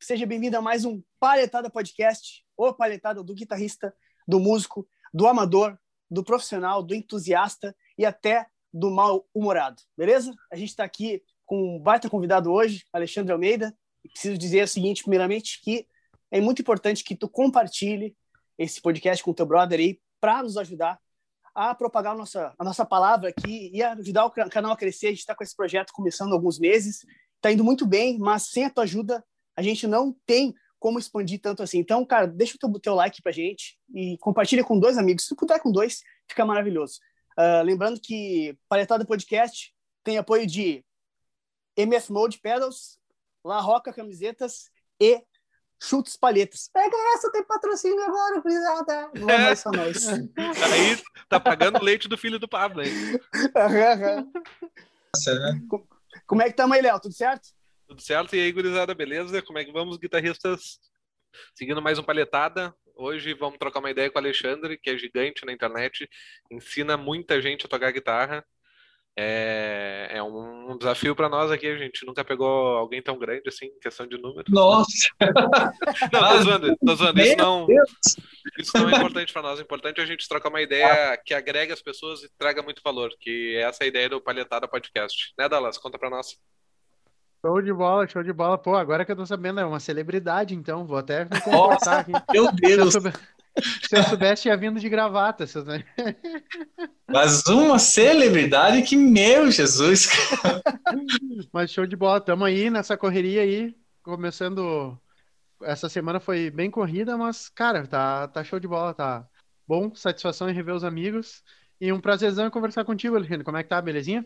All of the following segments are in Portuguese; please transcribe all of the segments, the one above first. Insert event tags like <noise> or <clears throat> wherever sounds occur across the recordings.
Seja bem-vindo a mais um Palhetada Podcast, ou Palhetada do guitarrista, do músico, do amador, do profissional, do entusiasta e até do mal-humorado, beleza? A gente está aqui com um baita convidado hoje, Alexandre Almeida, preciso dizer o seguinte, primeiramente, que é muito importante que tu compartilhe esse podcast com o teu brother aí para nos ajudar a propagar a nossa, a nossa palavra aqui e ajudar o canal a crescer. A gente está com esse projeto começando há alguns meses tá indo muito bem, mas sem a tua ajuda a gente não tem como expandir tanto assim. Então, cara, deixa o teu, teu like pra gente e compartilha com dois amigos. Se tu puder com dois, fica maravilhoso. Uh, lembrando que Palhetada Podcast tem apoio de MF Mode Pedals, La Roca Camisetas e Chutes Palhetas. Pega essa, tem patrocínio agora, cuidado. Não é mais só nós. <laughs> Aí tá pagando o leite do filho do Pablo aí. <laughs> Nossa, né? Como é que estamos aí, Léo? Tudo certo? Tudo certo. E aí, gurizada, beleza? Como é que vamos, guitarristas? Seguindo mais um palhetada. Hoje vamos trocar uma ideia com o Alexandre, que é gigante na internet, ensina muita gente a tocar guitarra. É, é um desafio para nós aqui, a gente nunca pegou alguém tão grande assim, em questão de números. Nossa! <laughs> não, tô zoando, tô zoando. Isso não, isso não é importante para nós. O importante é a gente trocar uma ideia que agregue as pessoas e traga muito valor, que é essa ideia do Palhetada Podcast. Né, Dallas? Conta para nós. Show de bola, show de bola. Pô, agora que eu tô sabendo, é uma celebridade, então vou até me comportar aqui. Meu Deus! Se eu soubesse, tinha vindo de gravata. Se eu... Mas uma celebridade que, meu Jesus! Mas show de bola, tamo aí nessa correria aí, começando. Essa semana foi bem corrida, mas, cara, tá, tá show de bola, tá bom. Satisfação em rever os amigos. E um prazerzão conversar contigo, Alexandre. Como é que tá, belezinha?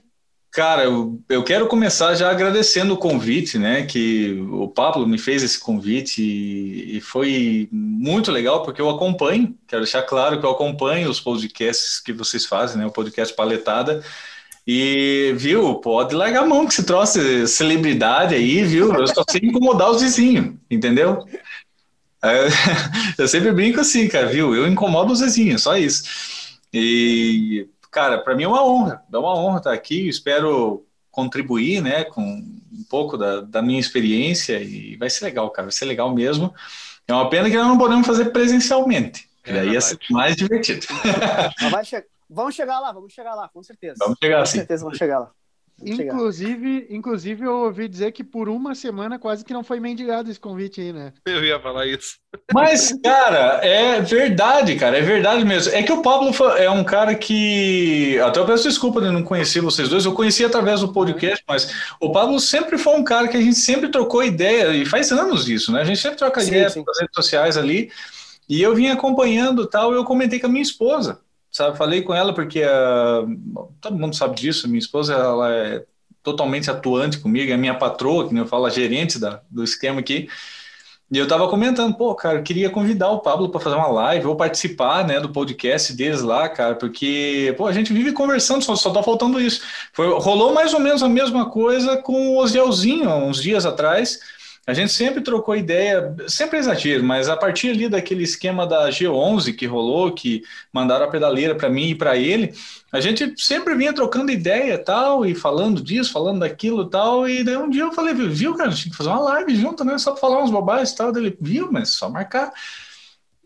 Cara, eu, eu quero começar já agradecendo o convite, né? Que o Pablo me fez esse convite e, e, foi muito legal porque eu acompanho, quero deixar claro que eu acompanho os podcasts que vocês fazem, né? O podcast Paletada. E, viu, pode largar a mão que se trouxe celebridade aí, viu? Eu só sei incomodar os vizinhos, entendeu? É, <laughs> eu sempre brinco assim, cara, viu? Eu incomodo os vizinhos, só isso. E cara, para mim é uma honra, é uma honra estar aqui. Espero contribuir, né, com um pouco da, da minha experiência e vai ser legal, cara, vai ser legal mesmo. É uma pena que nós não podemos fazer presencialmente. É, daí ia ser mais divertido. Che vamos chegar lá, vamos chegar lá, com certeza. Vamos chegar, com sim. Com certeza vamos chegar lá. Inclusive, inclusive, eu ouvi dizer que por uma semana quase que não foi mendigado esse convite aí, né? Eu ia falar isso. Mas, cara, é verdade, cara, é verdade mesmo. É que o Pablo é um cara que. Até eu peço desculpa de não conhecer vocês dois, eu conheci através do podcast, mas o Pablo sempre foi um cara que a gente sempre trocou ideia, e faz anos isso, né? A gente sempre troca sim, ideia sim. nas redes sociais ali, e eu vim acompanhando tal, e eu comentei com a minha esposa sabe? Falei com ela porque uh, todo mundo sabe disso. Minha esposa ela é totalmente atuante comigo, é minha patroa, que eu falo, a gerente da, do esquema aqui. E eu tava comentando, pô, cara, eu queria convidar o Pablo para fazer uma live ou participar, né, do podcast deles lá, cara, porque, pô, a gente vive conversando, só, só tá faltando isso. Foi, rolou mais ou menos a mesma coisa com o Osielzinho, uns dias atrás, a gente sempre trocou ideia, sempre exagero, mas a partir ali daquele esquema da G11 que rolou, que mandaram a pedaleira para mim e para ele, a gente sempre vinha trocando ideia tal, e falando disso, falando daquilo tal, e daí um dia eu falei, viu, cara, a gente tem que fazer uma live junto, né, só para falar uns bobagens e tal, dele, viu, mas só marcar.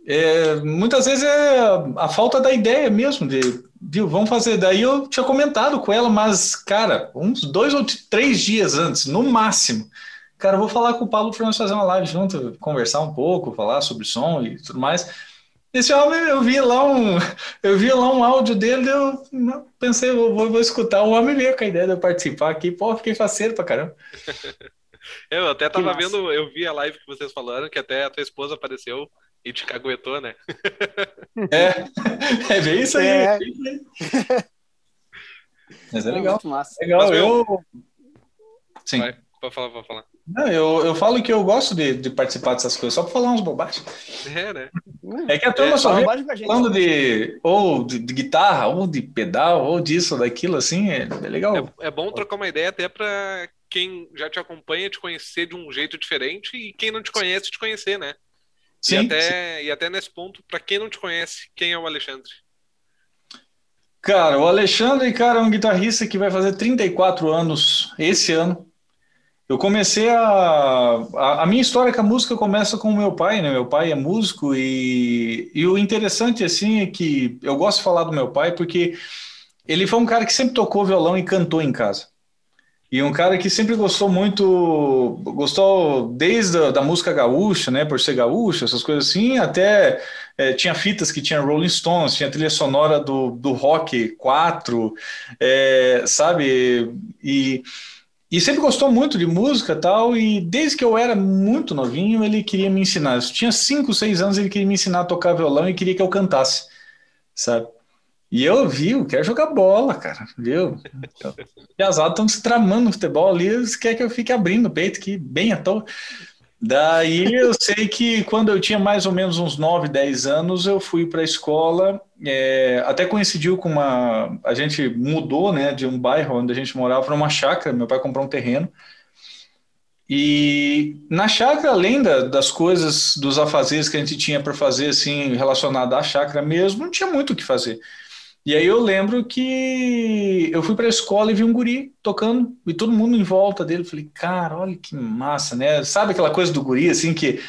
É, muitas vezes é a falta da ideia mesmo, de, viu, vamos fazer. Daí eu tinha comentado com ela, mas, cara, uns dois ou três dias antes, no máximo, cara, vou falar com o Paulo para nós fazer uma live junto, conversar um pouco, falar sobre som e tudo mais. Esse homem, eu vi lá um, eu vi lá um áudio dele, eu pensei, vou, vou, vou escutar. O homem veio com a ideia de eu participar aqui, pô, fiquei faceiro pra caramba. <laughs> eu até tava vendo, eu vi a live que vocês falaram, que até a tua esposa apareceu e te caguetou, né? <laughs> é, é bem isso aí. É. <laughs> Mas é legal. Legal, Mas, eu... Sim. Vai, pode falar, pode falar. Não, eu, eu falo que eu gosto de, de participar dessas coisas, só para falar uns bobagens. É, né? <laughs> É que a turma é, só vê falando de ou de, de, guitarra, ou de pedal, ou disso, ou daquilo, assim, é, é legal. É, é, bom trocar uma ideia até para quem já te acompanha te conhecer de um jeito diferente e quem não te conhece te conhecer, né? Sim, e, até, sim. e até nesse ponto, para quem não te conhece, quem é o Alexandre? Cara, o Alexandre, cara, é um guitarrista que vai fazer 34 anos esse ano. Eu comecei a, a, a. minha história com a música começa com o meu pai, né? Meu pai é músico e, e o interessante, assim, é que eu gosto de falar do meu pai porque ele foi um cara que sempre tocou violão e cantou em casa. E um cara que sempre gostou muito, gostou desde a, da música gaúcha, né, por ser gaúcho, essas coisas assim, até é, tinha fitas que tinha Rolling Stones, tinha trilha sonora do, do Rock 4, é, sabe? E, e sempre gostou muito de música tal, e desde que eu era muito novinho, ele queria me ensinar. Eu tinha 5, 6 anos, ele queria me ensinar a tocar violão e queria que eu cantasse, sabe? E eu vi, eu quero jogar bola, cara, viu? E as estão se tramando no futebol ali, eles querem que eu fique abrindo o peito aqui, bem à toa. Daí eu sei que quando eu tinha mais ou menos uns 9, 10 anos, eu fui para a escola, é, até coincidiu com uma. A gente mudou né, de um bairro onde a gente morava para uma chácara, meu pai comprou um terreno. E na chácara, além da, das coisas, dos afazeres que a gente tinha para fazer, assim, relacionado à chácara mesmo, não tinha muito o que fazer. E aí eu lembro que eu fui para a escola e vi um guri tocando e todo mundo em volta dele. Falei, cara, olha que massa, né? Sabe aquela coisa do guri assim que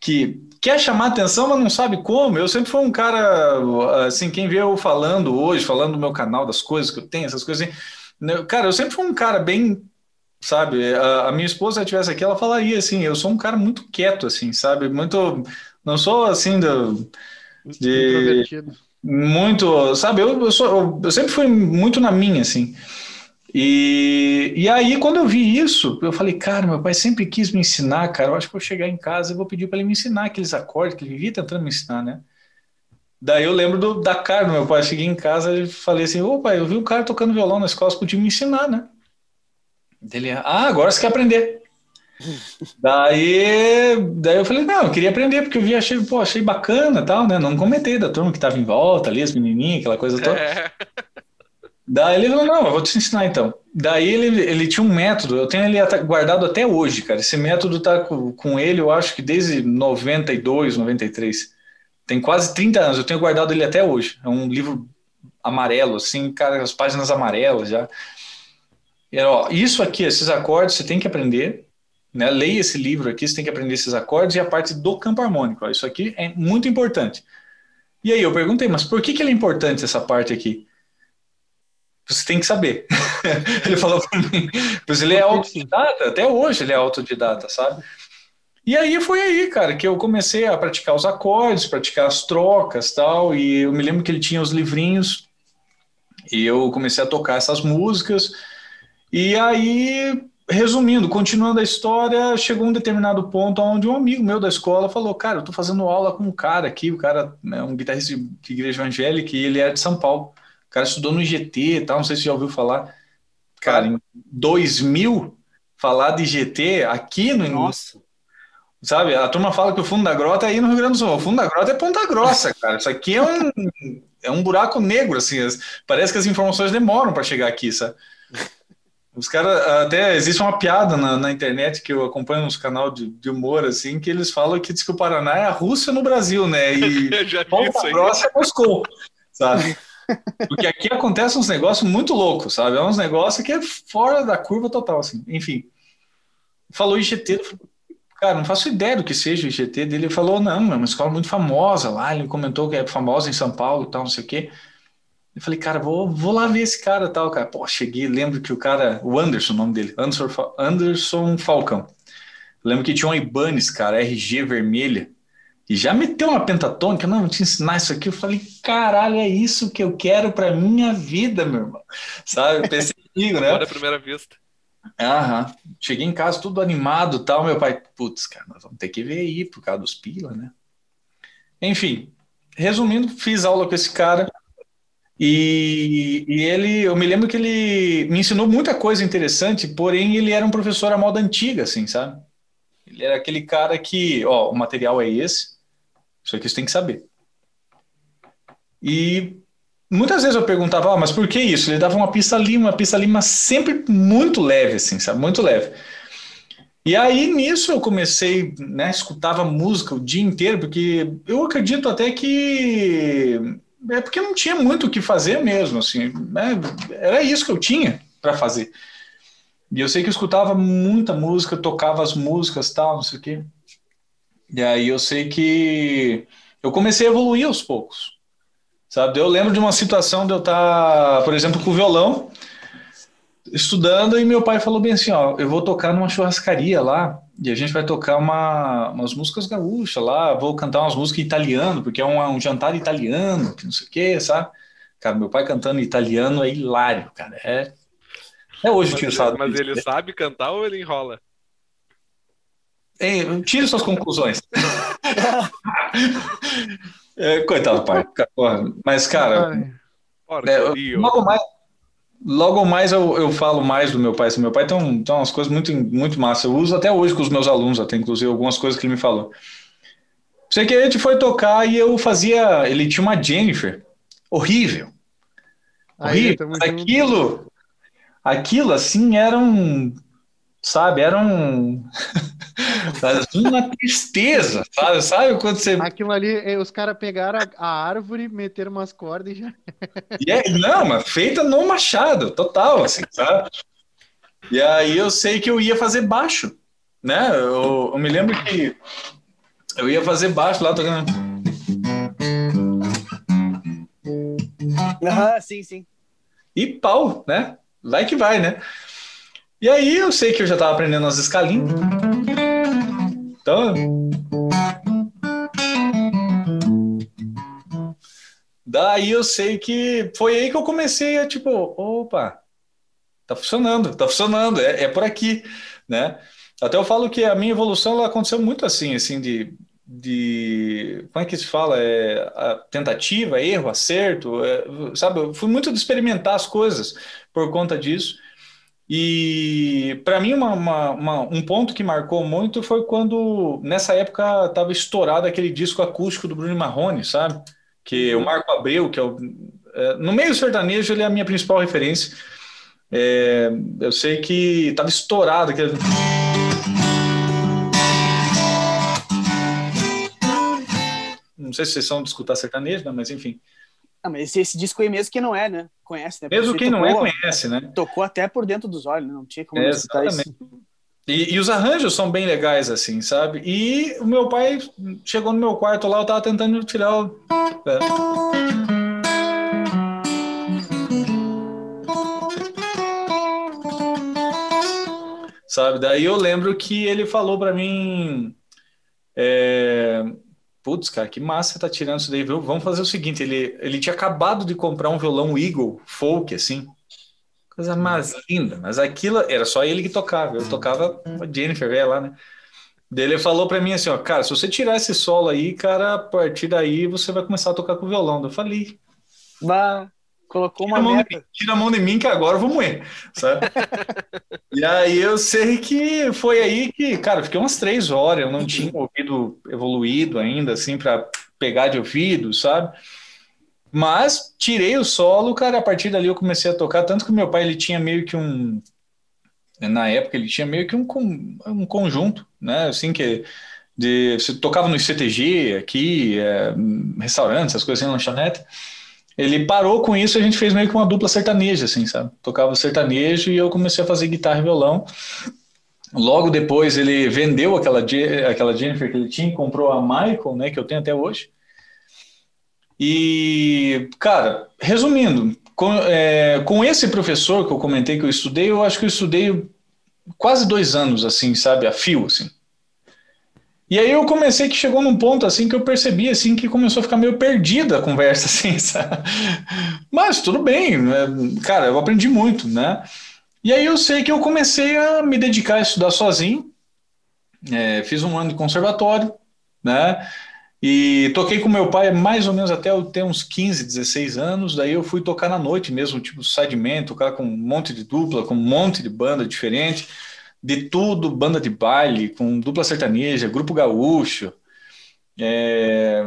que quer chamar atenção, mas não sabe como. Eu sempre fui um cara assim, quem vê eu falando hoje, falando do meu canal, das coisas que eu tenho, essas coisas assim. Né? Cara, eu sempre fui um cara bem, sabe? A, a minha esposa se ela estivesse aqui, ela falaria assim, eu sou um cara muito quieto assim, sabe? Muito não sou assim do de muito, sabe, eu, eu, sou, eu, eu, sempre fui muito na minha, assim. E, e aí, quando eu vi isso, eu falei, cara, meu pai sempre quis me ensinar, cara, eu acho que vou chegar em casa e vou pedir para ele me ensinar aqueles acordes que ele vivia tentando me ensinar, né? Daí eu lembro do, da cara do meu pai, cheguei em casa e falei assim, ô pai, eu vi o cara tocando violão na escola, você podia me ensinar, né? Ele, ah, agora você quer aprender. <laughs> Daí, daí eu falei, não, eu queria aprender, porque eu vi, achei, pô, achei bacana tal, né? Não comentei da turma que tava em volta ali, as menininhas, aquela coisa toda. É. <laughs> Daí ele falou, não, eu vou te ensinar então. Daí ele, ele tinha um método, eu tenho ele guardado até hoje, cara. Esse método tá com, com ele, eu acho que desde 92, 93. Tem quase 30 anos, eu tenho guardado ele até hoje. É um livro amarelo, assim, cara, as páginas amarelas já. Ó, isso aqui, esses acordes, você tem que aprender né? Leia esse livro aqui, você tem que aprender esses acordes e a parte do campo harmônico. Ó, isso aqui é muito importante. E aí eu perguntei, mas por que, que é importante essa parte aqui? Você tem que saber. <laughs> ele falou para mim, pois ele é autodidata, até hoje ele é autodidata, sabe? E aí foi aí, cara, que eu comecei a praticar os acordes, praticar as trocas tal, e eu me lembro que ele tinha os livrinhos, e eu comecei a tocar essas músicas, e aí resumindo, continuando a história, chegou um determinado ponto onde um amigo meu da escola falou: Cara, eu tô fazendo aula com um cara aqui, o cara é um guitarrista de igreja evangélica e ele é de São Paulo. O cara estudou no IGT e tal, não sei se você já ouviu falar. Cara, em 2000, falar de IGT aqui no. Nossa. Sabe, a turma fala que o fundo da grota é aí no Rio Grande do Sul. O fundo da grota é Ponta Grossa, <laughs> cara. Isso aqui é um, é um buraco negro, assim. Parece que as informações demoram para chegar aqui, sabe? Os caras, até existe uma piada na, na, internet que eu acompanho nos canal de, de, humor, assim, que eles falam que diz que o Paraná é a Rússia no Brasil, né? E <laughs> Ponta Grossa é Moscou, sabe? <laughs> Porque aqui acontecem uns negócios muito loucos, sabe? É uns negócios que é fora da curva total, assim. Enfim, falou IGT, cara, não faço ideia do que seja o IGT dele. Ele falou, não, é uma escola muito famosa lá. Ele comentou que é famosa em São Paulo tal, não sei o quê. Eu falei, cara, vou, vou lá ver esse cara tal, cara. Pô, cheguei, lembro que o cara, o Anderson, o nome dele, Anderson, Anderson Falcão. lembro que tinha um Ibanez, cara, RG vermelha, e já meteu uma pentatônica, não, vou te ensinar isso aqui. Eu falei, caralho, é isso que eu quero pra minha vida, meu irmão. Sabe? pensei comigo, né? <laughs> Agora primeira vista. Aham. Cheguei em casa tudo animado tal. Meu pai, putz, cara, nós vamos ter que ver aí por causa dos pila, né? Enfim, resumindo, fiz aula com esse cara. E, e, ele, eu me lembro que ele me ensinou muita coisa interessante, porém ele era um professor à moda antiga, assim, sabe? Ele era aquele cara que, ó, o material é esse, isso aqui você tem que saber. E muitas vezes eu perguntava, ah, mas por que isso? Ele dava uma pista ali, uma pista ali, mas sempre muito leve, assim, sabe? Muito leve. E aí nisso eu comecei, né, escutava música o dia inteiro, porque eu acredito até que é porque não tinha muito o que fazer mesmo, assim, né? era isso que eu tinha para fazer. E eu sei que eu escutava muita música, tocava as músicas tal, não sei o quê. E aí eu sei que eu comecei a evoluir aos poucos. Sabe? Eu lembro de uma situação de eu estar, por exemplo, com o violão, estudando, e meu pai falou bem assim: ó, eu vou tocar numa churrascaria lá, e a gente vai tocar uma, umas músicas gaúchas lá, vou cantar umas músicas italiano, porque é um, um jantar italiano, que não sei o quê, sabe? Cara, meu pai cantando italiano é hilário, cara. É, é hoje mas, o tio Mas ele sabe cantar ou ele enrola? É, tire suas conclusões. é, coitado do pai. Mas, cara, é, logo mais, logo mais eu, eu falo mais do meu pai. Assim, meu pai tem, um, tem umas coisas muito, muito massa. Eu uso até hoje com os meus alunos, até inclusive algumas coisas que ele me falou. Sei que a gente foi tocar e eu fazia. Ele tinha uma Jennifer. Horrível. Aí, horrível. Aquilo, aquilo assim era um. Sabe, era um. Uma tristeza, sabe? Sabe quando você. Aquilo ali, eh, os caras pegaram a, árvore, meteram umas cordas e já. <laughs> E é, não, mas feita no machado, total, assim, sabe? E aí eu sei que eu ia fazer baixo, né? Eu, eu me lembro que eu ia fazer baixo lá tocando. Ah, sim, sim. E pau, né? Vai que vai, né? E aí eu sei que eu já estava aprendendo as escalinhas. Então. Daí eu sei que foi aí que eu comecei a tipo, opa, tá funcionando, tá funcionando, é, é por aqui, né? Até eu falo que a minha evolução ela aconteceu muito assim, assim, de, de como é que se fala? É, tentativa, erro, acerto, é, sabe? Eu fui muito de experimentar as coisas por conta disso. E para mim, uma, uma, uma, um ponto que marcou muito foi quando, nessa época, estava estourado aquele disco acústico do Bruno Marrone, sabe? Que o Marco Abreu, que é o. É, no meio sertanejo, ele é a minha principal referência. É, eu sei que estava estourado aquele. Não sei se vocês são de escutar sertanejo, né? mas enfim. Ah, mas esse, esse, disco aí mesmo que não é, né? Conhece, né? Mesmo quem tocou, não é, conhece, né? Tocou até por dentro dos olhos, né? Não tinha como é, exatamente. isso. E, e, os arranjos são bem legais, assim, sabe? E o meu pai chegou no meu quarto lá, eu tava tentando tirar o. É. Sabe? Daí eu lembro que ele falou para mim. É, Putz, cara, que massa você tá tirando isso daí, viu? Vamos fazer o seguinte, ele, ele tinha acabado de comprar um violão Eagle folk, assim, coisa mais linda, mas aquilo era só ele que tocava, eu tocava a Jennifer, velho, lá, né? Daí ele falou para mim assim, ó, cara, se você tirar esse solo aí, cara, a partir daí você vai começar a tocar com o violão. Eu falei, bah, Colocou uma tira meta. Mim, tira a mão de mim que agora eu vou moer, sabe? <laughs> e aí eu sei que foi aí que, cara, fiquei umas três horas, eu não tinha ouvido evoluído ainda, assim, para pegar de ouvido, sabe? Mas tirei o solo, cara, a partir dali eu comecei a tocar, tanto que meu pai, ele tinha meio que um... Na época, ele tinha meio que um, um conjunto, né, assim, que... De, você tocava no CTG aqui, é, restaurantes, essas coisas assim, lanchonete, ele parou com isso, a gente fez meio que uma dupla sertaneja, assim, sabe? Tocava sertanejo e eu comecei a fazer guitarra e violão. Logo depois ele vendeu aquela, aquela Jennifer que ele tinha, comprou a Michael, né, que eu tenho até hoje. E, cara, resumindo, com, é, com esse professor que eu comentei que eu estudei, eu acho que eu estudei quase dois anos, assim, sabe, a fio, assim. E aí eu comecei que chegou num ponto assim que eu percebi assim que começou a ficar meio perdida a conversa <laughs> assim, sabe? Mas tudo bem, né? cara, eu aprendi muito, né? E aí eu sei que eu comecei a me dedicar a estudar sozinho, é, fiz um ano de conservatório, né? E toquei com meu pai mais ou menos até eu ter uns 15, 16 anos, daí eu fui tocar na noite mesmo, tipo sideman, tocar com um monte de dupla, com um monte de banda diferente de tudo, banda de baile, com dupla sertaneja, grupo gaúcho, é,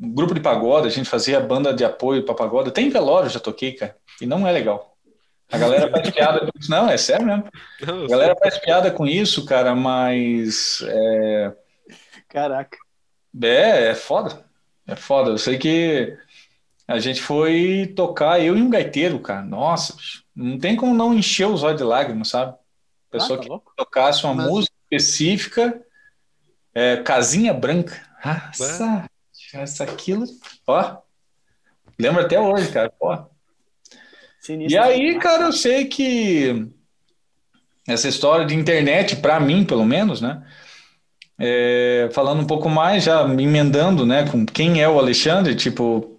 grupo de pagode, a gente fazia banda de apoio para pagode. Tem velório, já toquei, cara, e não é legal. A galera faz <laughs> piada com isso. Não, é sério mesmo. A galera faz piada com isso, cara, mas. É... Caraca. É, é foda. É foda. Eu sei que a gente foi tocar, eu e um gaiteiro, cara. Nossa, não tem como não encher os olhos de lágrimas, sabe? Pessoa tá que tocasse uma Mas- música específica, é, casinha branca. Nossa, essa aquilo, ó. Lembro até hoje, cara. Ó. Sinistro. E aí, cara, eu sei que essa história de internet, para mim, pelo menos, né? é, falando um pouco mais, já me emendando, né, com quem é o Alexandre, tipo,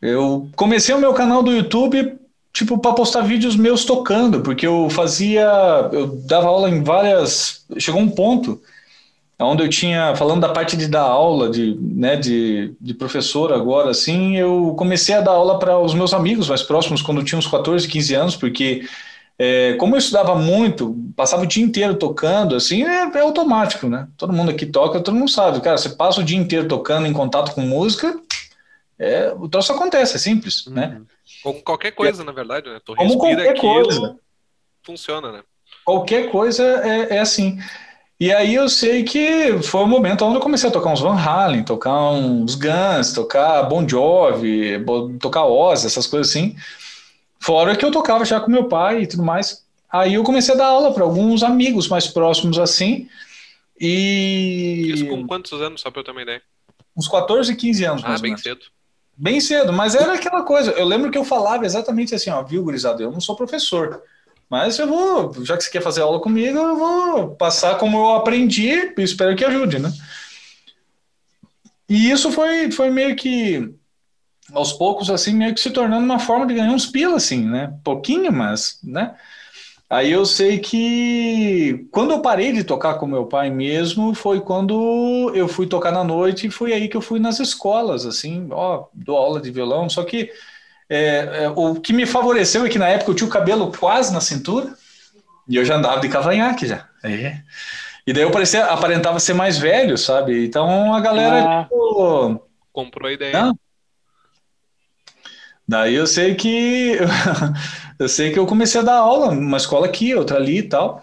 eu comecei o meu canal do YouTube, tipo, para postar vídeos meus tocando, porque eu fazia, eu dava aula em várias, chegou um ponto onde eu tinha, falando da parte de dar aula, de, né, de, de professor agora, assim, eu comecei a dar aula para os meus amigos mais próximos quando eu tinha uns 14, 15 anos, porque é, como eu estudava muito, passava o dia inteiro tocando, assim, é, é automático, né? Todo mundo aqui toca, todo mundo sabe, cara, você passa o dia inteiro tocando em contato com música, é, o troço acontece, é simples, né? Como qualquer coisa, na verdade, né? Tu Como respira qualquer aquilo, coisa. funciona, né? Qualquer coisa é, é assim. E aí eu sei que foi o momento onde eu comecei a tocar uns Van Halen, tocar uns Guns, tocar Bon Jovi, tocar Ozzy, essas coisas assim. Fora que eu tocava já com meu pai e tudo mais. Aí eu comecei a dar aula para alguns amigos mais próximos assim. Isso E com quantos anos, só pra eu ter uma ideia? uns 14, 15 anos Ah, mais ou bem cedo. Bem cedo, mas era aquela coisa. Eu lembro que eu falava exatamente assim, ó, viu, gurizada, eu não sou professor, mas eu vou, já que você quer fazer aula comigo, eu vou passar como eu aprendi e espero que ajude, né? E isso foi, foi meio que, aos poucos, assim, meio que se tornando uma forma de ganhar uns pila, assim, né? Pouquinho, mas, né? Aí eu sei que quando eu parei de tocar com meu pai mesmo, foi quando eu fui tocar na noite e foi aí que eu fui nas escolas, assim, ó, dou aula de violão, só que é, é, o que me favoreceu é que na época eu tinha o cabelo quase na cintura e eu já andava de cavanhaque já. É. E daí eu parecia, aparentava ser mais velho, sabe? Então a galera, Ah. tipo, Comprou a ideia. não. Daí eu sei que <laughs> eu sei que eu comecei a dar aula numa escola aqui, outra ali e tal.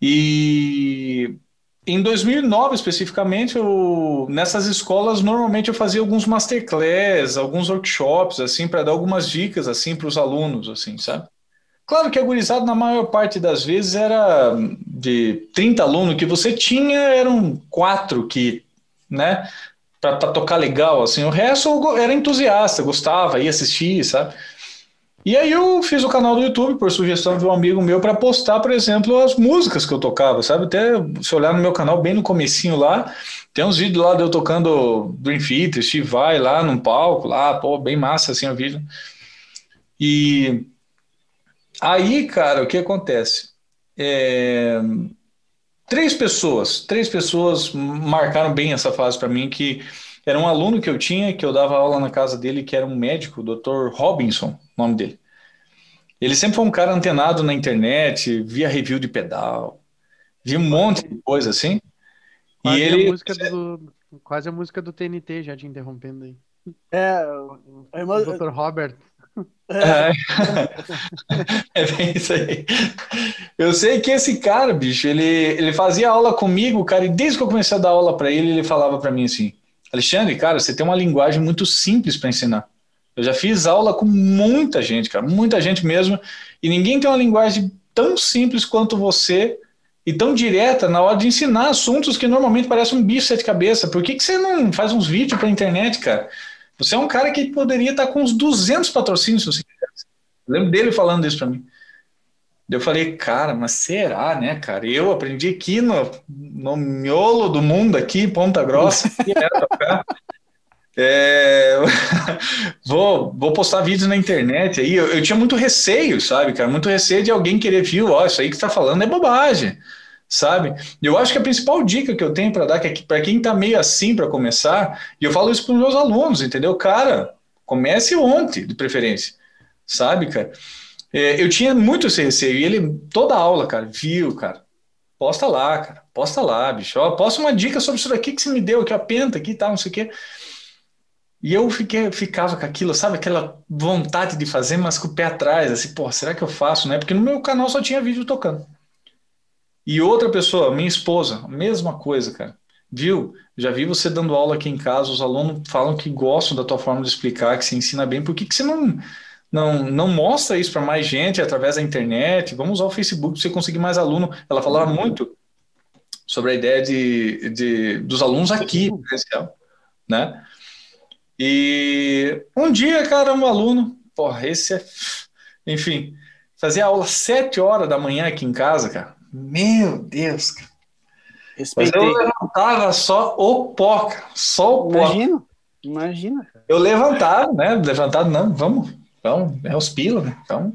E em 2009 especificamente, eu, nessas escolas normalmente eu fazia alguns masterclass, alguns workshops assim para dar algumas dicas assim para os alunos assim, sabe? Claro que a gurizada na maior parte das vezes era de 30 alunos que você tinha, eram quatro que, né, para tocar legal, assim. O resto era entusiasta, gostava, ia assistir, sabe? E aí eu fiz o canal do YouTube por sugestão de um amigo meu para postar, por exemplo, as músicas que eu tocava, sabe? Até se olhar no meu canal bem no comecinho lá, tem uns vídeos lá de eu tocando Dream Theater, Steve Vai lá num palco, lá, pô, bem massa assim o vídeo. E aí, cara, o que acontece? É, Três pessoas, três pessoas marcaram bem essa fase para mim, que era um aluno que eu tinha, que eu dava aula na casa dele, que era um médico, o Dr. Robinson, o nome dele. Ele sempre foi um cara antenado na internet, via review de pedal, via um monte de coisa assim. E Quase ele, a música do, quase a música do TNT, já te interrompendo aí. É, irmã, O Dr. Robert. É. <laughs> É bem isso aí. Eu sei que esse cara, bicho, ele, ele fazia aula comigo, cara, e desde que eu comecei a dar aula para ele, ele falava para mim assim: Alexandre, cara, você tem uma linguagem muito simples para ensinar. Eu já fiz aula com muita gente, cara, muita gente mesmo, e ninguém tem uma linguagem tão simples quanto você e tão direta na hora de ensinar assuntos que normalmente parecem um bicho sete cabeça. Por que, que você não faz uns vídeos para internet, cara? Você é um cara que poderia estar com uns 200 patrocínios, se você quisesse. Eu lembro dele falando isso para mim. Eu falei, cara, mas será, né, cara? Eu aprendi aqui no, no miolo do mundo, aqui, Ponta Grossa, aqui, né, tocar. É, <laughs> vou, vou postar vídeos na internet aí. Eu, eu tinha muito receio, sabe, cara? Muito receio de alguém querer vir, ó, isso aí que você tá falando é bobagem, sabe? Eu acho que a principal dica que eu tenho para dar, que é que para quem tá meio assim para começar, e eu falo isso para os meus alunos, entendeu? Cara, comece ontem, de preferência, sabe, cara? É, eu tinha muito esse receio, e ele, toda aula, cara, viu, cara, posta lá, cara, posta lá, bicho, ó, posta uma dica sobre isso daqui que você me deu, aqui, a penta aqui tal, não sei o quê. E eu fiquei, ficava com aquilo, sabe, aquela vontade de fazer, mas com o pé atrás, assim, pô, será que eu faço, né? Porque no meu canal só tinha vídeo tocando. E outra pessoa, minha esposa, mesma coisa, cara. Viu? Já vi você dando aula aqui em casa, os alunos falam que gostam da tua forma de explicar, que você ensina bem, por que que você não não, não mostra isso para mais gente através da internet? Vamos usar o Facebook para você conseguir mais aluno. Ela falava muito sobre a ideia de, de dos alunos aqui, presencial, né? E um dia, cara, um aluno, porra, esse é, enfim, fazia aula sete horas da manhã aqui em casa, cara. Meu Deus, cara. Respeitei. Mas eu levantava só o pó, cara. Só o pó. Imagina, imagina. Eu levantava, né? Levantado, não, vamos, vamos, é os pila, né? Então,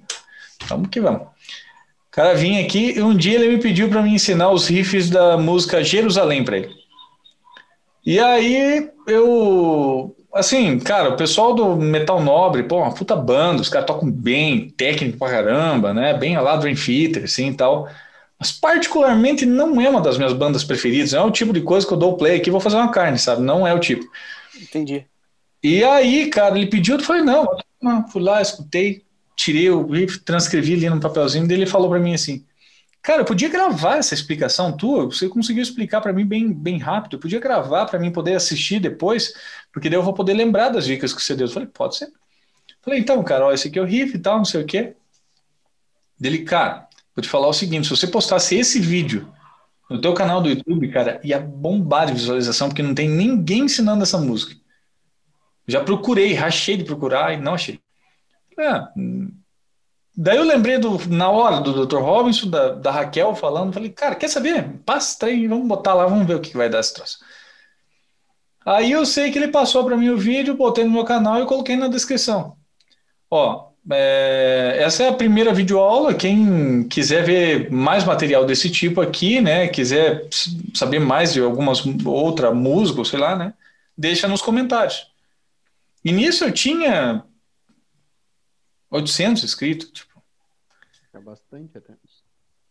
vamos que vamos. O cara vinha aqui e um dia ele me pediu para me ensinar os riffs da música Jerusalém para ele. E aí eu, assim, cara, o pessoal do Metal Nobre, pô, uma puta banda, os caras tocam bem, técnico pra caramba, né? Bem lá Dream Theater, assim e tal. Mas particularmente não é uma das minhas bandas preferidas, não é o tipo de coisa que eu dou play aqui vou fazer uma carne, sabe? Não é o tipo. Entendi. E aí, cara, ele pediu, eu falei, não, fui lá, escutei, tirei o riff, transcrevi ali no papelzinho dele e falou para mim assim, cara, eu podia gravar essa explicação tua, você conseguiu explicar para mim bem, bem rápido, eu podia gravar para mim poder assistir depois, porque daí eu vou poder lembrar das dicas que você deu. Eu falei, pode ser. Falei, então, cara, ó, esse aqui é o riff e tal, não sei o quê. Dele, cara, Vou te falar o seguinte: se você postasse esse vídeo no teu canal do YouTube, cara, ia bombar de visualização, porque não tem ninguém ensinando essa música. Já procurei, rachei de procurar e não achei. É, daí eu lembrei do, na hora do Dr. Robinson, da, da Raquel falando, falei, cara, quer saber? Passa trem, vamos botar lá, vamos ver o que, que vai dar esse troço. Aí eu sei que ele passou para mim o vídeo, botei no meu canal e coloquei na descrição. Ó, é, essa é a primeira videoaula. Quem quiser ver mais material desse tipo aqui, né? Quiser saber mais de algumas outra música, sei lá, né? Deixa nos comentários. E nisso eu tinha 800 inscritos, tipo. É bastante até.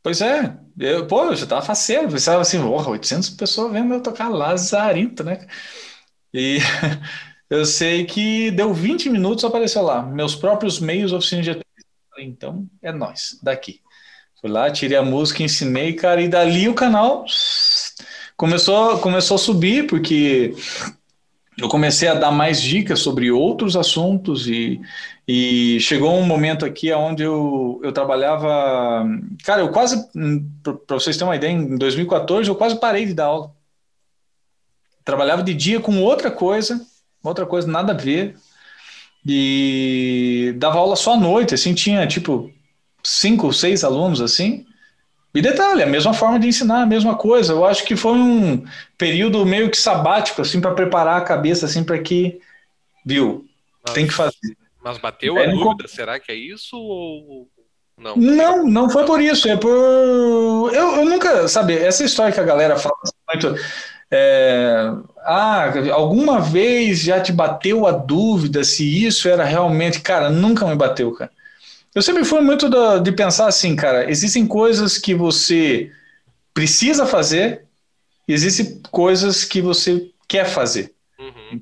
Pois é, eu, pô, eu já tava faceiro, pensava assim, porra, 800 pessoas vendo eu tocar Lazarito, né? E <laughs> Eu sei que deu 20 minutos, apareceu lá, meus próprios meios oficina de Então, é nós, daqui. Fui lá, tirei a música, ensinei, cara, e dali o canal começou, começou a subir, porque eu comecei a dar mais dicas sobre outros assuntos e, e chegou um momento aqui onde eu, eu trabalhava. Cara, eu quase, para vocês terem uma ideia, em 2014 eu quase parei de dar aula. Trabalhava de dia com outra coisa outra coisa nada a ver. E dava aula só à noite, assim, tinha tipo cinco, seis alunos assim. E detalhe, a mesma forma de ensinar, a mesma coisa. Eu acho que foi um período meio que sabático, assim, para preparar a cabeça, assim, para que, viu, mas, tem que fazer. Mas bateu é, a dúvida, será que é isso ou não? Não, não foi por isso, é por. Eu, eu nunca, sabe, essa história que a galera fala muito é, ah, alguma vez já te bateu a dúvida se isso era realmente. Cara, nunca me bateu, cara. Eu sempre fui muito de pensar assim, cara, existem coisas que você precisa fazer existem coisas que você quer fazer. Uhum.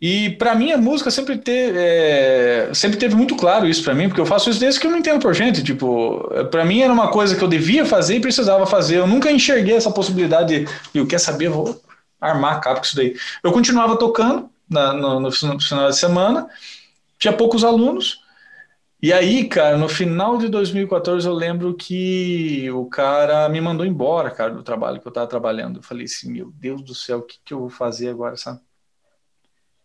E para mim a música sempre teve, é, sempre teve muito claro isso para mim, porque eu faço isso desde que eu não entendo por gente. Tipo, para mim era uma coisa que eu devia fazer e precisava fazer. Eu nunca enxerguei essa possibilidade de, eu quer saber, vou armar capa com isso daí. Eu continuava tocando na, no, no, final de semana, tinha poucos alunos. E aí, cara, no final de 2014 eu lembro que o cara me mandou embora, cara, do trabalho que eu tava trabalhando. Eu falei assim, meu Deus do céu, o que, que eu vou fazer agora, sabe?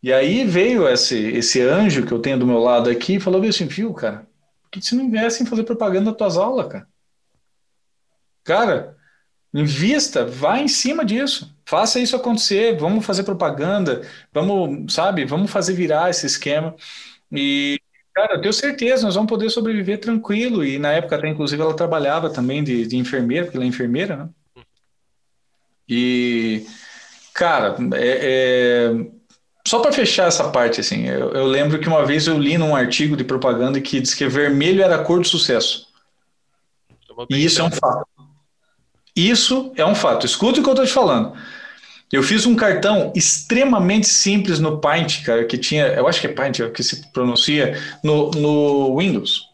E aí veio esse, esse anjo que eu tenho do meu lado aqui e falou assim, viu, cara, por que você não investe em fazer propaganda das tuas aulas, cara? Cara, invista, vá em cima disso, faça isso acontecer, vamos fazer propaganda, vamos, sabe, vamos fazer virar esse esquema. E, cara, eu tenho certeza, nós vamos poder sobreviver tranquilo. E na época, até inclusive, ela trabalhava também de, de enfermeira, porque ela é enfermeira, né? E, cara, é, é só para fechar essa parte, assim, eu, eu, lembro que uma vez eu li num artigo de propaganda que diz que vermelho era a cor do sucesso. E isso é um fato. Isso é um fato. Escuta o que eu estou te falando. Eu fiz um cartão extremamente simples no Paint, cara, que tinha, eu acho que é Paint, é o que se pronuncia, no, no Windows.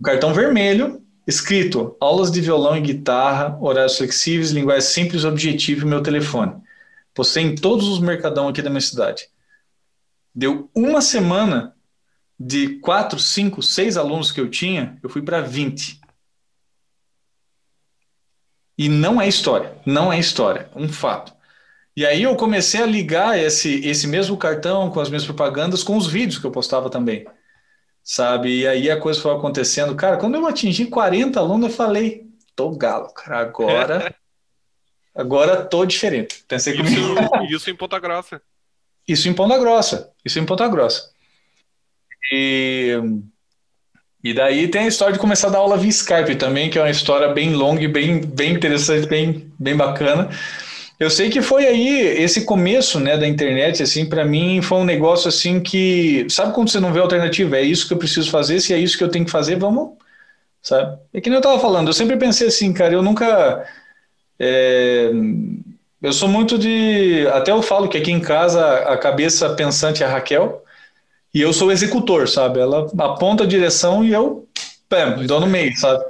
Um cartão vermelho, escrito aulas de violão e guitarra, horários flexíveis, linguagem simples, objetivo e meu telefone. Postei em todos os mercadão aqui da minha cidade. Deu uma semana, de quatro, cinco, seis alunos que eu tinha, eu fui para 20. E não é história, não é história, um fato. E aí eu comecei a ligar esse, esse mesmo cartão com as minhas propagandas com os vídeos que eu postava também, sabe? E aí a coisa foi acontecendo. Cara, quando eu atingi 40 alunos, eu falei, tô galo, cara, agora... <laughs> agora tô diferente. Pensei isso, comigo. isso em Ponta Grossa. Isso em Ponta Grossa, isso em Ponta Grossa. E, e daí tem a história de começar a dar aula via Skype também, que é uma história bem longa e bem, bem interessante, bem, bem bacana. Eu sei que foi aí esse começo, né, da internet, assim, para mim foi um negócio assim que, sabe quando você não vê alternativa? É isso que eu preciso fazer, se é isso que eu tenho que fazer, vamos, sabe? É que nem eu tava falando, eu sempre pensei assim, cara, eu nunca é, eu sou muito de, até eu falo que aqui em casa a cabeça pensante é a Raquel, e eu sou o executor, sabe? Ela aponta a direção e eu pam, dou no meio, sabe?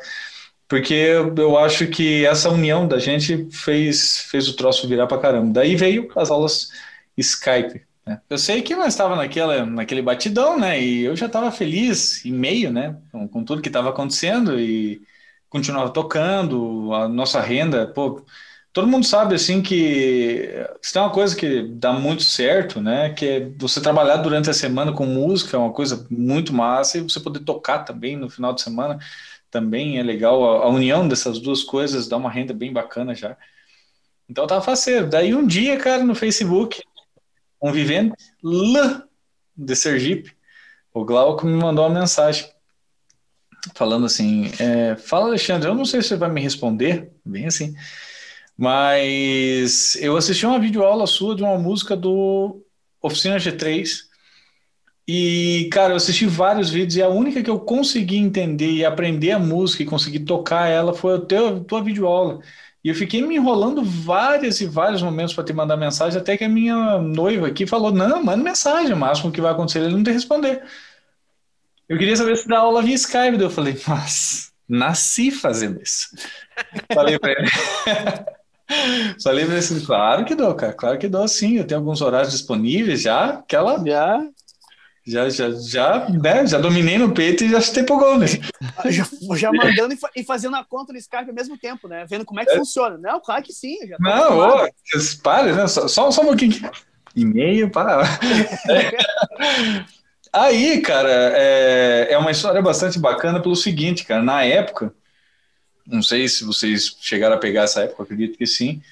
Porque eu acho que essa união da gente fez, fez o troço virar pra caramba. Daí veio as aulas Skype. Né? Eu sei que nós estava naquela, naquele batidão, né? E eu já estava feliz e meio, né? Com, com tudo que estava acontecendo e continuava tocando, a nossa renda, pô, todo mundo sabe assim que se tem uma coisa que dá muito certo, né? Que é você trabalhar durante a semana com música, é uma coisa muito massa, e você poder tocar também no final de semana também é legal. A, a união dessas duas coisas dá uma renda bem bacana já. Então tava faceiro. Daí um dia, cara, no Facebook, um vivente lá de Sergipe, o Glauco me mandou uma mensagem falando assim: é, Fala, Alexandre, eu não sei se você vai me responder, bem assim. Mas eu assisti uma videoaula sua de uma música do Oficina G3. E, cara, eu assisti vários vídeos e a única que eu consegui entender e aprender a música e conseguir tocar ela foi a teu, tua videoaula. E eu fiquei me enrolando vários e vários momentos para te mandar mensagem, até que a minha noiva aqui falou: Não, manda mensagem, o máximo que vai acontecer é ele não te responder. Eu queria saber se dá aula via Skype. Eu falei: Mas, nasci fazendo isso. Falei para ele. <laughs> Só lembra assim, claro que dou, cara, claro que dou sim. Eu tenho alguns horários disponíveis já, aquela. Já. Já, já, já, né? Já dominei no peito e já chutei pro gol, né? Já, já mandando e, fazendo a conta no Skype ao mesmo tempo, né? Vendo como é que é. funciona. Não, claro que sim. Já Não, ô, para, né? Só, só, só um pouquinho. E-mail, para. <laughs> Aí, cara, é, é uma história bastante bacana pelo seguinte, cara. Na época, não sei se vocês chegaram a pegar essa época, acredito que sim.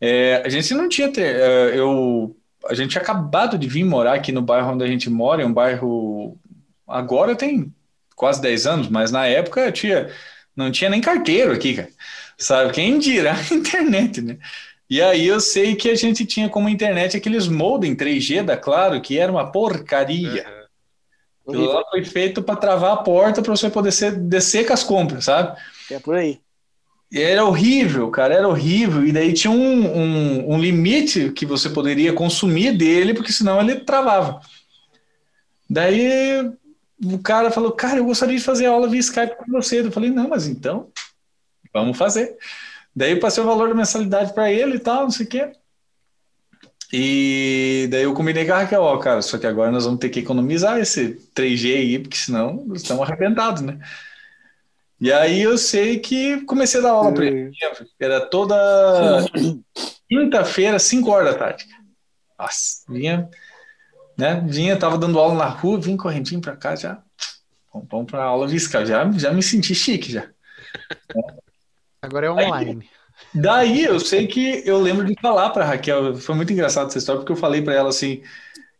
É, a gente não tinha. Ter, é, eu, a gente tinha acabado de vir morar aqui no bairro onde a gente mora, é um bairro. Agora tem quase 10 anos, mas na época tinha, não tinha nem carteiro aqui, cara. Sabe? Quem dirá a internet, né? E aí eu sei que a gente tinha como internet aqueles modem 3G da Claro, que era uma porcaria. Uhum. Lá foi feito para travar a porta para você poder ser, descer com as compras, sabe? É por aí. Era horrível, cara, era horrível. E daí tinha um, um, um, limite que você poderia consumir dele, porque senão ele travava. Daí o cara falou, cara, eu gostaria de fazer aula via Skype com você. Eu falei, não, mas então, vamos fazer. Daí eu passei o valor da mensalidade para ele e tal, não sei o quê. E daí eu combinei com a Raquel, ó, cara, só que agora nós vamos ter que economizar esse 3G aí, porque senão estamos arrebentados, né? E aí eu sei que comecei a dar aula para ele. Era toda quinta-feira, 5 horas da tarde. Nossa, vinha, né? Vinha, tava dando aula na rua, vim correndinho para cá já. Vamos para aula visca, já, já me senti chique já. Agora é online. Aí, daí eu sei que eu lembro de falar para Raquel, foi muito engraçado essa história, porque eu falei para ela assim: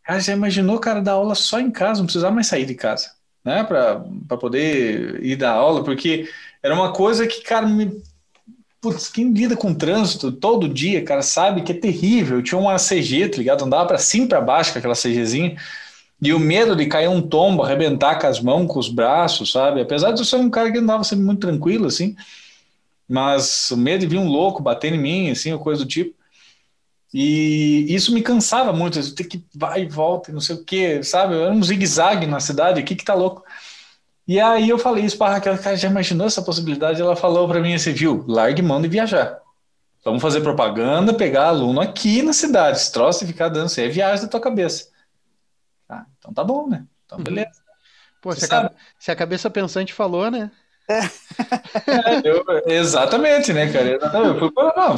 cara, já imaginou, cara, dar aula só em casa, não precisava mais sair de casa né, para poder ir dar aula, porque era uma coisa que, cara, me. Putz, quem lida com trânsito todo dia, cara, sabe que é terrível. Tinha uma CG, tá ligado? Andava para cima para baixo com aquela CGzinha. E o medo de cair um tombo, arrebentar com as mãos, com os braços, sabe? Apesar de eu ser um cara que andava sempre muito tranquilo, assim. Mas o medo de vir um louco bater em mim, assim, ou coisa do tipo. E isso me cansava muito, ter que vai e volta, não sei o que, sabe? Era um zigue-zague na cidade, aqui que tá louco. E aí eu falei isso para Raquel, cara, já imaginou essa possibilidade? Ela falou para mim assim, viu, largue mão de viajar. Vamos fazer propaganda, pegar aluno aqui na cidade, esse troço e ficar dando, isso é viagem da tua cabeça. Ah, então tá bom, né? Então uhum. beleza. Pô, se a, se a, cabeça pensante falou, né? É, eu, exatamente, né, cara? Eu fui para não,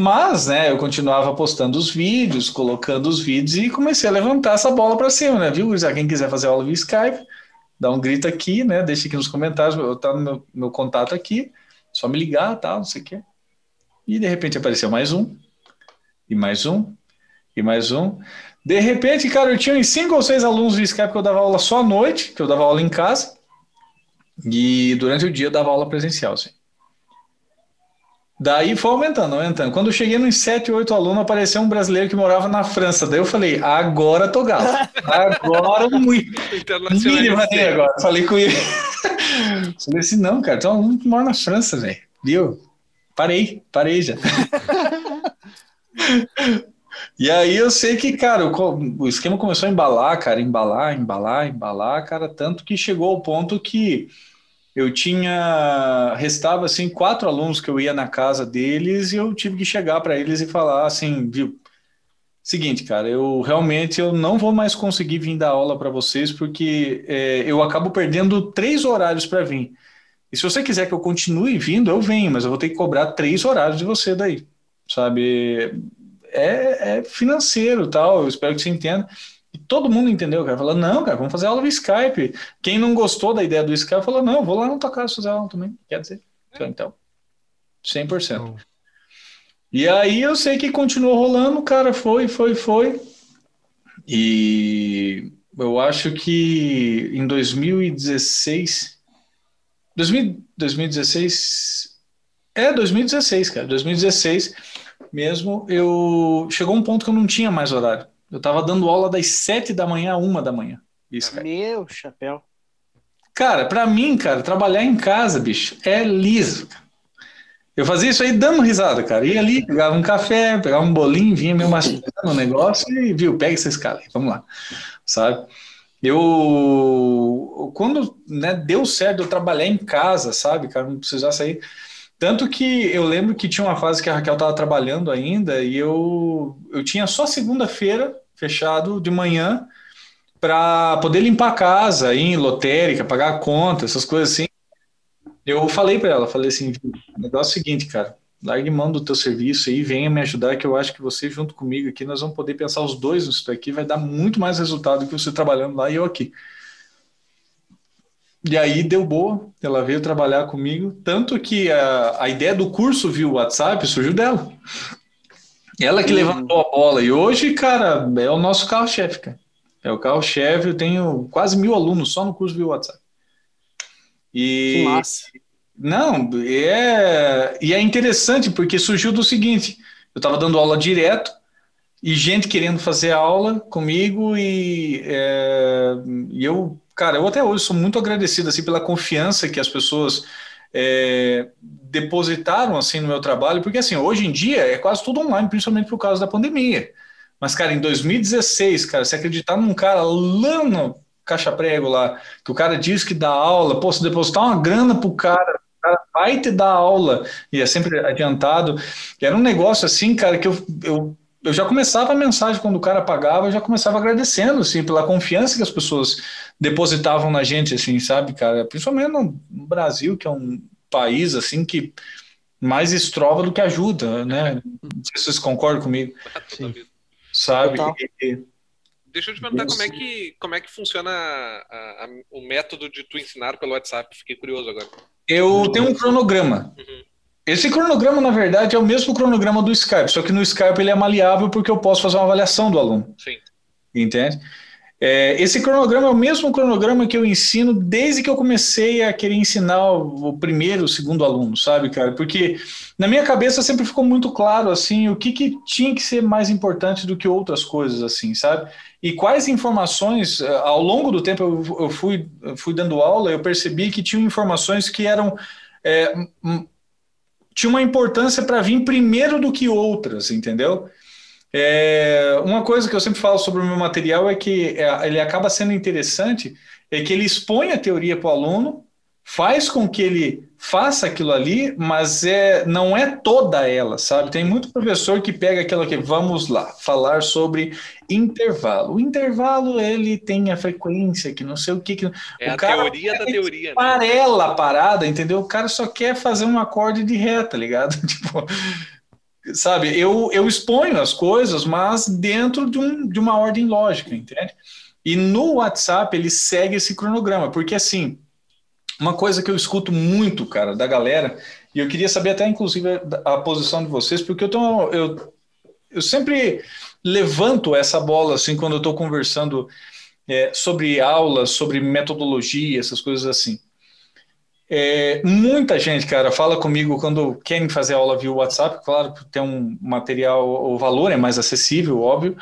mas, né, eu continuava postando os vídeos, colocando os vídeos e comecei a levantar essa bola para cima, né? Viu? Já quem quiser fazer aula via Skype, dá um grito aqui, né? Deixa aqui nos comentários, eu tá no meu, meu contato aqui, só me ligar, tal, não sei o quê. E de repente apareceu mais um, e mais um, e mais um. De repente, cara, eu tinha uns cinco ou seis alunos via Skype que eu dava aula só à noite, que eu dava aula em casa, e durante o dia eu dava aula presencial, assim. Daí foi aumentando, aumentando. Quando eu cheguei nos 7, 8 alunos, apareceu um brasileiro que morava na França. Daí eu falei, agora tô gato. Agora muito. Mínima agora. Falei com ele. <laughs> falei assim, não, cara, tem um aluno que mora na França, velho. Viu? Parei, parei já. <laughs> e aí eu sei que, cara, o, o esquema começou a embalar, cara, embalar, embalar, embalar, cara, tanto que chegou ao ponto que eu tinha restava assim quatro alunos que eu ia na casa deles e eu tive que chegar para eles e falar assim, viu? Seguinte, cara, eu realmente eu não vou mais conseguir vir dar aula para vocês porque é, eu acabo perdendo três horários para vir. E se você quiser que eu continue vindo, eu venho, mas eu vou ter que cobrar três horários de você daí, sabe? É, é financeiro, tal. Eu espero que você entenda. Todo mundo entendeu, cara. Falou, não, cara, vamos fazer aula via Skype. Quem não gostou da ideia do Skype falou, não, vou lá na tua casa fazer aula também. Quer dizer, então, 100%. E aí eu sei que continuou rolando, cara, foi, foi, foi. E eu acho que em 2016, 2016, é 2016, cara, 2016 mesmo, eu chegou um ponto que eu não tinha mais horário. Eu tava dando aula das sete da manhã a uma da manhã. Isso, cara. Meu chapéu. Cara, para mim, cara, trabalhar em casa, bicho, é liso. Eu fazia isso aí dando risada, cara. Ia ali, pegava um café, pegava um bolinho, vinha meio mastigando o negócio e viu, pega essa escala aí, vamos lá, sabe? Eu, quando né, deu certo eu trabalhar em casa, sabe, cara, não precisar sair. Tanto que eu lembro que tinha uma fase que a Raquel estava trabalhando ainda e eu, eu tinha só segunda-feira fechado de manhã para poder limpar a casa, ir em lotérica, pagar a conta, essas coisas assim. Eu falei para ela, falei assim, o negócio é o seguinte, cara, largue mão do teu serviço aí, venha me ajudar que eu acho que você junto comigo aqui, nós vamos poder pensar os dois nisso aqui, vai dar muito mais resultado do que você trabalhando lá e eu aqui. E aí deu boa, ela veio trabalhar comigo, tanto que a, a ideia do curso via WhatsApp surgiu dela. Ela que uhum. levantou a bola. E hoje, cara, é o nosso carro-chefe, cara. É o carro-chefe, eu tenho quase mil alunos só no curso via WhatsApp. E, que massa. Não, é, e é interessante porque surgiu do seguinte: eu estava dando aula direto e gente querendo fazer aula comigo e, é, e eu cara, eu até hoje sou muito agradecido assim pela confiança que as pessoas é, depositaram assim no meu trabalho, porque assim, hoje em dia é quase tudo online, principalmente por causa da pandemia. Mas, cara, em 2016, cara, se acreditar num cara lá no caixa prego lá, que o cara diz que dá aula, se depositar uma grana pro cara, o cara vai te dar aula, e é sempre adiantado. Era um negócio assim, cara, que eu, eu eu já começava a mensagem quando o cara pagava, eu já começava agradecendo, assim, pela confiança que as pessoas depositavam na gente, assim, sabe, cara? Principalmente no, no Brasil, que é um país, assim, que mais estrova do que ajuda, né? Não sei se vocês concordam comigo. Sim. Sabe? E, Deixa eu te perguntar como é que, como é que funciona a, a, o método de tu ensinar pelo WhatsApp. Fiquei curioso agora. Eu tenho um cronograma. Uhum. Esse cronograma, na verdade, é o mesmo cronograma do Skype, só que no Skype ele é maleável porque eu posso fazer uma avaliação do aluno. Sim. Entende? É, esse cronograma é o mesmo cronograma que eu ensino desde que eu comecei a querer ensinar o, primeiro, o segundo aluno, sabe, cara? Porque na minha cabeça sempre ficou muito claro, assim, o que, que tinha que ser mais importante do que outras coisas, assim, sabe? E quais informações, eh, ao longo do tempo eu, fui, eu fui dando aula, eu percebi que tinham informações que eram é, tinha uma importância para vir primeiro do que outras, entendeu? É, uma coisa que eu sempre falo sobre o meu material é que é, ele acaba sendo interessante, é que ele expõe a teoria para o aluno, faz com que ele faça aquilo ali, mas é, não é toda ela, sabe? Tem muito professor que pega aquela que vamos lá falar sobre intervalo. O intervalo ele tem a frequência que não sei o que, que é o a teoria da teoria, né? Parela a parada, entendeu? O cara só quer fazer um acorde de ré, tá ligado? <laughs> tipo, sabe? Eu eu exponho as coisas, mas dentro de, um, de uma ordem lógica, entende? E no WhatsApp ele segue esse cronograma, porque assim, uma coisa que eu escuto muito, cara, da galera, e eu queria saber até, inclusive, a posição de vocês, porque eu, tô, eu, eu sempre levanto essa bola, assim, quando eu estou conversando é, sobre aulas, sobre metodologia, essas coisas assim. É, muita gente, cara, fala comigo quando querem fazer aula via WhatsApp, claro, tem um material, o valor é mais acessível, óbvio,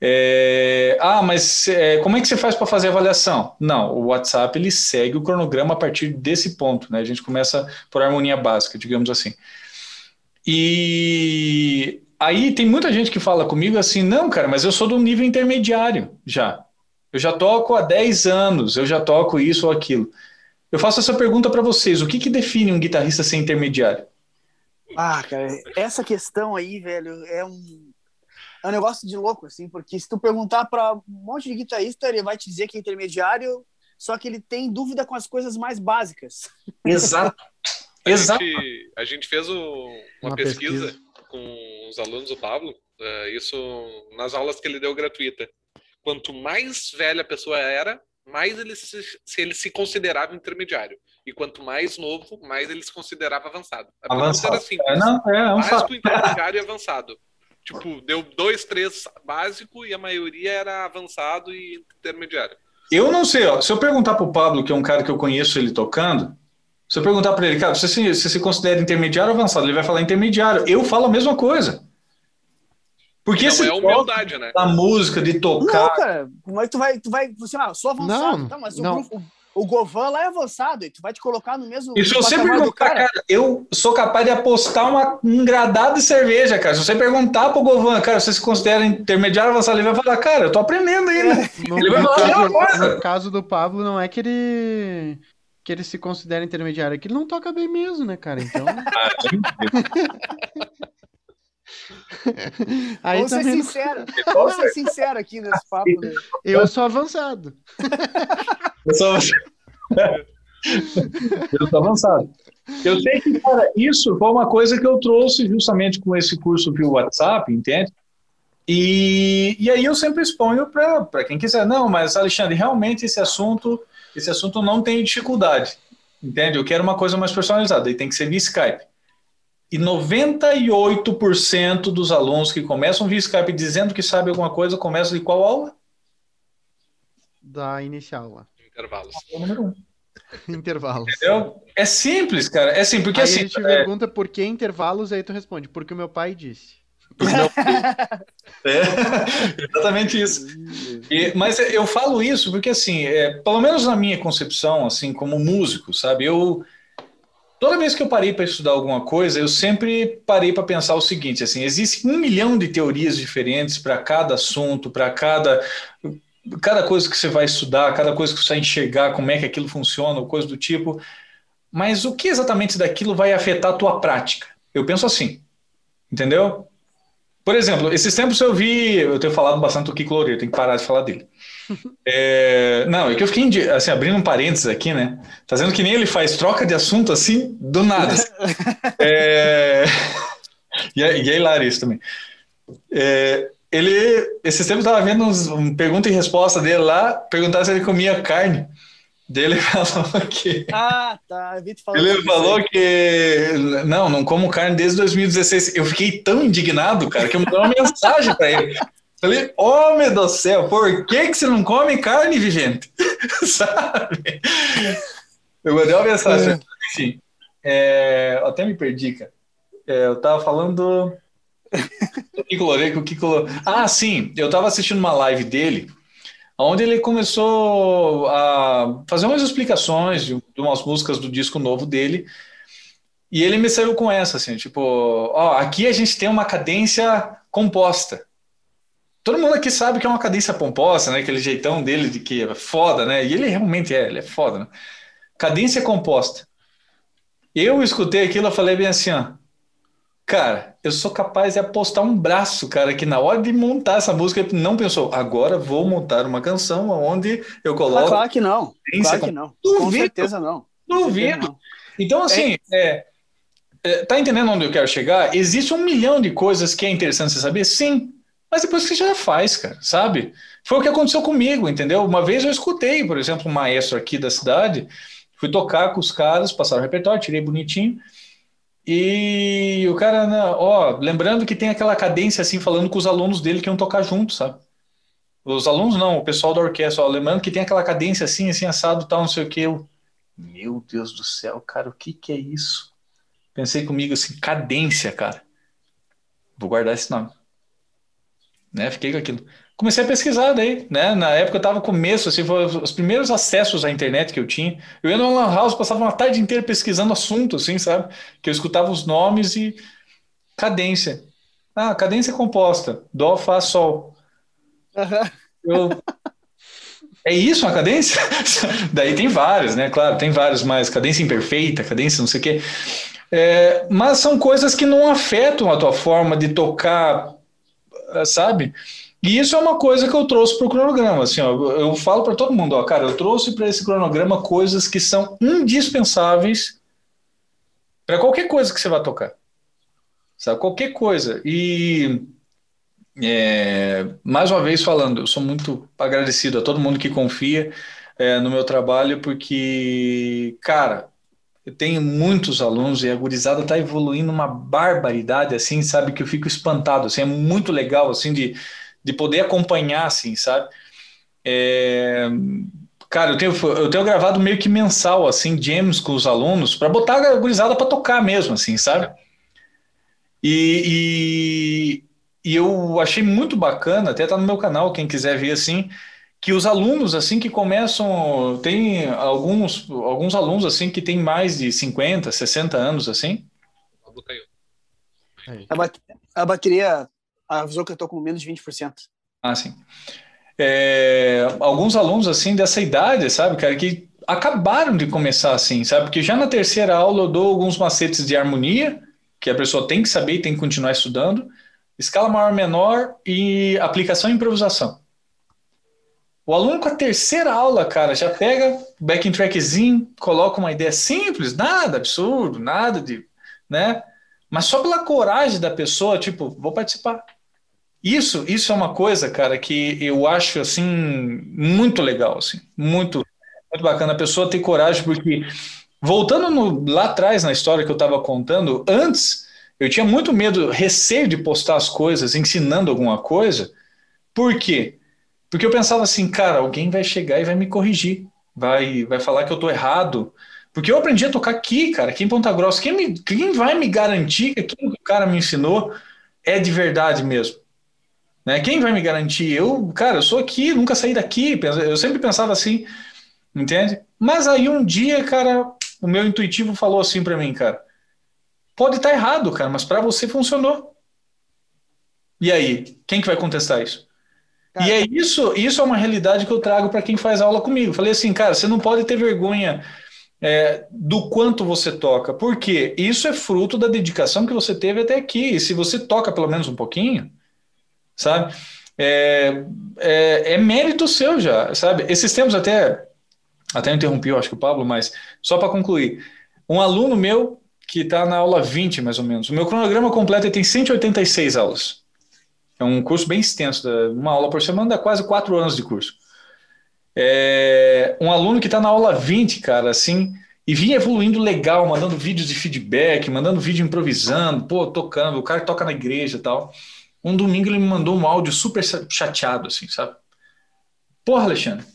é, ah, mas é, como é que você faz para fazer avaliação? Não, o WhatsApp ele segue o cronograma a partir desse ponto, né? A gente começa por harmonia básica, digamos assim. E aí tem muita gente que fala comigo assim, não, cara, mas eu sou do nível intermediário já. Eu já toco há 10 anos, eu já toco isso ou aquilo. Eu faço essa pergunta para vocês: o que, que define um guitarrista ser intermediário? Ah, cara, essa questão aí, velho, é um é um negócio de louco, assim, porque se tu perguntar para um monte de guitarrista, ele vai te dizer que é intermediário, só que ele tem dúvida com as coisas mais básicas. <laughs> Exato. A Exato. Gente, a gente fez o, uma, uma pesquisa, pesquisa, com os alunos do Pablo, uh, isso nas aulas que ele deu gratuita. Quanto mais velha a pessoa era, mais ele se, se ele se considerava intermediário. E quanto mais novo, mais ele se considerava avançado. A avançado. era simples. É, não, é, é um básico, intermediário e avançado tipo, deu dois, três básico e a maioria era avançado e intermediário. Eu não sei, ó. Se eu perguntar pro Pablo, que é um cara que eu conheço ele tocando, se eu perguntar para ele, cara, você se, você se considera intermediário ou avançado? Ele vai falar intermediário. Eu falo a mesma coisa. Porque não, esse é humildade, né? Da música, de tocar. Não, cara, mas tu vai, tu vai, você, ah, sou avançado, não, tá, mas não. O, o Govan lá é avançado, e tu vai te colocar no mesmo. E se você perguntar, cara? cara? eu sou capaz de apostar uma, um gradado de cerveja, cara. Se você perguntar pro Govan, cara, você se considera intermediário avançado, ele vai falar, cara, eu tô aprendendo ainda. É. No, ele vai falar, caso, no caso do Pablo, não é que ele que ele se considera intermediário, é que ele não toca bem mesmo, né, cara? Então. <laughs> Aí Vamos ser sincero. <laughs> Vamos ser sincero aqui nesse papo. Né? Eu sou avançado. Eu sou, eu sou avançado. Eu sei que, cara, isso foi uma coisa que eu trouxe justamente com esse curso via WhatsApp, entende? E, e aí eu sempre exponho para quem quiser. Não, mas Alexandre, realmente esse assunto, esse assunto não tem dificuldade, entende? Eu quero uma coisa mais personalizada, e tem que ser via Skype. E 98% dos alunos que começam via Skype dizendo que sabe alguma coisa, começam de qual aula? Da inicial lá. Intervalos. O número um. <laughs> Intervalos. Entendeu? É simples, cara. É assim, porque aí assim. a gente é... pergunta por que intervalos, aí tu responde, porque o meu pai disse. <laughs> é, exatamente isso. E, mas eu falo isso porque, assim, é, pelo menos na minha concepção, assim, como músico, sabe, eu toda vez que eu parei para estudar alguma coisa, eu sempre parei para pensar o seguinte: assim, existe um milhão de teorias diferentes para cada assunto, para cada cada coisa que você vai estudar, cada coisa que você vai enxergar, como é que aquilo funciona, ou coisa do tipo. Mas o que exatamente daquilo vai afetar a tua prática? Eu penso assim, entendeu? Por exemplo, esses tempos eu vi, eu tenho falado bastante do Kiko Loureiro, tenho que parar de falar dele. <laughs> É, não, é que eu fiquei assim, abrindo um parênteses aqui, né? Fazendo que nem ele faz, troca de assunto assim, do nada. <laughs> é, e, é, e é hilário isso também. É, ele, esses tempos estava vendo uns, um pergunta e resposta dele lá, perguntar se ele comia carne. Dele <laughs> falou que. Ah, tá. Ele falou que. Não, não como carne desde 2016. Eu fiquei tão indignado, cara, que eu mandei uma mensagem para ele. Falei, homem do céu, por que, que você não come carne, vigente? <laughs> Sabe? Eu mandei uma mensagem. É. Enfim, é, eu até me perdi, cara. É, eu tava falando o Kiko o Kiko... Ah, sim, eu estava assistindo uma live dele, onde ele começou a fazer umas explicações de, de umas músicas do disco novo dele, e ele me saiu com essa, assim, tipo, ó, aqui a gente tem uma cadência composta. Todo mundo aqui sabe que é uma cadência composta, né? Aquele jeitão dele de que é foda, né? E ele realmente é, ele é foda, né? cadência composta. Eu escutei aquilo, eu falei bem assim, ó, cara, eu sou capaz de apostar um braço, cara, que na hora de montar essa música, ele não pensou, agora vou montar uma canção onde eu coloco... claro que não, claro que não, Duvido. com certeza não. Duvido. Então, assim, é. É, tá entendendo onde eu quero chegar? Existe um milhão de coisas que é interessante você saber? Sim. Mas depois você já faz, cara, sabe? Foi o que aconteceu comigo, entendeu? Uma vez eu escutei, por exemplo, um maestro aqui da cidade, fui tocar com os caras, passaram o repertório, tirei bonitinho. E o cara, né, ó, lembrando que tem aquela cadência assim, falando com os alunos dele que iam tocar junto, sabe? Os alunos não, o pessoal da orquestra, ó, lembrando que tem aquela cadência assim, assim, assado, tal, não sei o que. Eu, meu Deus do céu, cara, o que que é isso? Pensei comigo assim, cadência, cara. Vou guardar esse nome. Né? Fiquei com aquilo. Comecei a pesquisar daí, né? Na época eu tava começo, assim, foi os primeiros acessos à internet que eu tinha. Eu ia no Lan House, passava uma tarde inteira pesquisando assunto, assim, sabe? Que eu escutava os nomes e cadência. Ah, cadência composta. Dó, Fá, Sol. Uhum. Eu... É isso uma cadência? <laughs> Daí tem vários, né? Claro, tem vários mais. Cadência imperfeita, cadência não sei o quê. É, mas são coisas que não afetam a tua forma de tocar, sabe? E isso é uma coisa que eu trouxe para o cronograma. Assim, ó, eu falo para todo mundo, ó, cara, eu trouxe para esse cronograma coisas que são indispensáveis para qualquer coisa que você vai tocar. Sabe? Qualquer coisa. E é, mais uma vez falando, eu sou muito agradecido a todo mundo que confia é, no meu trabalho, porque, cara, eu tenho muitos alunos e a gurizada está evoluindo uma barbaridade, assim, sabe, que eu fico espantado, assim, é muito legal, assim, de, de poder acompanhar, assim, sabe? É, cara, eu tenho, eu tenho gravado meio que mensal, assim, jams com os alunos, para botar a gurizada para tocar mesmo, assim, sabe? E, e, e, eu achei muito bacana, até tá no meu canal, quem quiser ver, assim, que os alunos, assim, que começam, tem alguns, alguns alunos, assim, que tem mais de 50, 60 anos, assim. A, a bateria avisou que eu tô com menos de 20%. Ah, sim. É, alguns alunos, assim, dessa idade, sabe, cara, que acabaram de começar assim, sabe? Porque já na terceira aula eu dou alguns macetes de harmonia, que a pessoa tem que saber e tem que continuar estudando, escala maior menor e aplicação e improvisação. O aluno com a terceira aula, cara, já pega backing trackzinho, coloca uma ideia simples, nada absurdo, nada de, né? Mas só pela coragem da pessoa, tipo, vou participar. Isso, isso é uma coisa, cara, que eu acho assim muito legal, assim, muito, muito bacana a pessoa ter coragem, porque voltando no, lá atrás na história que eu estava contando, antes eu tinha muito medo, receio de postar as coisas, ensinando alguma coisa. Por quê? Porque eu pensava assim, cara, alguém vai chegar e vai me corrigir, vai, vai falar que eu tô errado. Porque eu aprendi a tocar aqui, cara, aqui em Ponta Grossa. Quem, me, quem vai me garantir que aquilo que o cara me ensinou é de verdade mesmo? Né? Quem vai me garantir? Eu, cara, eu sou aqui, nunca saí daqui. Eu sempre pensava assim, entende? Mas aí um dia, cara, o meu intuitivo falou assim para mim, cara, pode estar tá errado, cara, mas para você funcionou. E aí, quem que vai contestar isso? Cara, e é isso, isso é uma realidade que eu trago para quem faz aula comigo. Falei assim, cara, você não pode ter vergonha é, do quanto você toca, porque isso é fruto da dedicação que você teve até aqui. E se você toca pelo menos um pouquinho, sabe? É, é, é mérito seu já, sabe? Esses tempos até, até interrompi, eu acho que o Pablo, mas só para concluir, um aluno meu que está na aula 20, mais ou menos, o meu cronograma completo tem 186 aulas. É um curso bem extenso, uma aula por semana dá quase quatro anos de curso. É, um aluno que está na aula 20, cara, assim, e vinha evoluindo legal, mandando vídeos de feedback, mandando vídeo improvisando, pô, tocando, o cara toca na igreja e tal. Um domingo ele me mandou um áudio super chateado, assim, sabe? Porra, Alexandre,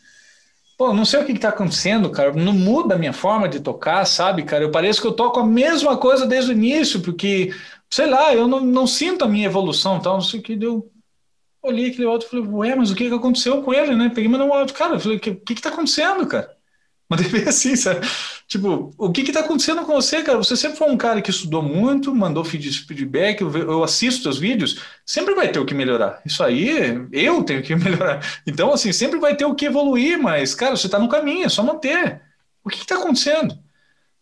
pô, não sei o que está acontecendo, cara, não muda a minha forma de tocar, sabe, cara? Eu pareço que eu toco a mesma coisa desde o início, porque sei lá, eu não, não sinto a minha evolução, tal, não sei o que deu. Olhei aquele áudio e falei, ué, mas o que, que aconteceu com ele, né? Peguei um áudio, cara, falei, o que, que que tá acontecendo, cara? Mandei <laughs> ver assim, sabe? Tipo, o que que tá acontecendo com você, cara? Você sempre foi um cara que estudou muito, mandou feedback, eu, assisto os vídeos, sempre vai ter o que melhorar. Isso aí, eu tenho que <laughs> melhorar. Então, assim, sempre vai ter o que evoluir, mas, cara, você tá no caminho, é só manter. O que está acontecendo?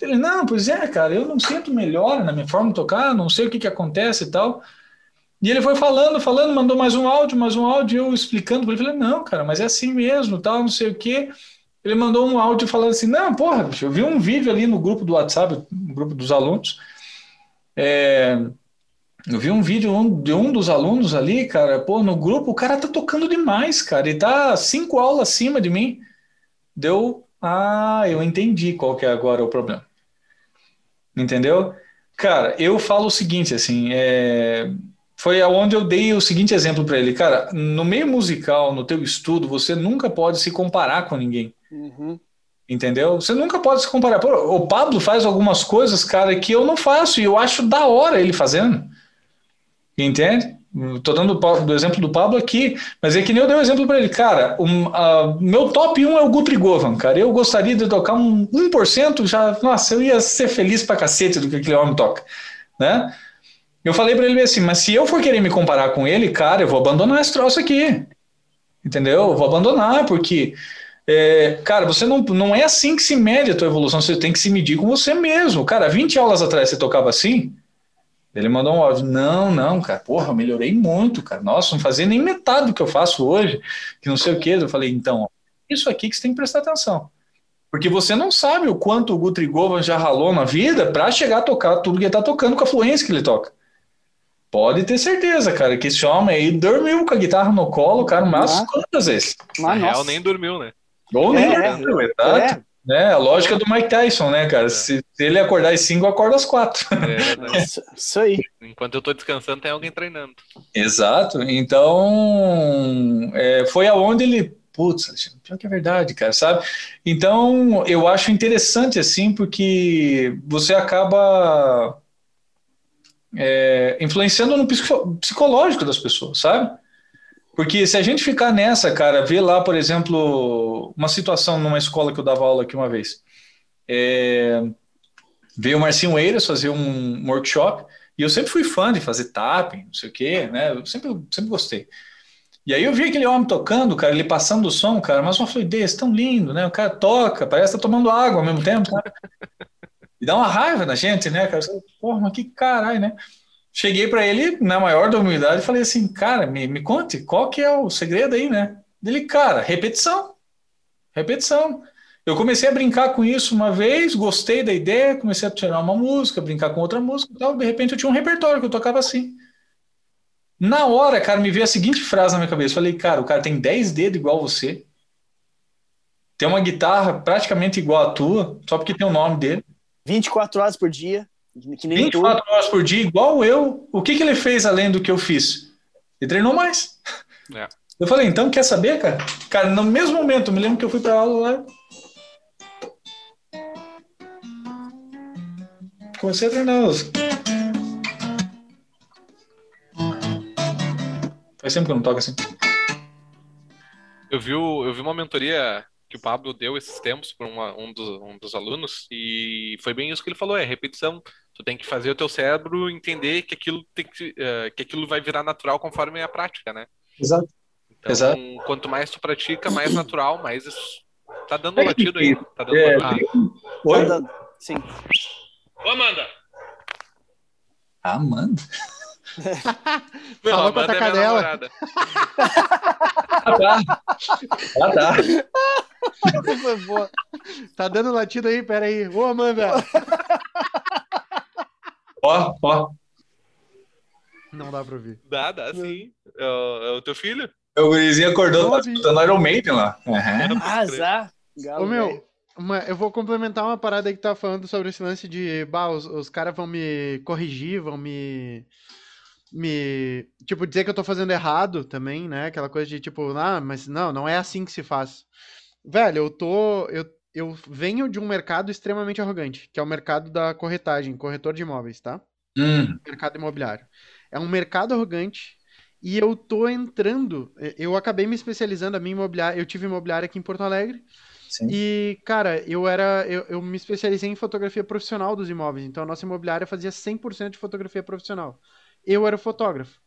Ele, não, pois é, cara, eu não sinto melhor na minha forma de tocar, não sei o que, que acontece e tal. E ele foi falando, falando, mandou mais um áudio, mais um áudio, eu explicando para ele, falei, não, cara, mas é assim mesmo, tal, não sei o quê. Ele mandou um áudio falando assim, não, porra, bicho, eu vi um vídeo ali no grupo do WhatsApp, no grupo dos alunos, é, eu vi um vídeo de um dos alunos ali, cara, pô, no grupo, o cara tá tocando demais, cara, e tá cinco aulas acima de mim. Deu, ah, eu entendi qual que é agora o problema. Entendeu? Cara, eu falo o seguinte, assim, é, foi aonde eu dei o seguinte exemplo para ele, cara, no meio musical, no teu estudo, você nunca pode se comparar com ninguém. Uhum. Entendeu? Você nunca pode se comparar. Pô, o Pablo faz algumas coisas, cara, que eu não faço e eu acho da hora ele fazendo. Entende? Tô dando do exemplo do Pablo aqui, mas é que nem eu dei um exemplo para ele. Cara, um, meu top 1 é o Guthrie Govan, cara. Eu gostaria de tocar um 1%, já, nossa, eu ia ser feliz pra cacete do que aquele homem toca, né? Eu falei para ele assim, mas se eu for querer me comparar com ele, cara, eu vou abandonar esse troço aqui. Entendeu? Eu vou abandonar, porque é, cara, você não, não é assim que se mede a tua evolução, você tem que se medir com você mesmo. Cara, 20 aulas atrás você tocava assim? Ele mandou um áudio, não, não, cara, porra, melhorei muito, cara. Nossa, não fazia nem metade do que eu faço hoje, que não sei o que. Eu falei, então, isso aqui que você tem que prestar atenção. Porque você não sabe o quanto o Guthrie Govan já ralou na vida para chegar a tocar tudo que ele tá tocando com a fluência que ele toca. Pode ter certeza, cara, que esse homem aí dormiu com a guitarra no colo, cara, umas quantas vezes. Na real, nem dormiu, né? Ou nem é, dormiu, exato. É. é. a lógica do Mike Tyson, né, cara? É. Se, se, ele acordar às 5, acorda às 4. É, <laughs> isso aí. Enquanto eu tô descansando, tem alguém treinando. Exato. Então, é, foi aonde ele. Putz, pior que é verdade, cara, sabe? Então, eu acho interessante, assim, porque você acaba é, influenciando no psicológico das pessoas, sabe? Porque se a gente ficar nessa, cara, ver lá, por exemplo, uma situação numa escola que eu dava aula aqui uma vez. É, veio o Marcinho Eiras fazer um workshop, e eu sempre fui fã de fazer tapping, não sei o quê, né? Eu sempre, sempre gostei. E aí eu vi aquele homem tocando, cara, ele passando o som, cara, mas uma fluidez tão lindo, né? O cara toca, parece estar tá tomando água ao mesmo tempo, cara. <laughs> E dá uma raiva na gente, né, cara? Porra, mas que caralho, né? Cheguei para ele na maior da humildade e falei assim, cara, me, me conte, qual que é o segredo aí, né? Ele, cara, repetição, repetição. Eu comecei a brincar com isso uma vez, gostei da ideia, comecei a tirar uma música, brincar com outra música tal. De repente eu tinha um repertório que eu tocava assim. Na hora, cara, me veio a seguinte frase na minha cabeça. Falei, cara, o cara tem 10 dedos igual você. Tem uma guitarra praticamente igual a tua, só porque tem o nome dele. 24 horas por dia. Que nem 24 tu. horas por dia, igual eu. O que, que ele fez além do que eu fiz? Ele treinou mais. É. Eu falei, então quer saber, cara? Cara, no mesmo momento, me lembro que eu fui pra aula lá. Comecei a treinar os. Faz tempo que eu não toco assim. Eu vi, eu vi uma mentoria que o Pablo deu esses tempos para um, dos, um dos alunos e foi bem isso que ele falou, é repetição. Tu tem que fazer o teu cérebro entender que aquilo, tem que, uh, que aquilo vai virar natural conforme a prática, né? Exato. Então, Exato. quanto mais tu pratica, mais natural, mais isso. Tá dando é latido aí. Tá dando é, Oi? Tá dando. Sim. Ô, Amanda! Amanda? Meu, Falou com a é ah, tá. Ah, tá. Foi boa. Tá dando latido aí, pera aí. Ô, Amanda. Ó, ó. Não dá pra ouvir. Dá, dá sim. É o, é o teu filho? O gurizinho acordou, tá escutando Iron Maiden lá. Uhum. Azar. Ô, meu, uma, eu vou complementar uma parada aí que tá falando sobre esse lance de, bah, os, os caras vão me corrigir, vão me me, tipo, dizer que eu tô fazendo errado também, né? Aquela coisa de tipo, ah, mas não, não é assim que se faz. Velho, eu tô, eu, eu venho de um mercado extremamente arrogante, que é o mercado da corretagem, corretor de imóveis, tá? Hum. Mercado imobiliário. É um mercado arrogante e eu tô entrando, eu acabei me especializando, a minha imobiliária, eu tive imobiliária aqui em Porto Alegre, Sim. E, cara, eu era. Eu, eu, me especializei em fotografia profissional dos imóveis. Então a nossa imobiliária fazia 100% de fotografia profissional eu era fotógrafo.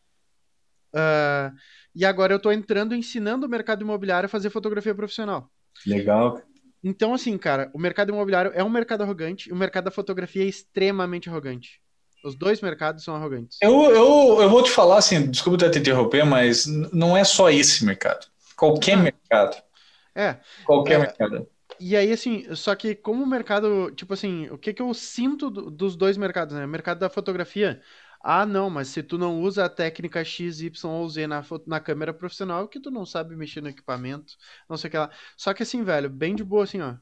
Uh, e agora eu estou entrando ensinando o mercado imobiliário a fazer fotografia profissional. Legal. Então, assim, cara, o mercado imobiliário é um mercado arrogante, o mercado da fotografia é extremamente arrogante. Os dois mercados são arrogantes. Eu, eu, eu vou te falar assim, desculpa te interromper, mas não é só esse mercado. Qualquer ah. mercado. É. Qualquer é, mercado. E aí, assim, só que como o mercado, tipo assim, o que que eu sinto do, dos dois mercados, né? O mercado da fotografia, ah, não, mas se tu não usa a técnica X, Y ou Z na, na câmera profissional, que tu não sabe mexer no equipamento, não sei o que lá. Só que assim, velho, bem de boa, assim, ó.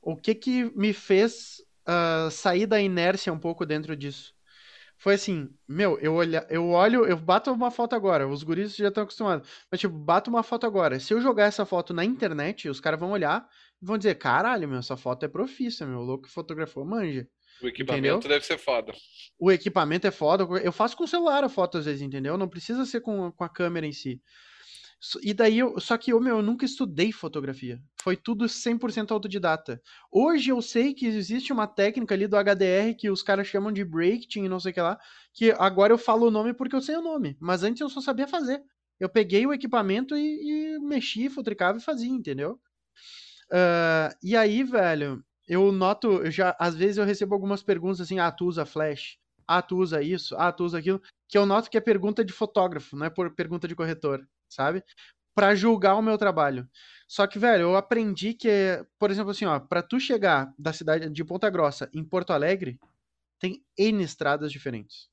O que que me fez uh, sair da inércia um pouco dentro disso? Foi assim, meu, eu, olha, eu olho, eu bato uma foto agora, os guris já estão acostumados, mas tipo, bato uma foto agora. Se eu jogar essa foto na internet, os caras vão olhar e vão dizer, caralho, meu, essa foto é profissa, meu, o louco que fotografou manja. O equipamento entendeu? deve ser foda. O equipamento é foda. Eu faço com o celular a foto às vezes, entendeu? Não precisa ser com, com a câmera em si. E daí, eu, só que eu, meu, eu nunca estudei fotografia. Foi tudo 100% autodidata. Hoje eu sei que existe uma técnica ali do HDR que os caras chamam de breaking e não sei o que lá, que agora eu falo o nome porque eu sei o nome, mas antes eu só sabia fazer. Eu peguei o equipamento e, e mexi, futricava e fazia, entendeu? Uh, e aí, velho, eu noto, eu já às vezes eu recebo algumas perguntas assim, ah, tu usa flash? Ah, tu usa isso? Ah, tu usa aquilo? Que eu noto que é pergunta de fotógrafo, não é por pergunta de corretor sabe? Para julgar o meu trabalho. Só que, velho, eu aprendi que, por exemplo, assim, ó, para tu chegar da cidade de Ponta Grossa em Porto Alegre, tem N estradas diferentes.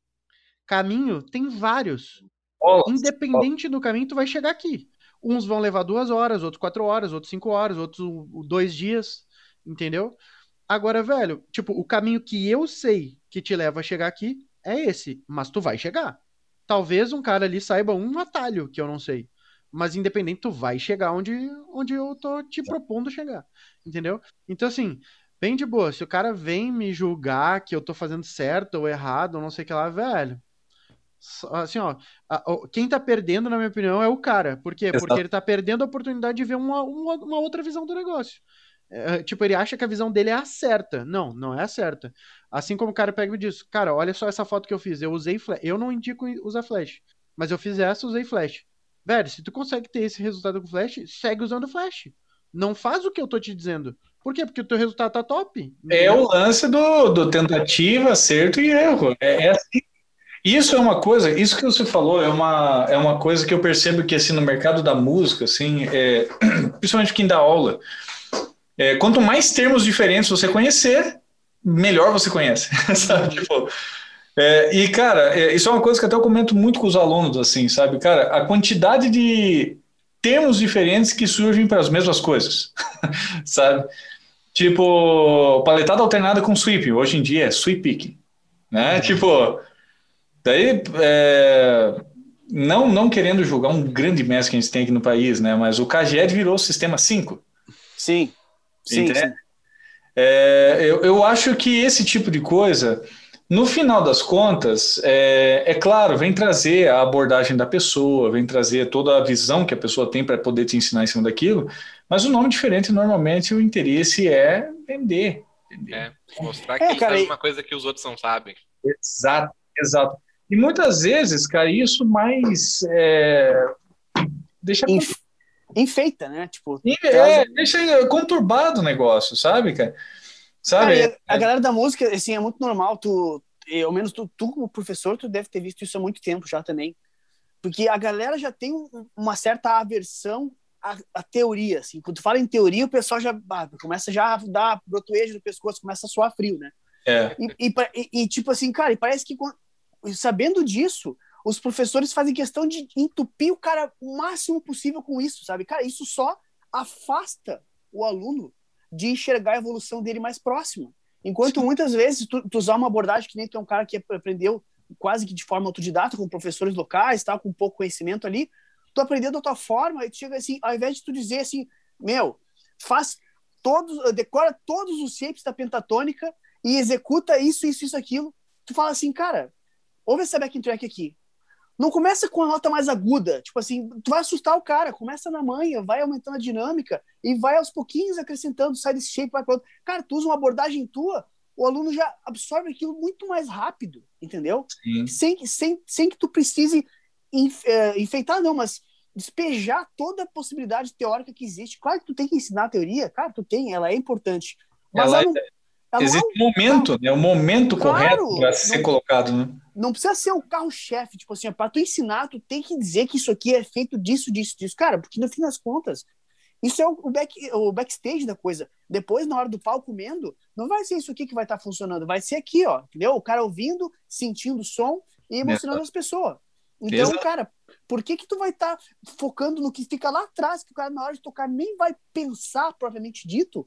Caminho tem vários. Nossa. Independente do caminho, tu vai chegar aqui. Uns vão levar duas horas, outros quatro horas, outros cinco horas, outros dois dias, entendeu? Agora, velho, tipo, o caminho que eu sei que te leva a chegar aqui é esse, mas tu vai chegar. Talvez um cara ali saiba um atalho que eu não sei. Mas independente, tu vai chegar onde, onde eu tô te propondo chegar. Entendeu? Então, assim, bem de boa. Se o cara vem me julgar que eu tô fazendo certo ou errado, ou não sei o que lá, velho. Assim, ó, quem tá perdendo, na minha opinião, é o cara. Por quê? Porque ele tá perdendo a oportunidade de ver uma, uma, uma outra visão do negócio. É, tipo, ele acha que a visão dele é a certa. Não, não é a certa. Assim como o cara pega e diz, cara, olha só essa foto que eu fiz, eu usei flash. Eu não indico usar flash, mas eu fiz essa, usei flash. Velho, se tu consegue ter esse resultado com flash, segue usando flash. Não faz o que eu tô te dizendo. Por quê? Porque o teu resultado tá top. É o lance do, do tentativa, acerto e erro. É, é assim. Isso é uma coisa, isso que você falou é uma, é uma coisa que eu percebo que assim no mercado da música, assim, é, <clears throat> principalmente quem dá aula, é, quanto mais termos diferentes você conhecer, melhor você conhece, <laughs> sabe? Uhum. Tipo, é, e, cara, é, isso é uma coisa que até eu comento muito com os alunos, assim, sabe? Cara, a quantidade de termos diferentes que surgem para as mesmas coisas, <laughs> sabe? Tipo, paletada alternada com sweep, hoje em dia é sweep picking, né? Uhum. Tipo, daí, é, não, não querendo julgar um grande mestre que a gente tem aqui no país, né? Mas o KGED virou o sistema 5. Sim, sim, sim. É, eu, eu acho que esse tipo de coisa, no final das contas, é, é, claro, vem trazer a abordagem da pessoa, vem trazer toda a visão que a pessoa tem para poder te ensinar em cima daquilo, mas o nome diferente, normalmente, o interesse é vender. É, mostrar que é, cara, sabe uma coisa que os outros não sabem. Exato, exato. E muitas vezes, cara, isso mais. É, deixa. Inf enfeita, né? Tipo, é, deixa conturbado o negócio, sabe, cara? Sabe? Cara, a, a galera da música, assim, é muito normal, tu, ao menos tu, tu, como professor, tu deve ter visto isso há muito tempo já também. Porque a galera já tem uma certa aversão à, à teoria, assim. Quando tu fala em teoria, o pessoal já ah, começa já a dar brotoejo no pescoço, começa a suar frio, né? É. E, e, e, tipo assim, cara, e parece que sabendo disso, os professores fazem questão de entupir o cara o máximo possível com isso, sabe? Cara, isso só afasta o aluno de enxergar a evolução dele mais próxima. Enquanto muitas vezes tu, tu, usar uma abordagem que nem tu é um cara que aprendeu quase que de forma autodidata com professores locais, tá, com pouco conhecimento ali, tu aprendeu da tua forma e tu chega assim, ao invés de tu dizer assim, meu, faz todos, decora todos os shapes da pentatônica e executa isso, isso, isso, aquilo, tu fala assim, cara, ouve essa backing track aqui, não começa com a nota mais aguda, tipo assim, tu vai assustar o cara, começa na manha, vai aumentando a dinâmica e vai aos pouquinhos acrescentando, sai desse shape, vai para outro. Cara, tu usa uma abordagem tua, o aluno já absorve aquilo muito mais rápido, entendeu? Sem, sem, sem que tu precise é, enfeitar, não, mas despejar toda a possibilidade teórica que existe. Claro que tu tem que ensinar a teoria, cara, tu tem, ela é importante. Mas Ela ela não, ela Existe é um momento, né? O momento Claro, correto para ser não- colocado, né? Não precisa ser o carro-chefe, tipo assim, para tu ensinar, tu tem que dizer que isso aqui é feito disso, disso, disso. Cara, porque no fim das contas, isso é o, back, o backstage da coisa. Depois, na hora do pau comendo, não vai ser isso aqui que vai estar funcionando, vai ser aqui, ó, entendeu? O cara ouvindo, sentindo o som e emocionando as pessoas. Então, Exato. cara, por que que tu vai estar focando no que fica lá atrás, que o cara na hora de tocar nem vai pensar propriamente dito,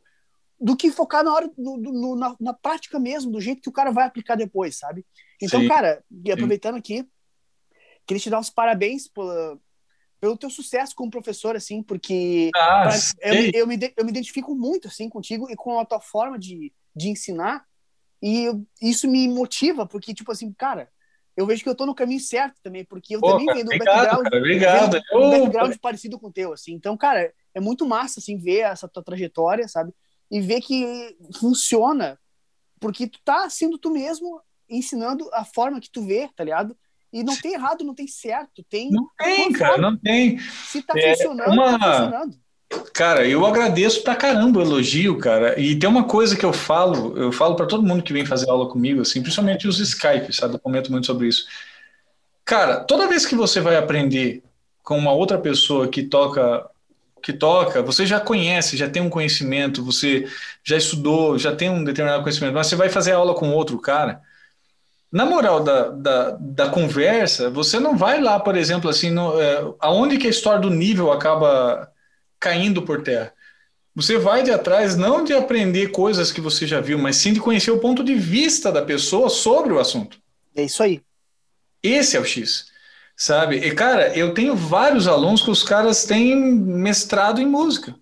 do que focar na hora no- no- na, na prática mesmo, do jeito que o cara vai aplicar depois, sabe? Então, Sim. cara, e aproveitando aqui, queria te dar uns parabéns pela- pelo teu sucesso como professor, assim, porque Ah, pra- eu, eu, me, eu me identifico muito, assim, contigo e com a tua forma de, de ensinar, e eu- isso me motiva, porque, tipo assim, cara, eu vejo que eu tô no caminho certo também, porque eu Pô, também cara, venho do obrigado, background, cara, obrigado. venho um background parecido com o teu, assim. Então, cara, é muito massa, assim, ver essa tua trajetória, sabe? E ver que funciona, porque tu tá sendo tu mesmo, ensinando a forma que tu vê, tá ligado? E não tem errado, não tem certo, tem... Não tem, cara, não tem. Se tá É, funcionando, uma- tá funcionando. Cara, eu agradeço pra caramba o elogio, cara. E tem uma coisa que eu falo, eu falo pra todo mundo que vem fazer aula comigo, assim, principalmente os Skype, sabe? Eu comento muito sobre isso. Cara, toda vez que você vai aprender com uma outra pessoa que toca, que toca, você já conhece, já tem um conhecimento, você já estudou, já tem um determinado conhecimento, mas você vai fazer aula com outro cara. Na moral da, da, da conversa, você não vai lá, por exemplo, assim, no, é, aonde que a história do nível acaba caindo por terra. Você vai de atrás não de aprender coisas que você já viu, mas sim de conhecer o ponto de vista da pessoa sobre o assunto. É isso aí. Esse é o X, sabe? E, cara, eu tenho vários alunos que os caras têm mestrado em música.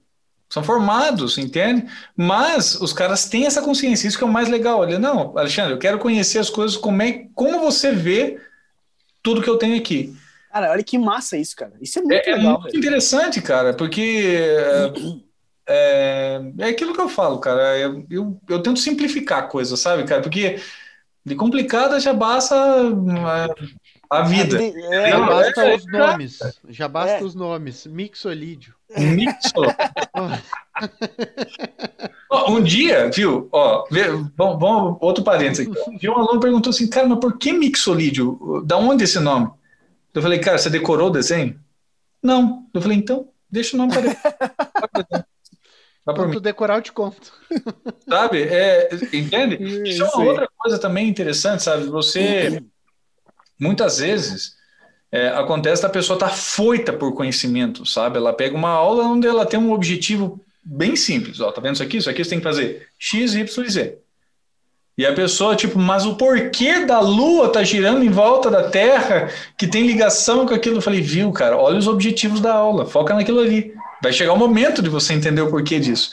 São formados, entende? Mas os caras têm essa consciência, isso que é o mais legal. Olha, não, Alexandre, eu quero conhecer as coisas, como, é, como você vê tudo que eu tenho aqui. Cara, olha que massa isso, cara. Isso é muito É, é legal, muito velho. interessante, cara, porque <clears throat> é, é, é aquilo que eu falo, cara. Eu, eu, eu tento simplificar a coisa, sabe, cara? Porque de complicada já basta é, a vida. É, Já Não, basta é- os nomes. Já basta É. os nomes. Mixolídio. Mixo. Ó, Um dia, viu? Ó, vê, vamos, vamos- outro parênteses aqui. Um dia um aluno perguntou assim, cara, mas por que mixolídio? Da onde esse nome? Eu falei, cara, você decorou o desenho? Não. Eu falei, então, deixa o nome para <laughs> Dá por Quando mim. tu decorar, eu te conto. Sabe? É, entende? <laughs> Isso é uma outra coisa também interessante, sabe? Você, muitas vezes, é, acontece da pessoa estar foita por conhecimento, sabe? Ela pega uma aula onde ela tem um objetivo bem simples. Ó, tá vendo isso aqui? Isso aqui você tem que fazer X, Y e Z. E a pessoa, tipo, mas o porquê da Lua tá girando em volta da Terra, que tem ligação com aquilo? Eu falei, viu, cara, olha os objetivos da aula, foca naquilo ali. Vai chegar o momento de você entender o porquê disso,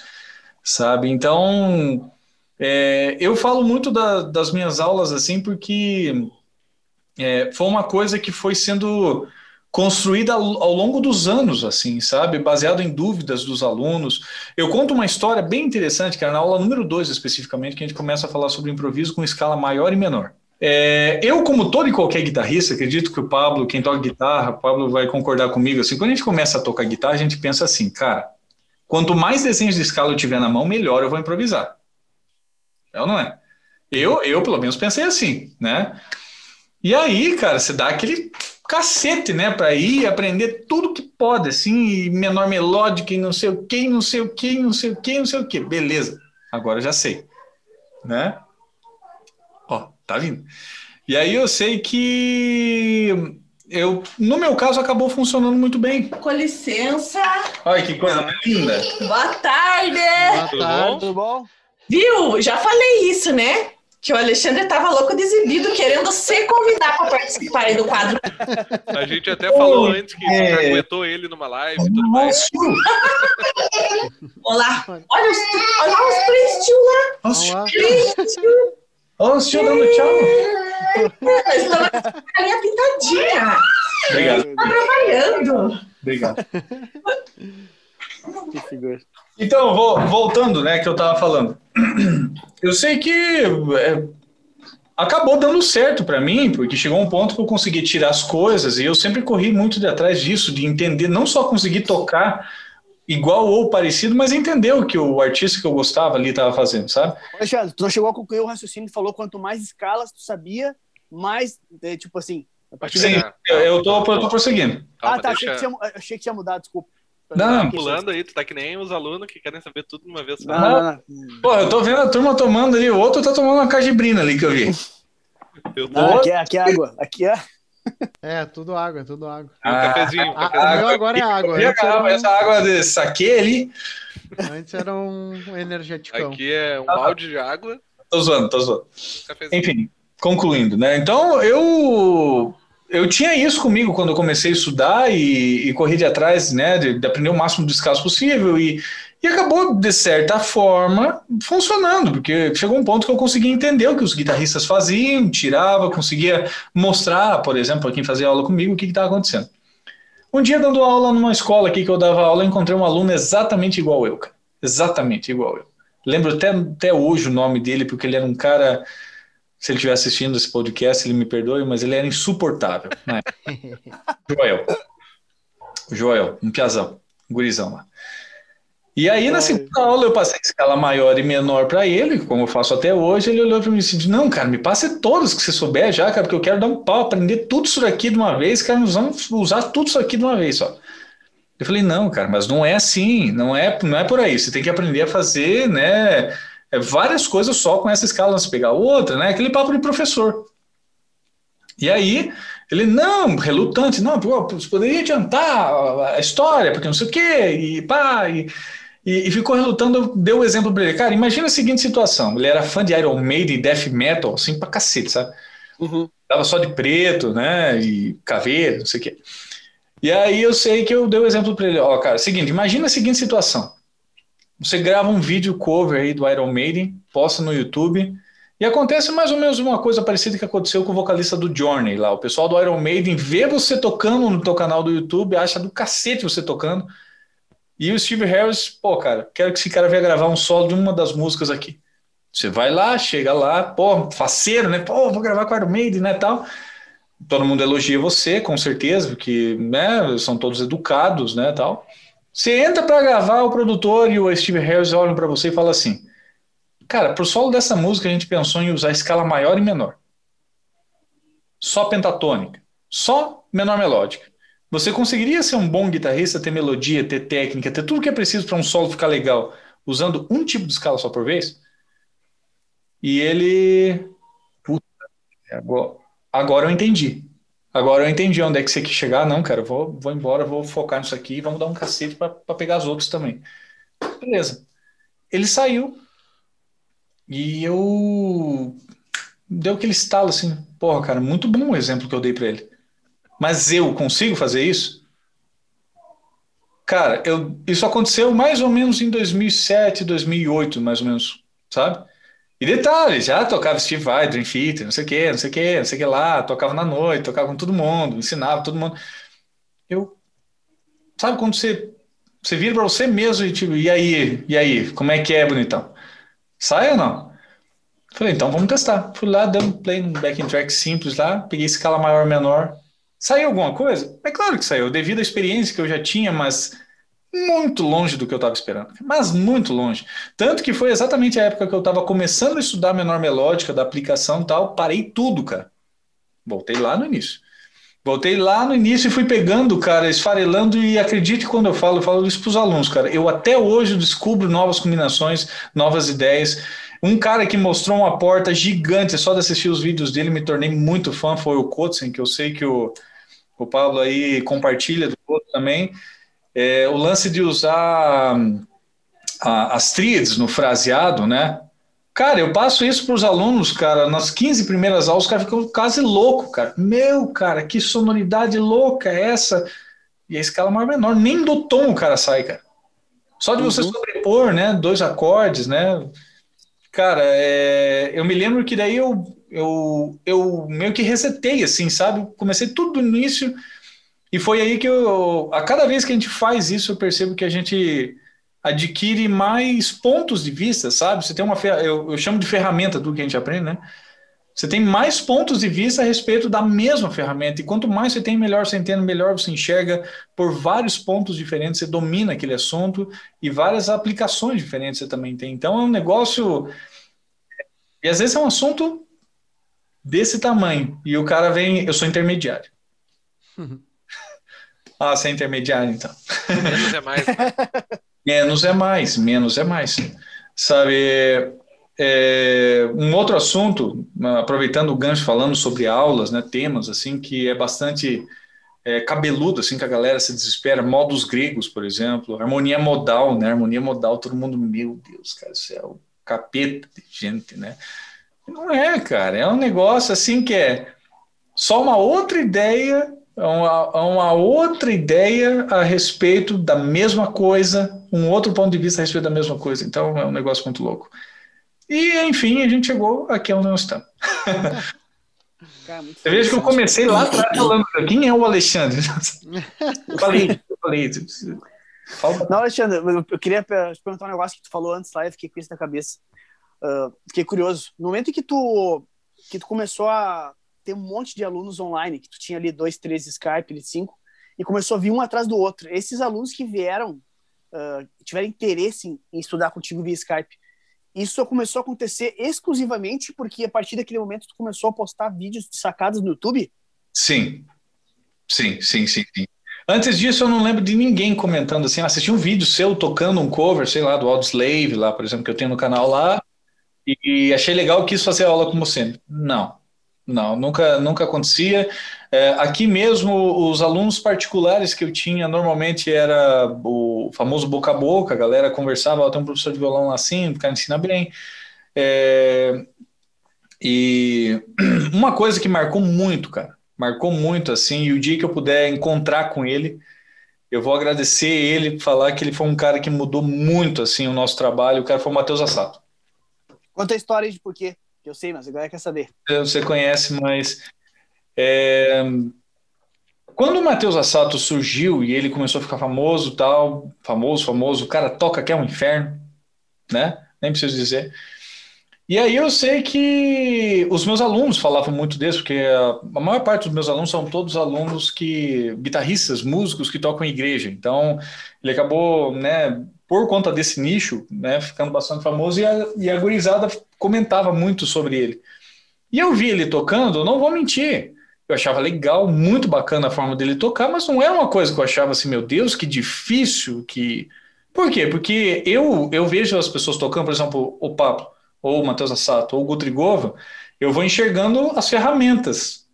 sabe? Então, é, eu falo muito da- das minhas aulas assim, porque é, foi uma coisa que foi sendo construída ao, ao longo dos anos, assim, sabe? Baseado em dúvidas dos alunos. Eu conto uma história bem interessante, que é na aula número 2 especificamente, que a gente começa a falar sobre improviso com escala maior e menor. É, eu, como todo e qualquer guitarrista, acredito que o Pablo, quem toca guitarra, o Pablo vai concordar comigo, assim, quando a gente começa a tocar guitarra, a gente pensa assim, cara, quanto mais desenhos de escala eu tiver na mão, melhor eu vou improvisar. É ou não é? Eu, eu pelo menos, pensei assim, né? E aí, cara, você dá aquele cacete, né, para ir aprender tudo que pode, assim, e menor melódica e não sei o que, não sei o que, não sei o que, não sei o que. Beleza, agora já sei, né? Ó, tá vindo. E aí eu sei que eu, no meu caso, acabou funcionando muito bem. Com licença. Olha que coisa linda. Boa tarde. Boa Tudo tarde. bom? Tudo bom? Viu? Já falei isso, né? Que o Alexandre tava louco de exibido, querendo se convidar para participar aí do quadro. A gente até falou Oi, antes que é. aguentou ele numa live e tudo mais. Olá. Olha os, olha os três tios lá. Lá. Três tios. Olha o senhor dando tchau. Nós estamos com a pintadinha. Obrigado. Tá trabalhando. Obrigado. Então, vou- voltando, né, que eu tava falando. <clears throat> Eu sei que é, acabou dando certo para mim, porque chegou um ponto que eu consegui tirar as coisas e eu sempre corri muito de atrás disso, de entender, não só conseguir tocar igual ou parecido, mas entender o que o artista que eu gostava ali estava fazendo, sabe? Alexandre, tu não chegou a concluir o raciocínio, falou quanto mais escalas tu sabia, mais, é, tipo assim... a partir Sim, da- eu, eu, tô, eu tô prosseguindo. Calma, ah, tá, achei que, tinha, achei que tinha mudado, desculpa. Não, Aqui, Pulando aí, tu tá que nem os alunos que querem saber tudo de uma vez só. Não, não, não. Pô, eu tô vendo a turma tomando ali, o outro tá tomando uma cajibrina ali que eu vi. Eu tô Não, aqui, é, aqui é água. Aqui é. É, tudo água, tudo água. um cafezinho. Ah, cafezinho. o meu agora é água. E a era, água- um, Essa água de saque ali. antes era um energeticão. Aqui é um balde de água, Tô zoando, tô zoando. um. Enfim, concluindo, né? Então eu eu tinha isso comigo quando eu comecei a estudar e, e corri de atrás, né, de, de aprender o máximo de escalas possível e, e acabou de certa forma funcionando, porque chegou um ponto que eu conseguia entender o que os guitarristas faziam, tirava, conseguia mostrar, por exemplo, para quem fazia aula comigo, o que estava acontecendo. Um dia dando aula numa escola aqui que eu dava aula, eu encontrei um aluno exatamente igual eu, cara. Exatamente igual eu. Lembro até, até hoje o nome dele, porque ele era um cara se ele estiver assistindo esse podcast, ele me perdoe, mas ele era insuportável. Né? <laughs> Joel. Joel, um piazão, um gurizão lá. E aí, na segunda aula, eu passei escala maior e menor para ele, como eu faço até hoje. Ele olhou para mim e disse: Não, cara, me passe todos que você souber já, cara, porque eu quero dar um pau, aprender tudo isso daqui de uma vez, cara, nós vamos usar tudo isso aqui de uma vez só. Eu falei: Não, cara, mas não é assim, não é, não é por aí. Você tem que aprender a fazer, né? É, várias coisas só com essa escala, se pegar outra, né? Aquele papo de professor. E aí, ele, não, relutante, não, pô, você poderia adiantar a história, porque não sei o quê, e pá, e, e, e ficou relutando, deu o exemplo para ele. Cara, imagina a seguinte situação, ele era fã de Iron Maiden, Death Metal, assim, pra cacete, sabe? Uhum. Tava só de preto, né, e caveira, não sei o quê. E aí eu sei que eu dei o exemplo para ele, ó, cara, seguinte, imagina a seguinte situação, você grava um vídeo cover aí do Iron Maiden, posta no YouTube, e acontece mais ou menos uma coisa parecida que aconteceu com o vocalista do Journey lá. O pessoal do Iron Maiden vê você tocando no teu canal do YouTube, acha do cacete você tocando. E o Steve Harris, pô, cara, quero que esse cara venha gravar um solo de uma das músicas aqui. Você vai lá, chega lá, pô, faceiro, né? Pô, vou gravar com o Iron Maiden, né, tal. Todo mundo elogia você, com certeza, porque, né, são todos educados, né, tal. Você entra para gravar, o produtor e o Steve Harris olham para você e falam assim: Cara, pro solo dessa música a gente pensou em usar escala maior e menor. Só pentatônica. Só menor melódica. Você conseguiria ser um bom guitarrista, ter melodia, ter técnica, ter tudo que é preciso para um solo ficar legal, usando um tipo de escala só por vez? E ele. Puta, agora, agora eu entendi. Agora eu entendi onde é que você quer chegar. Não, cara, vou, vou embora, vou focar nisso aqui e vamos dar um cacete para pegar os outros também. Beleza. Ele saiu e eu. Deu aquele estalo assim. Porra, cara, muito bom o exemplo que eu dei para ele. Mas eu consigo fazer isso? Cara, eu, isso aconteceu mais ou menos em 2007, 2008, mais ou menos, sabe? E detalhe, já tocava Steve Vai, Dream Theater, não sei o que, não sei o que, não sei o que lá, tocava na noite, tocava com todo mundo, ensinava todo mundo. Eu, sabe quando você, você vira para você mesmo e tipo, e aí, e aí, como é que é, bonitão? Sai ou não? Falei, então vamos testar. Fui lá, dei um play no backing track simples lá, peguei escala maior, menor. Saiu alguma coisa? É claro que saiu, devido à experiência que eu já tinha, mas muito longe do que eu estava esperando, mas muito longe. Tanto que foi exatamente a época que eu estava começando a estudar menor melódica da aplicação e tal, parei tudo, cara. Voltei lá no início. Voltei lá no início e fui pegando, cara, esfarelando, e acredite quando eu falo, eu falo isso para os alunos, cara. Eu até hoje descubro novas combinações, novas ideias. Um cara que mostrou uma porta gigante, só de assistir os vídeos dele, me tornei muito fã, foi o Kotzen, que eu sei que o, o Pablo aí compartilha do outro também. É, o lance de usar a, as tríades no fraseado, né? Cara, eu passo isso para os alunos, cara, nas 15 primeiras aulas, os caras ficam quase louco, cara. Meu, cara, que sonoridade louca é essa? E a escala maior menor, nem do tom o cara sai, cara. Só de você Uhum. sobrepor, né, dois acordes, né? Cara, é, eu me lembro que daí eu, eu, eu meio que resetei, assim, sabe? Comecei tudo do início e foi aí que eu, a cada vez que a gente faz isso, eu percebo que a gente adquire mais pontos de vista, sabe? Você tem uma, eu, eu chamo de ferramenta tudo que a gente aprende, né? Você tem mais pontos de vista a respeito da mesma ferramenta. E quanto mais você tem, melhor você entende, melhor você enxerga por vários pontos diferentes, você domina aquele assunto e várias aplicações diferentes você também tem. Então é um negócio. E às vezes é um assunto desse tamanho. E o cara vem, eu sou intermediário. Ah, você é intermediário, então. Menos é mais. <laughs> menos é mais, menos é mais. Sabe, é, um outro assunto, aproveitando o gancho falando sobre aulas, né, temas assim que é bastante é, cabeludo, assim que a galera se desespera, modos gregos, por exemplo, harmonia modal, né, harmonia modal, todo mundo, meu Deus, cara, isso é o capeta de gente, né? Não é, cara, é um negócio assim que é só uma outra ideia, uma, uma outra ideia a respeito da mesma coisa, um outro ponto de vista a respeito da mesma coisa. Então é um negócio muito louco. E, enfim, a gente chegou aqui onde nós estamos. Cara, Você veja que eu comecei lá atrás falando quem é o Alexandre. <laughs> Eu falei, eu falei. Não, Alexandre, eu queria te perguntar um negócio que tu falou antes lá e fiquei com isso na cabeça. Uh, fiquei curioso. No momento em que tu, que tu começou a ter um monte de alunos online, que tu tinha ali dois, três Skype, cinco, e começou a vir um atrás do outro. Esses alunos que vieram, uh, tiveram interesse em, em estudar contigo via Skype, isso começou a acontecer exclusivamente porque a partir daquele momento tu começou a postar vídeos de sacadas no YouTube? Sim. Sim, sim, sim, sim. Antes disso, eu não lembro de ninguém comentando assim, ah, assisti um vídeo seu tocando um cover, sei lá, do Audioslave lá, por exemplo, que eu tenho no canal lá, e achei legal, quis fazer aula com você. Não, não, nunca, nunca acontecia. É, aqui mesmo, os alunos particulares que eu tinha, normalmente era o famoso boca a boca, a galera conversava, tem um professor de violão assim, o cara ensina bem. É, e <clears throat> uma coisa que marcou muito, cara, marcou muito, assim, e o dia que eu puder encontrar com ele, eu vou agradecer ele, falar que ele foi um cara que mudou muito, assim, o nosso trabalho, o cara foi o Matheus Assato. Conta a história de por quê, eu sei, mas agora quer saber. Você conhece, mas é... Quando o Matheus Assato surgiu e ele começou a ficar famoso, tal, famoso, famoso, o cara toca que é um inferno, né? Nem preciso dizer. E aí eu sei que os meus alunos falavam muito disso, porque a maior parte dos meus alunos são todos alunos que guitarristas, músicos que tocam em igreja. Então ele acabou, né, por conta desse nicho, né, ficando bastante famoso e a, e a gurizada comentava muito sobre ele. E eu vi ele tocando, não vou mentir, eu achava legal, muito bacana a forma dele tocar, mas não era uma coisa que eu achava assim, meu Deus, que difícil, que... Por quê? Porque eu, eu vejo as pessoas tocando, por exemplo, o Pablo, ou o Matheus Assato, ou o Gutrigova, eu vou enxergando as ferramentas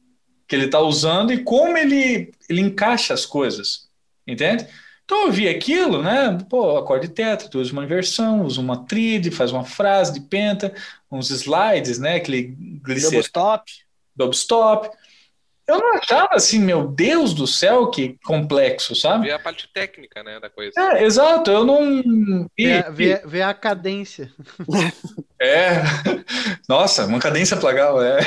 que ele está usando e como ele, ele encaixa as coisas, entende? Então eu vi aquilo, né? Pô, acorde tetra, tu usa uma inversão, usa uma tríade, faz uma frase de penta, uns slides, né? Aquele glicer... Double stop. Double stop. Eu não achava assim, meu Deus do céu, que complexo, sabe? Ver a parte técnica, né, da coisa. É, exato, eu não... Ver, a cadência. <laughs> É, nossa, uma cadência plagal, é.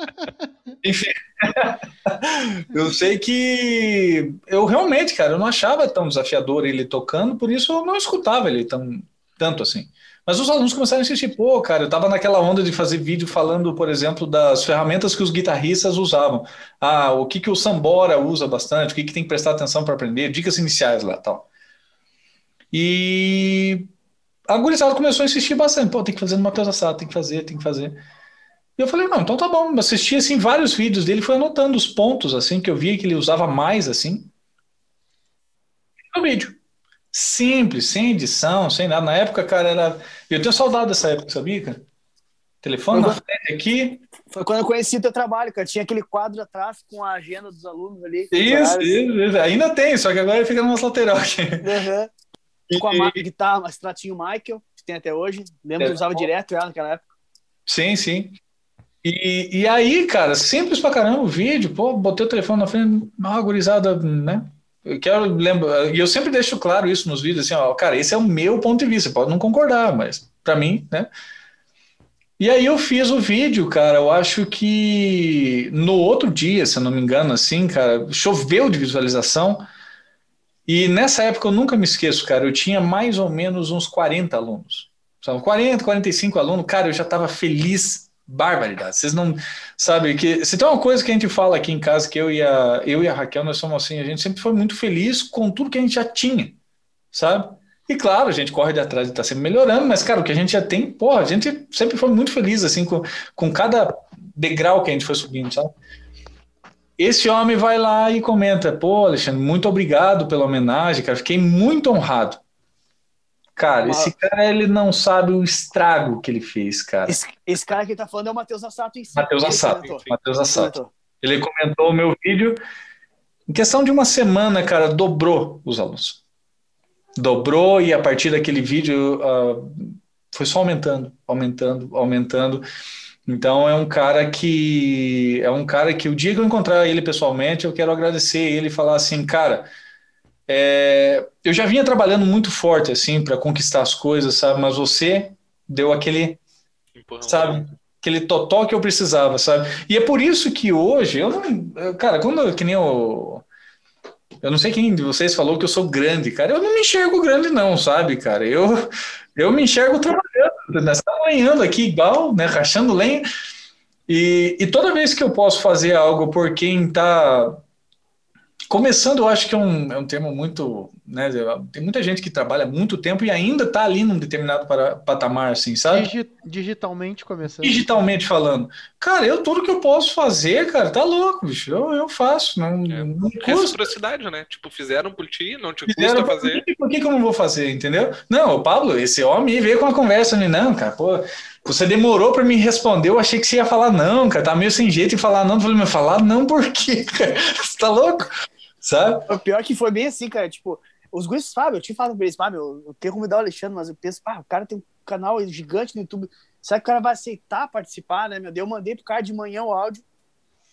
<laughs> Enfim, eu sei que eu realmente, cara, eu não achava tão desafiador ele tocando, por isso eu não escutava ele tão, tanto assim. Mas os alunos começaram a insistir, pô, cara, eu tava naquela onda de fazer vídeo falando, por exemplo, das ferramentas que os guitarristas usavam. Ah, o que, que o Sambora usa bastante, o que, que tem que prestar atenção para aprender, dicas iniciais lá tal. E a gurizada começou a insistir bastante, pô, tem que fazer no Matheus Assado, tem que fazer, tem que fazer. E eu falei, não, então tá bom. Assisti, assim, vários vídeos dele, foi anotando os pontos, assim, que eu via que ele usava mais, assim, no vídeo. Simples, sem edição, sem nada. Na época, cara, era. Eu tenho saudade dessa época, sabia, cara? Telefone na frente aqui. Foi quando eu conheci teu trabalho, cara. Tinha aquele quadro atrás com a agenda dos alunos ali. Isso, isso, isso, Ainda tem, só que agora fica no nosso lateral aqui. Uhum. E... Com a guitarra, extratinho Michael, que tem até hoje. Lembro é, que usava direto ela naquela época. Sim, sim. E, e aí, cara, simples pra caramba o vídeo, pô, botei o telefone na frente, uma gurizada, né? Eu quero lembrar, e eu sempre deixo claro isso nos vídeos, assim, ó, cara, esse é o meu ponto de vista, pode não concordar, mas para mim, né? E aí eu fiz o vídeo, cara, eu acho que no outro dia, se eu não me engano, assim, cara, choveu de visualização, e nessa época eu nunca me esqueço, cara, eu tinha mais ou menos uns 40 alunos, sabe? 40, 45 alunos, cara, eu já estava feliz barbaridade. Vocês não sabem que se tem uma coisa que a gente fala aqui em casa que eu e a eu e a Raquel nós somos assim, a gente sempre foi muito feliz com tudo que a gente já tinha, sabe? E claro, a gente corre de atrás e está sempre melhorando, mas cara, o que a gente já tem, porra, a gente sempre foi muito feliz assim com, com cada degrau que a gente foi subindo, sabe? Esse homem vai lá e comenta: pô, Alexandre, muito obrigado pela homenagem, cara. Fiquei muito honrado. Cara, esse cara ele não sabe o estrago que ele fez, cara. Esse, esse cara que ele tá falando é o Matheus Assato em si. Matheus Assato. Matheus Assato. Ele comentou o meu vídeo. Em questão de uma semana, cara, dobrou os alunos. Dobrou e a partir daquele vídeo ah, foi só aumentando, aumentando, aumentando. Então é um cara que é um cara que o dia que eu encontrar ele pessoalmente, eu quero agradecer ele e falar assim, cara, é, eu já vinha trabalhando muito forte assim para conquistar as coisas, sabe? Mas você deu aquele Empurrão. sabe? Aquele totó que eu precisava, sabe? E é por isso que hoje, eu não. eu- Cara, quando eu- que nem o. Eu não sei quem de vocês falou que eu sou grande, cara. Eu não me enxergo grande, não, sabe, cara? Eu, eu me enxergo trabalhando, nós estamos lenhando aqui igual, né? Rachando lenha. E, e toda vez que eu posso fazer algo por quem está começando, eu acho que é um, é um termo muito. Né? Tem muita gente que trabalha há muito tempo e ainda está ali num determinado para- patamar, assim, sabe? Digi- digitalmente começando. digitalmente falando. Cara, eu tudo que eu posso fazer, cara, tá louco, bicho. Eu, eu faço, não, É. não custa. Reciprocidade, né? Tipo, fizeram por ti, não te Fizeram, custa por fazer. que, por que que eu não vou fazer, entendeu? Não, o Pablo, esse homem veio com uma conversa, né? Não, cara, pô, você demorou pra me responder, eu achei que você ia falar não, cara, tá meio sem jeito de falar não. Eu falei, mas falar não por quê, <laughs> cara? Você tá louco? Sabe? O pior que foi bem assim, cara. Tipo, os guris, Fábio, eu tinha falado pra eles, Fábio, eu, eu quero convidar o Alexandre, mas eu penso, pá, o cara tem um canal gigante no YouTube. Será que o cara vai aceitar participar, né, meu? Daí eu mandei pro cara de manhã o áudio.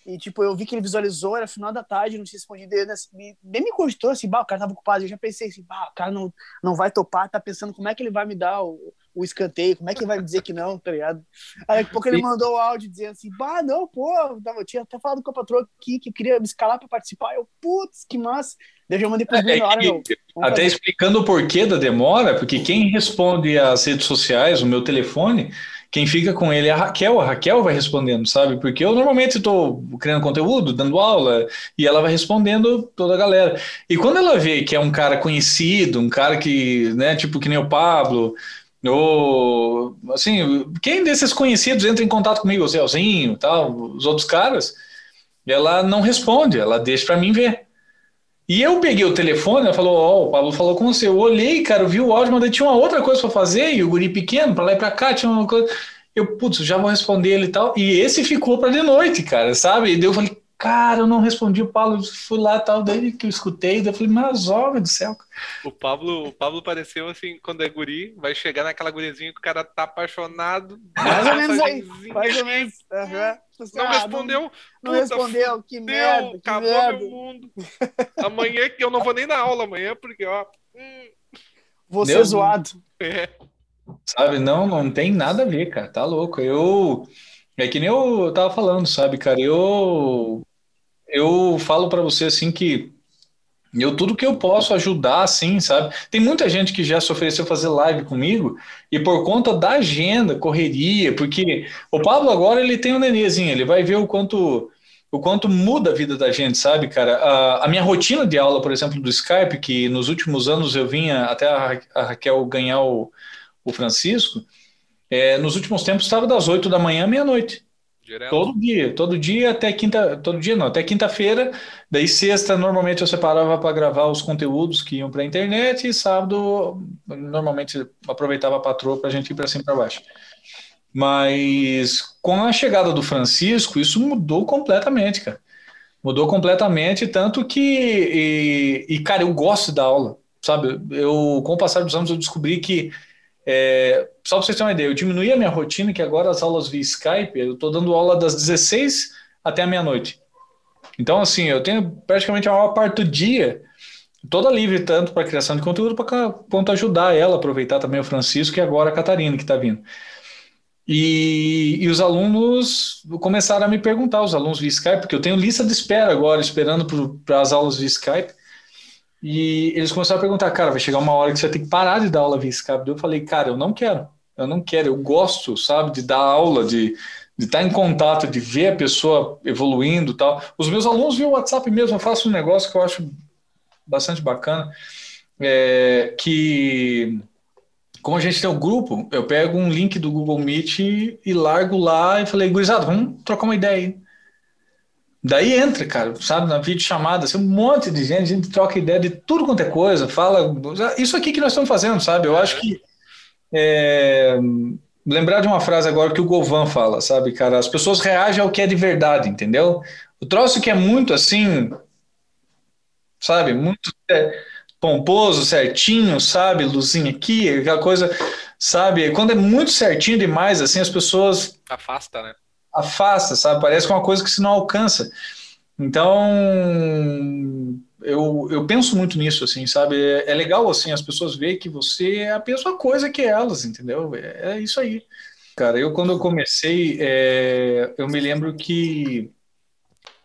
E, tipo, eu vi que ele visualizou, era final da tarde, não tinha respondido. Ele, assim, me- bem me cogitou, assim, bah, o cara tava ocupado. Eu já pensei assim, bah, o cara não, não vai topar, tá pensando como é que ele vai me dar o, o escanteio, como é que ele vai me dizer que não, tá ligado? Aí daqui a pouco ele mandou o áudio dizendo assim, bah, não, pô, eu tinha até falado com a patroa aqui que queria me escalar pra participar. Eu, putz, que massa. Daí eu já mandei pro É Bruno na hora, meu. Até fazer. explicando o porquê da demora, porque quem responde às redes sociais, o meu telefone, quem fica com ele é a Raquel, a Raquel vai respondendo, sabe? Porque eu normalmente estou criando conteúdo, dando aula, e ela vai respondendo toda a galera. E quando ela vê que é um cara conhecido, um cara que, né, tipo que nem o Pablo, ou assim, quem desses conhecidos entra em contato comigo, o Zelzinho, tal, os outros caras, ela não responde, ela deixa para mim ver. E eu peguei o telefone, ela falou, ó, o Pablo falou com você. Eu olhei, cara, vi o áudio, mas tinha uma outra coisa pra fazer, e o guri pequeno, pra lá e pra cá, tinha uma coisa. Eu, putz, já vou responder ele e tal. E esse ficou pra de noite, cara, sabe? E daí eu falei, cara, eu não respondi o Pablo, fui lá e tal, daí que eu escutei, daí eu falei, mas homem do céu. O Pablo, o Pablo pareceu assim, quando é guri, vai chegar naquela gurizinha que o cara tá apaixonado. Mais ou menos aí, mais ou menos. Aham. Não Ah, respondeu. Não, Puta, respondeu, que merda, Deu, que acabou merda. meu mundo. Amanhã que eu não vou nem na aula amanhã, porque, ó. hum, Você Meu- é zoado. é. Sabe? Não, não tem nada a ver, cara. Tá louco. Eu. É que nem eu tava falando, sabe, cara? Eu. Eu falo pra você assim que. Eu tudo que eu posso ajudar, assim, sabe? Tem muita gente que já se ofereceu fazer live comigo e por conta da agenda, correria, porque o Pablo agora ele tem um nenêzinho, ele vai ver o quanto o quanto muda a vida da gente, sabe, cara? A, a minha rotina de aula, por exemplo, do Skype, que nos últimos anos eu vinha até a, Ra- a Raquel ganhar o, o Francisco, é, nos últimos tempos estava das 8 da manhã à meia-noite. Direto. Todo dia, todo dia até quinta, todo dia não, até quinta-feira. Daí sexta, normalmente eu separava para gravar os conteúdos que iam para a internet e sábado, normalmente aproveitava a patroa para a gente ir para cima e para baixo. Mas com a chegada do Francisco, isso mudou completamente, cara. Mudou completamente, tanto que, e, e, cara, eu gosto da aula, sabe? Eu, com o passar dos anos, eu descobri que é, só para vocês terem uma ideia, eu diminuí a minha rotina, que agora as aulas via Skype, eu estou dando aula das 16 até a meia-noite. Então, assim, eu tenho praticamente a maior parte do dia toda livre, tanto para criação de conteúdo, para quanto ajudar ela, aproveitar também o Francisco e agora a Catarina, que está vindo. E, e, os alunos começaram a me perguntar, os alunos via Skype, porque eu tenho lista de espera agora, esperando para as aulas via Skype. E eles começaram a perguntar, cara, vai chegar uma hora que você vai ter que parar de dar aula via Skype. Eu falei, cara, eu não quero, eu não quero, eu gosto, sabe, de dar aula, de, de estar em contato, de ver a pessoa evoluindo tal. Os meus alunos via o WhatsApp mesmo, eu faço um negócio que eu acho bastante bacana, é, que como a gente tem o um grupo, eu pego um link do Google Meet e, e largo lá e falei, gurizada, vamos trocar uma ideia aí. Daí entra, cara, sabe, na videochamada, assim, um monte de gente, a gente troca ideia de tudo quanto é coisa, fala, isso aqui que nós estamos fazendo, sabe? Eu acho que é, lembrar de uma frase agora que o Govan fala, sabe, cara, as pessoas reagem ao que é de verdade, entendeu? O troço que é muito assim, sabe, muito é, pomposo, certinho, sabe, luzinha aqui, aquela coisa, sabe, quando é muito certinho demais, assim, as pessoas... Afasta, né? Afasta, sabe? Parece que é uma coisa que se não alcança. Então, eu, eu penso muito nisso, assim, sabe? É, é legal, assim, as pessoas verem que você é a mesma coisa que elas, entendeu? É, é isso aí. Cara, eu quando eu comecei, é, eu me lembro que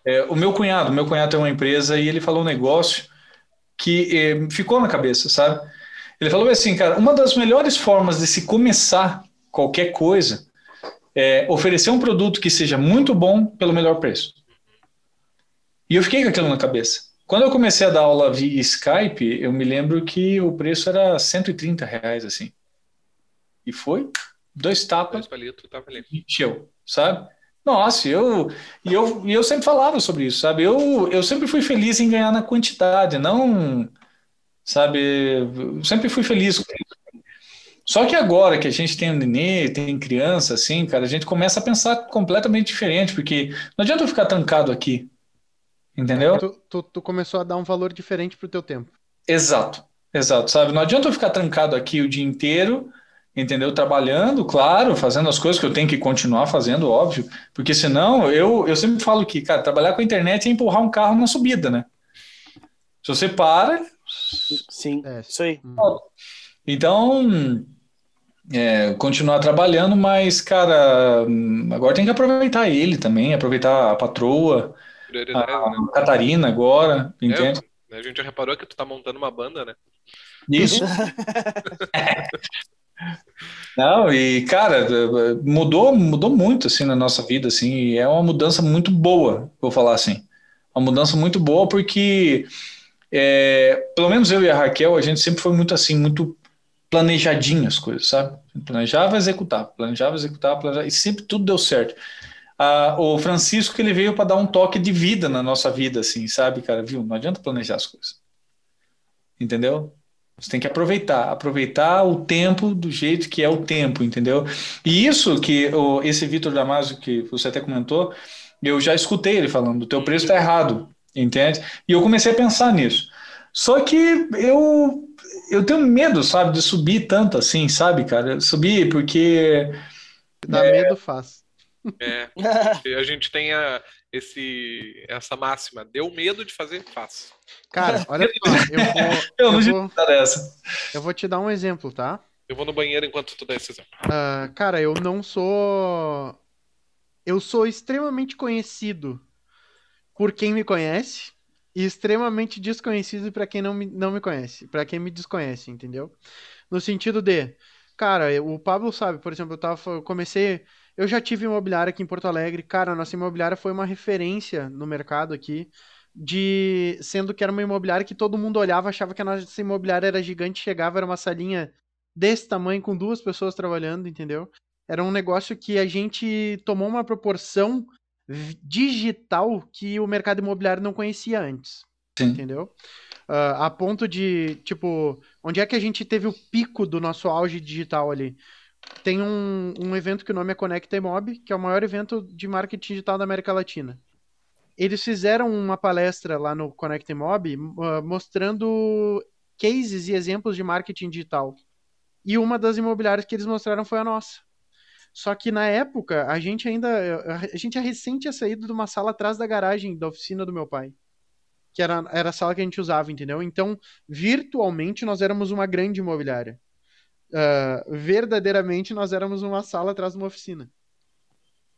é, o meu cunhado, meu cunhado tem uma empresa e ele falou um negócio que é, ficou na cabeça, sabe? Ele falou assim, cara, uma das melhores formas de se começar qualquer coisa é, oferecer um produto que seja muito bom pelo melhor preço. E eu fiquei com aquilo na cabeça. Quando eu comecei a dar aula via Skype, eu me lembro que o preço era 130 reais, assim. E foi dois tapas, encheu, sabe? Nossa, eu e eu, e eu sempre falava sobre isso, sabe? Eu, eu sempre fui feliz em ganhar na quantidade, não, sabe? Eu sempre fui feliz. Só que agora que a gente tem um nenê, tem criança, assim, cara, a gente começa a pensar completamente diferente, porque não adianta eu ficar trancado aqui. Entendeu? Tu, tu, tu começou a dar um valor diferente pro teu tempo. Exato, exato, sabe? Não adianta eu ficar trancado aqui o dia inteiro, entendeu? Trabalhando, claro, fazendo as coisas que eu tenho que continuar fazendo, óbvio, porque senão eu, eu sempre falo que, cara, trabalhar com a internet é empurrar um carro na subida, né? Se você para. Sim, é, isso aí. Então, é, continuar trabalhando, mas, cara, agora tem que aproveitar ele também, aproveitar a patroa, a, né? Catarina agora, é, entende? É, a gente já reparou que tu tá montando uma banda, né? Isso. <laughs> Não, e cara, mudou, mudou muito assim na nossa vida, assim, e é uma mudança muito boa, vou falar assim. Uma mudança muito boa porque é, pelo menos eu e a Raquel, a gente sempre foi muito assim, muito planejadinho as coisas, sabe? Planejava, executar, planejava, executar, planejava, e sempre tudo deu certo. Ah, o Francisco que ele veio para dar um toque de vida na nossa vida, assim, sabe, cara? Viu? Não adianta planejar as coisas. Entendeu? Você tem que aproveitar, aproveitar o tempo do jeito que é o tempo, entendeu? E isso que o, esse Vitor Damasio que você até comentou, eu já escutei ele falando, o teu preço está errado, entende? E eu comecei a pensar nisso. Só que eu eu tenho medo, sabe, de subir tanto assim, sabe, cara? Subir porque. Dá é... medo faz. É. a gente tem a, esse, essa máxima. Deu medo de fazer, faz. Cara, olha <laughs> só, eu vou. Eu, <laughs> eu vou, eu vou te dar um exemplo, tá? Eu vou no banheiro enquanto tu dá esse exemplo. Uh, cara, eu não sou. Eu sou extremamente conhecido por quem me conhece e extremamente desconhecido para quem não me, não me conhece, para quem me desconhece, entendeu? No sentido de, cara, o Pablo sabe, por exemplo, eu tava, eu comecei, eu já tive imobiliária aqui em Porto Alegre, cara, a nossa imobiliária foi uma referência no mercado aqui, de sendo que era uma imobiliária que todo mundo olhava, achava que a nossa imobiliária era gigante, chegava, era uma salinha desse tamanho com duas pessoas trabalhando, entendeu? Era um negócio que a gente tomou uma proporção digital que o mercado imobiliário não conhecia antes. Sim. Entendeu? Uh, a ponto de, tipo, onde é que a gente teve o pico do nosso auge digital ali? Tem um, um evento que o nome é Conecta Imob, que é o maior evento de marketing digital da América Latina. Eles fizeram uma palestra lá no Conecta Imob uh, mostrando cases e exemplos de marketing digital. E uma das imobiliárias que eles mostraram foi a nossa. Só que na época, a gente ainda. A gente é recente tinha saído de uma sala atrás da garagem da oficina do meu pai. Que era, era a sala que a gente usava, entendeu? Então, virtualmente, nós éramos uma grande imobiliária. Uh, verdadeiramente, nós éramos uma sala atrás de uma oficina.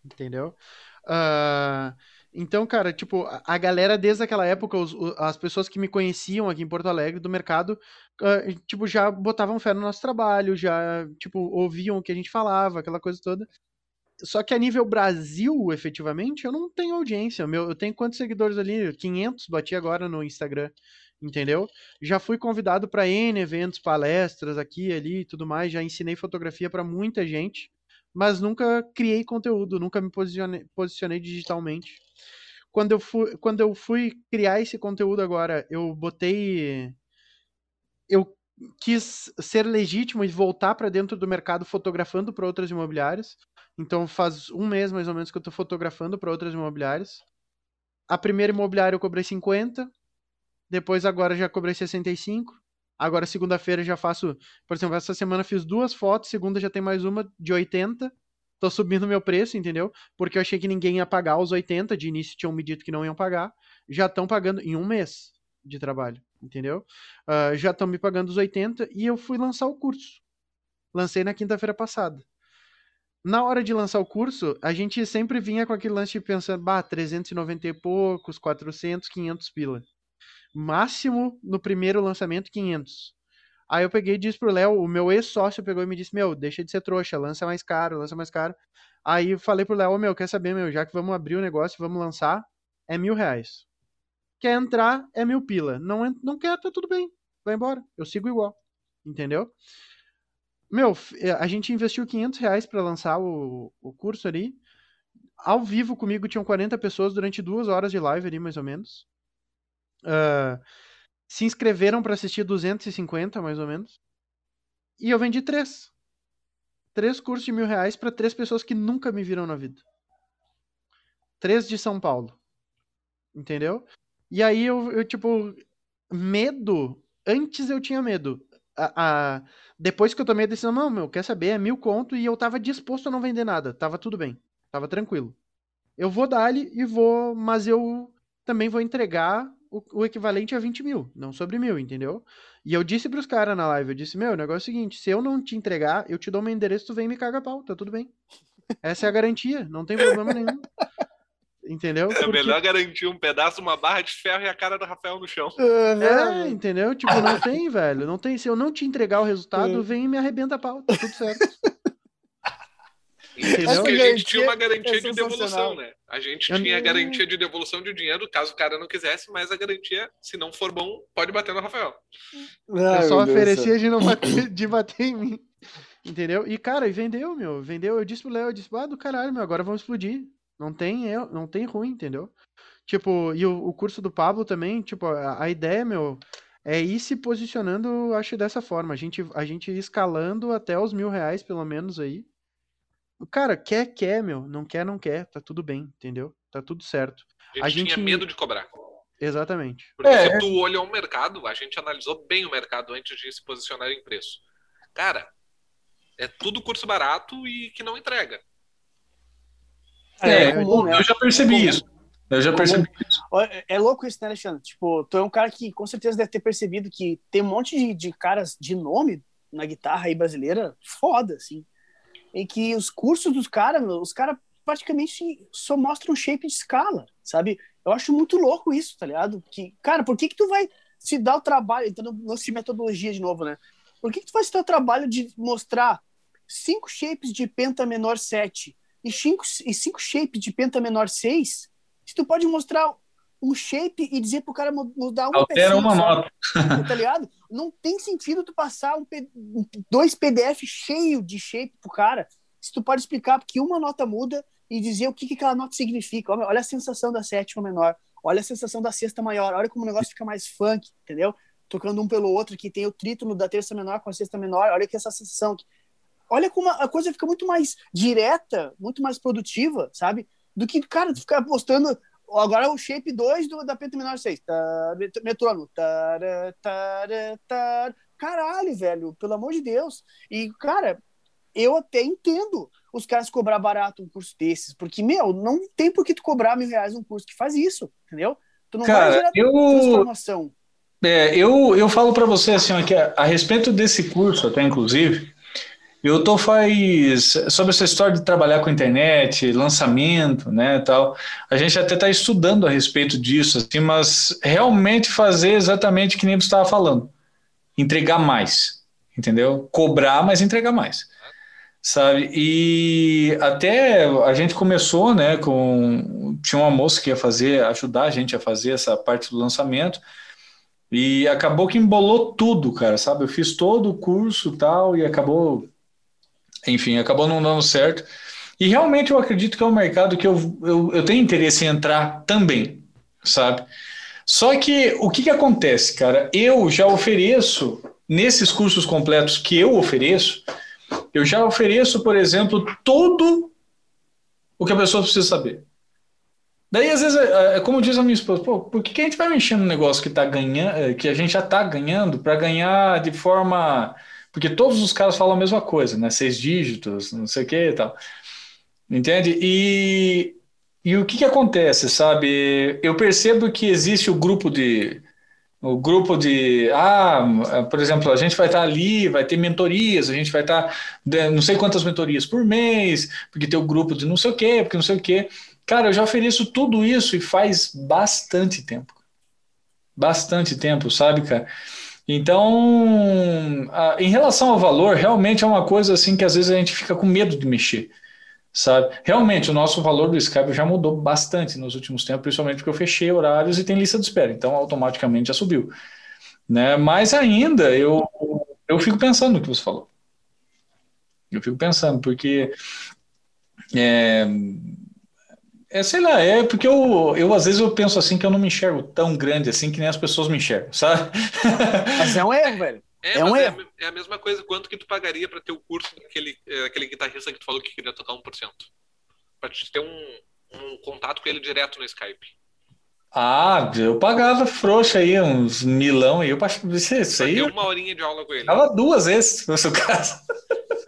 Entendeu? Uh, então, cara, tipo, a galera desde aquela época, os, as pessoas que me conheciam aqui em Porto Alegre do mercado, uh, tipo, já botavam fé no nosso trabalho, já, tipo, ouviam o que a gente falava, aquela coisa toda. só que a nível Brasil, efetivamente, eu não tenho audiência. Meu, eu tenho quantos seguidores ali? 500, bati agora no Instagram, entendeu? Já fui convidado para N eventos, palestras aqui, ali e tudo mais. Já ensinei fotografia para muita gente, mas nunca criei conteúdo, nunca me posicionei, posicionei digitalmente. Quando eu, fui, quando eu fui criar esse conteúdo agora, eu botei. Eu quis ser legítimo e voltar para dentro do mercado fotografando para outras imobiliárias. Então faz um mês mais ou menos que eu estou fotografando para outras imobiliárias. A primeira imobiliária eu cobrei 50, depois agora já cobrei 65. Agora segunda-feira já faço, por exemplo, essa semana fiz duas fotos, segunda já tem mais uma de 80. Tô subindo meu preço, entendeu? Porque eu achei que ninguém ia pagar os 80, de início tinham me dito que não iam pagar. Já estão pagando em um mês de trabalho, entendeu? Uh, já estão me pagando os 80 e eu fui lançar o curso. Lancei na quinta-feira passada. Na hora de lançar o curso, a gente sempre vinha com aquele lance de pensando, bah, 390 e poucos, 400, 500 pila. Máximo no primeiro lançamento, 500. Aí eu peguei e disse pro Léo, o meu ex-sócio pegou e me disse, meu, deixa de ser trouxa, lança mais caro, lança mais caro. Aí eu falei pro Léo, meu, quer saber, meu, já que vamos abrir o negócio, vamos lançar, é mil reais. Quer entrar, é mil pila. Não, não quer, tá tudo bem. Vai embora. Eu sigo igual. Entendeu? Meu, eh, a gente investiu 500 reais pra lançar o, o curso ali. Ao vivo comigo tinham 40 pessoas durante duas horas de live ali, mais ou menos. Uh, se inscreveram para assistir 250, mais ou menos. E eu vendi três. Três cursos de mil reais para três pessoas que nunca me viram na vida. Três de São Paulo. Entendeu? E aí eu, eu tipo, medo. Antes eu tinha medo. A, a, depois que eu tomei a decisão, não, meu, quer saber? É mil conto e eu tava disposto a não vender nada. Tava tudo bem. Tava tranquilo. Eu vou dar-lhe e vou, mas eu também vou entregar o, o, equivalente a 20 mil, não sobre mil, entendeu? E eu disse pros caras na live, eu disse, meu, o negócio é o seguinte, se eu não te entregar, eu te dou meu endereço, tu vem e me caga pau, tá tudo bem. Essa é a garantia, não tem problema nenhum. Entendeu? É Porque... melhor garantir um pedaço, uma barra de ferro e a cara do Rafael no chão. É, entendeu? Tipo, não tem, velho. Não tem. Se eu não te entregar o resultado, é. vem e me arrebenta a pau. Tá tudo certo. Isso que a gente tinha uma garantia é de devolução, né? A gente tinha a garantia de devolução de dinheiro caso o cara não quisesse, mas a garantia, se não for bom, pode bater no Rafael. Ai, eu só oferecia de não bater, <coughs> de bater em mim. Entendeu? E, cara, e vendeu, meu. Vendeu. Eu disse pro Léo, eu disse, ah, do caralho, meu, agora vamos explodir. Não tem, não tem ruim, entendeu? Tipo, e o, o curso do Pablo também, tipo, a, a, ideia, meu, é ir se posicionando, acho, dessa forma. A gente, a gente escalando até os mil reais, pelo menos, aí. Cara, quer, quer, meu. Não quer, não quer. Tá tudo bem, entendeu? Tá tudo certo. A gente, a gente... tinha medo de cobrar. Exatamente. Porque é. se tu olhou o mercado, a gente analisou bem o mercado antes de se posicionar em preço. Cara, é tudo curso barato e que não entrega. É, é comum, né? eu já percebi é isso. Eu já percebi isso. É louco isso, né, Alexandre? Tipo, tu é um cara que com certeza deve ter percebido que tem um monte de, de caras de nome na guitarra aí brasileira foda, assim. Em que os cursos dos caras, os caras praticamente só mostram shape de escala, sabe? Eu acho muito louco isso, tá ligado? Que, cara, por que que tu vai se dar o trabalho, então não se metodologia de novo, né? Por que que tu vai se dar o trabalho de mostrar cinco shapes de penta menor 7 e cinco, e cinco shapes de penta menor 6, se tu pode mostrar um shape e dizer pro cara mudar uma Altera uma nota. tá ligado? <laughs> Não tem sentido tu passar um, dois PDF cheio de shape pro cara, se tu pode explicar que uma nota muda e dizer o que, que aquela nota significa. Olha, olha a sensação da sétima menor, olha a sensação da sexta maior, olha como o negócio fica mais funk, entendeu? Tocando um pelo outro, que tem o trítono da terça menor com a sexta menor, olha que essa sensação olha como a coisa fica muito mais direta, muito mais produtiva, sabe? Do que, cara, tu ficar postando agora é o shape 2 do, da penta menor 6. Metrônomo. Caralho, velho, pelo amor de Deus. E, cara, eu até entendo os caras cobrar barato um curso desses, porque, meu, não tem por que tu cobrar mil reais um curso que faz isso, entendeu? Tu não cara, vai gerar eu... transformação. É, eu, eu falo para você assim, ó, que a, a respeito desse curso, até inclusive, eu tô faz sobre essa história de trabalhar com internet, lançamento, né, tal. A gente até está estudando a respeito disso, assim, mas realmente fazer exatamente o que nem você estava falando, entregar mais, entendeu? Cobrar, mas entregar mais. sabe? E até a gente começou, né, com tinha uma moça que ia fazer, ajudar a gente a fazer essa parte do lançamento. E acabou que embolou tudo, cara, sabe? Eu fiz todo o curso tal e acabou, enfim, acabou não dando certo. E realmente eu acredito que é um mercado que eu, eu, eu tenho interesse em entrar também, sabe? Só que o que, que acontece, cara? Eu já ofereço, nesses cursos completos que eu ofereço, eu já ofereço, por exemplo, tudo o que a pessoa precisa saber. Daí, às vezes, é, é como diz a minha esposa, pô, por que, que a gente vai mexer no negócio que tá ganhando, é, que a gente já está ganhando, para ganhar de forma. Porque todos os caras falam a mesma coisa, né? Seis dígitos, não sei o que e tal. Entende? E, e o que, que acontece, sabe? Eu percebo que existe o grupo de. O grupo de. Ah, por exemplo, a gente vai estar ali, vai ter mentorias, a gente vai estar. Não sei quantas mentorias por mês, porque tem o grupo de não sei o quê, porque não sei o quê. Cara, eu já ofereço tudo isso e faz bastante tempo. Bastante tempo, sabe, cara? Então, a, em relação ao valor, realmente é uma coisa assim que às vezes a gente fica com medo de mexer sabe? Realmente, o nosso valor do Skype já mudou bastante nos últimos tempos, principalmente porque eu fechei horários e tem lista de espera, então automaticamente já subiu. Né? Mas ainda eu, eu fico pensando no que você falou. Eu fico pensando, porque é, é, sei lá, é porque eu, eu às vezes eu penso assim que eu não me enxergo tão grande assim que nem as pessoas me enxergam, sabe? Mas é um erro, velho. É, é, um é, é, a mesma coisa quanto que tu pagaria para ter o curso daquele aquele guitarrista que tu falou que queria tocar 1%. Pra te ter um, um contato com ele direto no Skype. Ah, eu pagava frouxa aí, uns milão aí. Eu isso, isso aí. uma horinha de aula com ele. Tava duas vezes, no seu caso.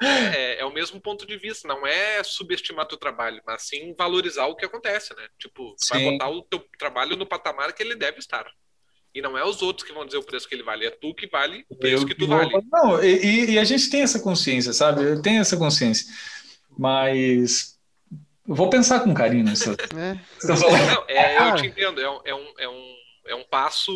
É, é, o mesmo ponto de vista, não é subestimar teu trabalho, mas sim valorizar o que acontece, né? Tipo, sim. vai botar o teu trabalho no patamar que ele deve estar. E não é os outros que vão dizer o preço que ele vale, é tu que vale o preço eu que tu vale. Não, e, e, a gente tem essa consciência, sabe? Eu tenho essa consciência. Mas eu vou pensar com carinho nisso. é. Não, é, eu te entendo, é, é, um, é, um, é um passo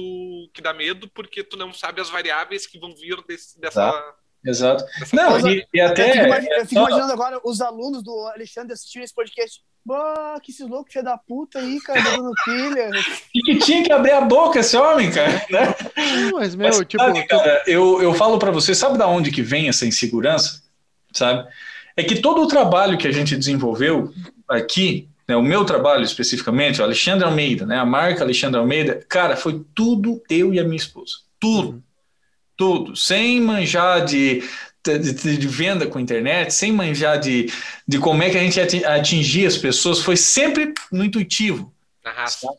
que dá medo porque tu não sabe as variáveis que vão vir desse, dessa. Tá. Exato. Não, e, e, até. Eu fico, imaginando, eu fico imaginando agora os alunos do Alexandre assistindo esse podcast. Bah, que esses loucos filho da puta aí, cara, dando pilha. E que tinha que abrir a boca esse homem, cara, né? Não, mas, meu, mas, tipo. Sabe, cara, eu, eu falo para você, sabe da onde que vem essa insegurança? Sabe? É que todo o trabalho que a gente desenvolveu aqui, né, o meu trabalho especificamente, o Alexandre Almeida, né, a marca Alexandre Almeida, cara, foi tudo eu e a minha esposa. Tudo. Uhum. Tudo. Sem manjar de de, de, venda com internet, sem manjar de, de como é que a gente atingir as pessoas, foi sempre no intuitivo. Sabe?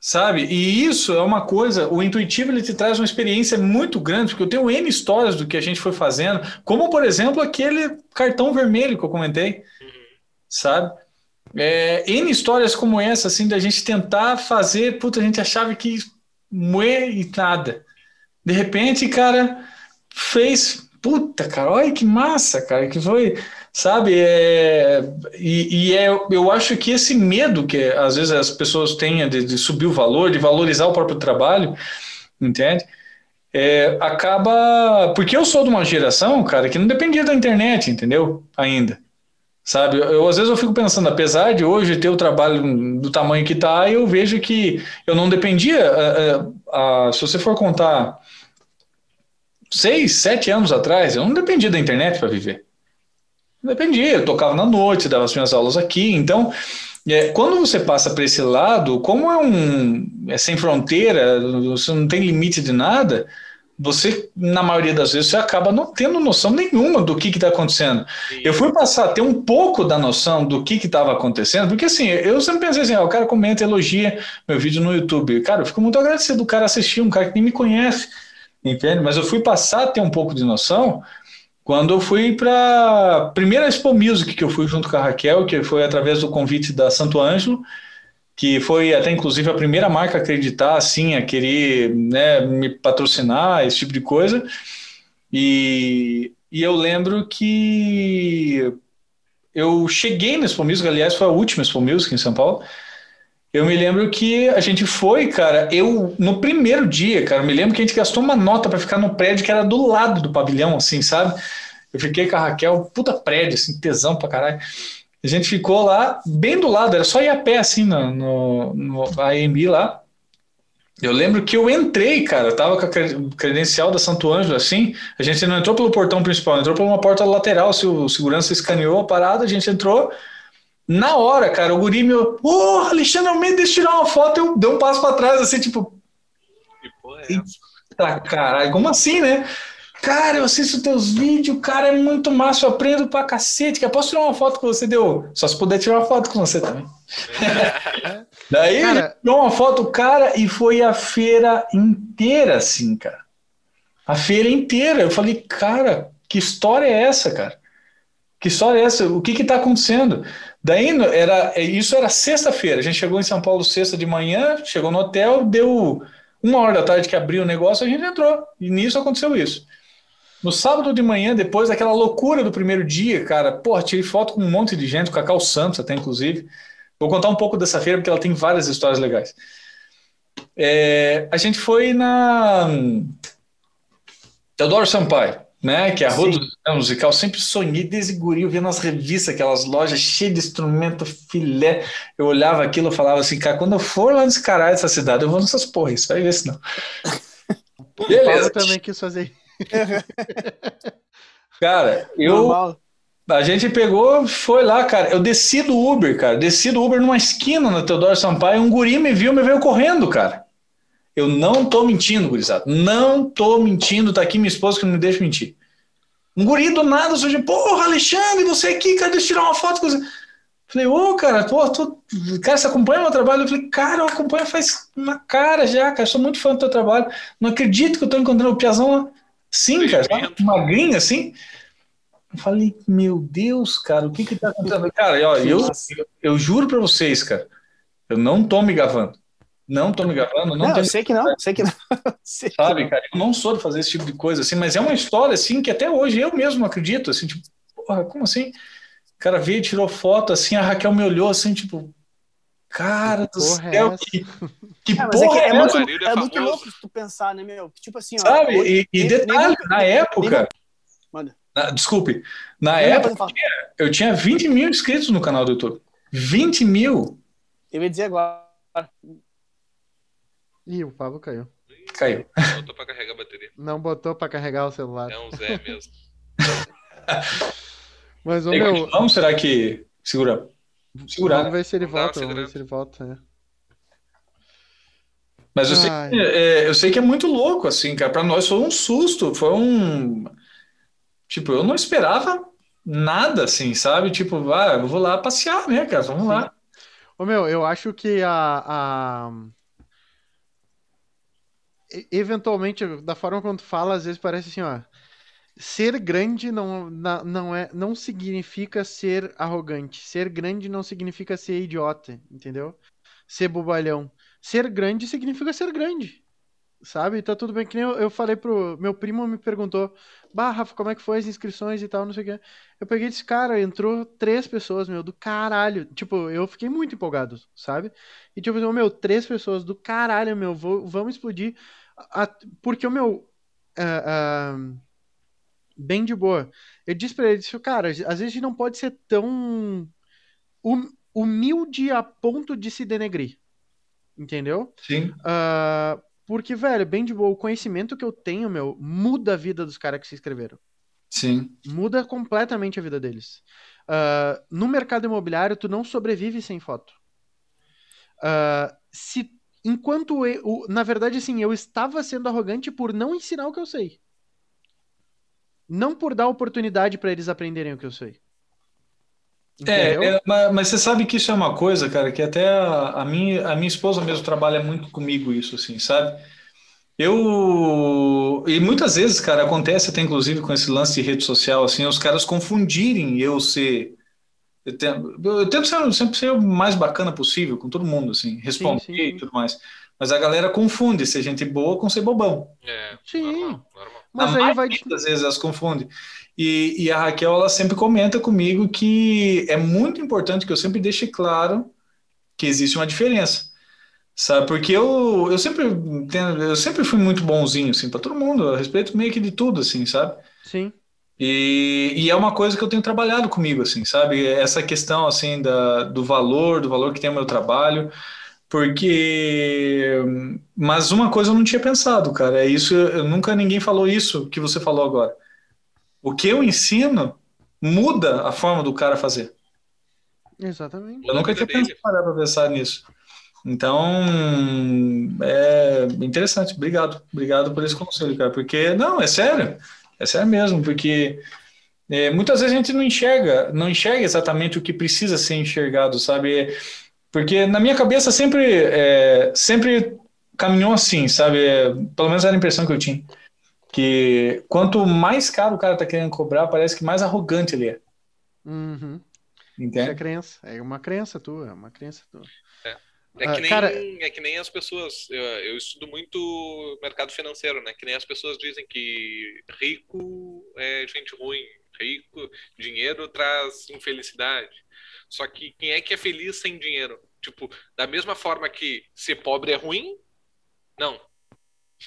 sabe? E isso é uma coisa, o intuitivo ele te traz uma experiência muito grande, porque eu tenho N histórias do que a gente foi fazendo, como por exemplo aquele cartão vermelho que eu comentei, uhum. Sabe? É, N histórias como essa, assim, da gente tentar fazer, puta, a gente achava que moer e nada. De repente, cara, fez puta, cara, olha que massa, cara, que foi, sabe? É, e, e é, eu acho que esse medo que às vezes as pessoas têm de, de subir o valor, de valorizar o próprio trabalho, entende? É, acaba. Porque eu sou de uma geração, cara, que não dependia da internet, entendeu? Ainda. Sabe? Eu, eu, às vezes eu fico pensando, apesar de hoje ter o trabalho do tamanho que tá, eu vejo que eu não dependia. A, a, a, se você for contar seis, sete anos atrás, eu não dependia da internet para viver. Não dependia, eu tocava na noite, dava as minhas aulas aqui. Então, é, quando você passa para esse lado, como é um é sem fronteira, você não tem limite de nada, você, na maioria das vezes, você acaba não tendo noção nenhuma do que está acontecendo. Sim. Eu fui passar a ter um pouco da noção do que estava acontecendo, porque assim, eu sempre pensei assim, ó, o cara comenta, elogia meu vídeo no YouTube. Cara, eu fico muito agradecido do cara assistir, um cara que nem me conhece entende? Mas eu fui passar a ter um pouco de noção quando eu fui para a primeira Expo Music que eu fui junto com a Raquel, que foi através do convite da Santo Ângelo, que foi até inclusive a primeira marca a acreditar assim, a querer né, me patrocinar, esse tipo de coisa. E, e eu lembro que eu cheguei na Expo Music, aliás, foi a última Expo Music em São Paulo. Eu me lembro que a gente foi, cara, eu no primeiro dia, cara, me lembro que a gente gastou uma nota para ficar no prédio que era do lado do pavilhão, assim, sabe? Eu fiquei com a Raquel, puta prédio, assim, tesão pra caralho. A gente ficou lá, bem do lado, era só ir a pé, assim, no, no, no AMB lá. Eu lembro que eu entrei, cara, eu tava com a credencial da Santo Ângelo, assim, a gente não entrou pelo portão principal, entrou por uma porta lateral, se o segurança escaneou a parada, a gente entrou, na hora, cara, o guri meu, ô, oh, Alexandre Almeida, deixa eu tirar uma foto, eu dei um passo para trás, assim, tipo... Que porra é essa? Eita, caralho, como assim, né? Cara, eu assisto teus vídeos, cara, é muito massa, eu aprendo pra cacete. Que posso tirar uma foto com você? Deu. Só se puder tirar uma foto com você também. <laughs> Daí cara... tirou uma foto, cara, e foi a feira inteira, assim, cara. A feira inteira. Eu falei, cara, que história é essa, cara? Que história é essa? O que que tá acontecendo? Daí era, isso era sexta-feira. A gente chegou em São Paulo sexta de manhã, chegou no hotel, deu uma hora da tarde que abriu o negócio, a gente entrou. E nisso aconteceu isso. No sábado de manhã, depois daquela loucura do primeiro dia, cara, porra, tirei foto com um monte de gente, com a Cacau Santos até, inclusive. Vou contar um pouco dessa feira, porque ela tem várias histórias legais. É, a gente foi na Teodoro Sampaio, né? Que é a Rua do Musical. Sempre sonhei desde guri, vendo nas revistas, aquelas lojas cheias de instrumento, filé. Eu olhava aquilo e falava assim, cara, quando eu for lá nesse caralho dessa cidade, eu vou nessas porras, vai ver se não. <laughs> Beleza. Eu também quis fazer <laughs> Cara, eu. Normal. A gente pegou, foi lá, cara. Eu desci do Uber, cara. Desci do Uber numa esquina na Teodoro Sampaio. Um guri me viu, me veio correndo, cara. Eu não tô mentindo, gurizada. Não tô mentindo. Tá aqui minha esposa que não me deixa mentir. Um guri do nada surgiu. Porra, Alexandre, você aqui, cara, deixa eu tirar uma foto com você. Falei, ô, oh, cara, pô, tu... cara, você acompanha o meu trabalho? Eu falei, cara, eu acompanho faz uma cara já, cara. Sou muito fã do teu trabalho. Não acredito que eu tô encontrando o Piazão lá. Sim, cara, magrinho assim. Eu falei, meu Deus, cara, o que que tá acontecendo? Cara, ó, eu, eu, eu juro pra vocês, cara, eu não tô me gavando. Não tô me gravando, não, não eu sei que não, <laughs> sei que não. <laughs> sei Sabe, que cara, eu não sou de fazer esse tipo de coisa, assim, mas é uma história, assim, que até hoje eu mesmo acredito, assim, tipo, porra, como assim? O cara veio, tirou foto, assim, a Raquel me olhou, assim, tipo, cara do porra céu, é que, que É, é, porra que é, é, muito, é é muito louco tu pensar, né, meu? Tipo assim, ó. Sabe? hoje- E, e nem- detalhe, nem- na nem- época, Manda. na- desculpe, na Não, época pode falar. eu tinha 20 mil inscritos no canal do YouTube. 20 mil Eu ia dizer agora. Ih, o Pablo caiu. caiu. Botou pra carregar a bateria. Não botou pra carregar o celular. É um Zé mesmo. <laughs> Mas, ô, meu, continuamos, será que segura? Segurar. vamos ver se ele volta. Vamos ver se ele volta. né? Mas eu sei, que, é, eu sei que é muito louco, assim, cara. Pra nós foi um susto, foi um. Tipo, eu não esperava nada, assim, sabe? Tipo, ah, eu vou lá passear, né, cara? Vamos lá. Ô, meu, eu acho que a, a- e- Eventualmente, da forma como tu fala, às vezes parece assim, ó. Ser grande não, não, é, não significa ser arrogante. Ser grande não significa ser idiota, entendeu? Ser bobalhão. Ser grande significa ser grande. Sabe? Tá tudo bem. Que nem eu, eu falei pro. Meu primo me perguntou: Bah, Rafa, como é que foi as inscrições e tal, não sei o quê. Eu peguei esse cara, entrou três pessoas, meu, do caralho. Tipo, eu fiquei muito empolgado, sabe? E tipo, meu, três pessoas do caralho, meu, vou- vamos explodir. A- porque o meu. ah, ah, bem de boa. Eu disse pra ele, disse, cara, às vezes a gente não pode ser tão hum- humilde a ponto de se denegrir. Entendeu? Sim. Ah, porque, velho, bem de boa, o conhecimento que eu tenho, meu, muda a vida dos caras que se inscreveram. Sim. Muda completamente a vida deles. Ah, no mercado imobiliário, tu não sobrevive sem foto. Ah, se, enquanto eu, na verdade, assim, eu estava sendo arrogante por não ensinar o que eu sei. Não por dar oportunidade para eles aprenderem o que eu sei. Entendeu? É, é, mas, mas você sabe que isso é uma coisa, cara, que até a, a minha, a minha esposa mesmo trabalha muito comigo isso, assim, sabe? Eu... E muitas vezes, cara, acontece até inclusive com esse lance de rede social, assim, os caras confundirem eu ser... Eu tento, eu tento ser, sempre ser o mais bacana possível com todo mundo, assim, responder sim, sim. e tudo mais. Mas a galera confunde ser gente boa com ser bobão. É, Sim. normal, normal. Mas A aí vai. das vezes elas confundem. E, e a Raquel, ela sempre comenta comigo que é muito importante que eu sempre deixe claro que existe uma diferença. Sabe? Porque eu, eu sempre eu sempre fui muito bonzinho, assim, para todo mundo. Eu respeito meio que de tudo, assim, sabe? Sim. E, e, é uma coisa que eu tenho trabalhado comigo, assim, sabe? Essa questão, assim, da, do valor, do valor que tem o meu trabalho, porque... Mas uma coisa eu não tinha pensado, cara, é isso, eu, nunca ninguém falou isso que você falou agora. O que eu ensino muda a forma do cara fazer. Exatamente. Eu nunca tinha pensado para pensar nisso. Então, é interessante. Obrigado. Obrigado por esse conselho, cara. Porque, não, é sério. É sério mesmo, porque é, muitas vezes a gente não enxerga, não enxerga exatamente o que precisa ser enxergado, sabe? Porque na minha cabeça sempre, é, sempre caminhou assim, sabe? É, pelo menos era a impressão que eu tinha. Que quanto mais caro o cara tá querendo cobrar, parece que mais arrogante ele é. Uhum. Entende? é crença, é uma crença tua, é uma crença tua. É. É que, ah, nem, cara... é que nem as pessoas. Eu, eu, estudo muito mercado financeiro, né? Que nem as pessoas dizem que rico é gente ruim, rico, dinheiro traz infelicidade. Só que quem é que é feliz sem dinheiro? Tipo, da mesma forma que ser pobre é ruim? Não.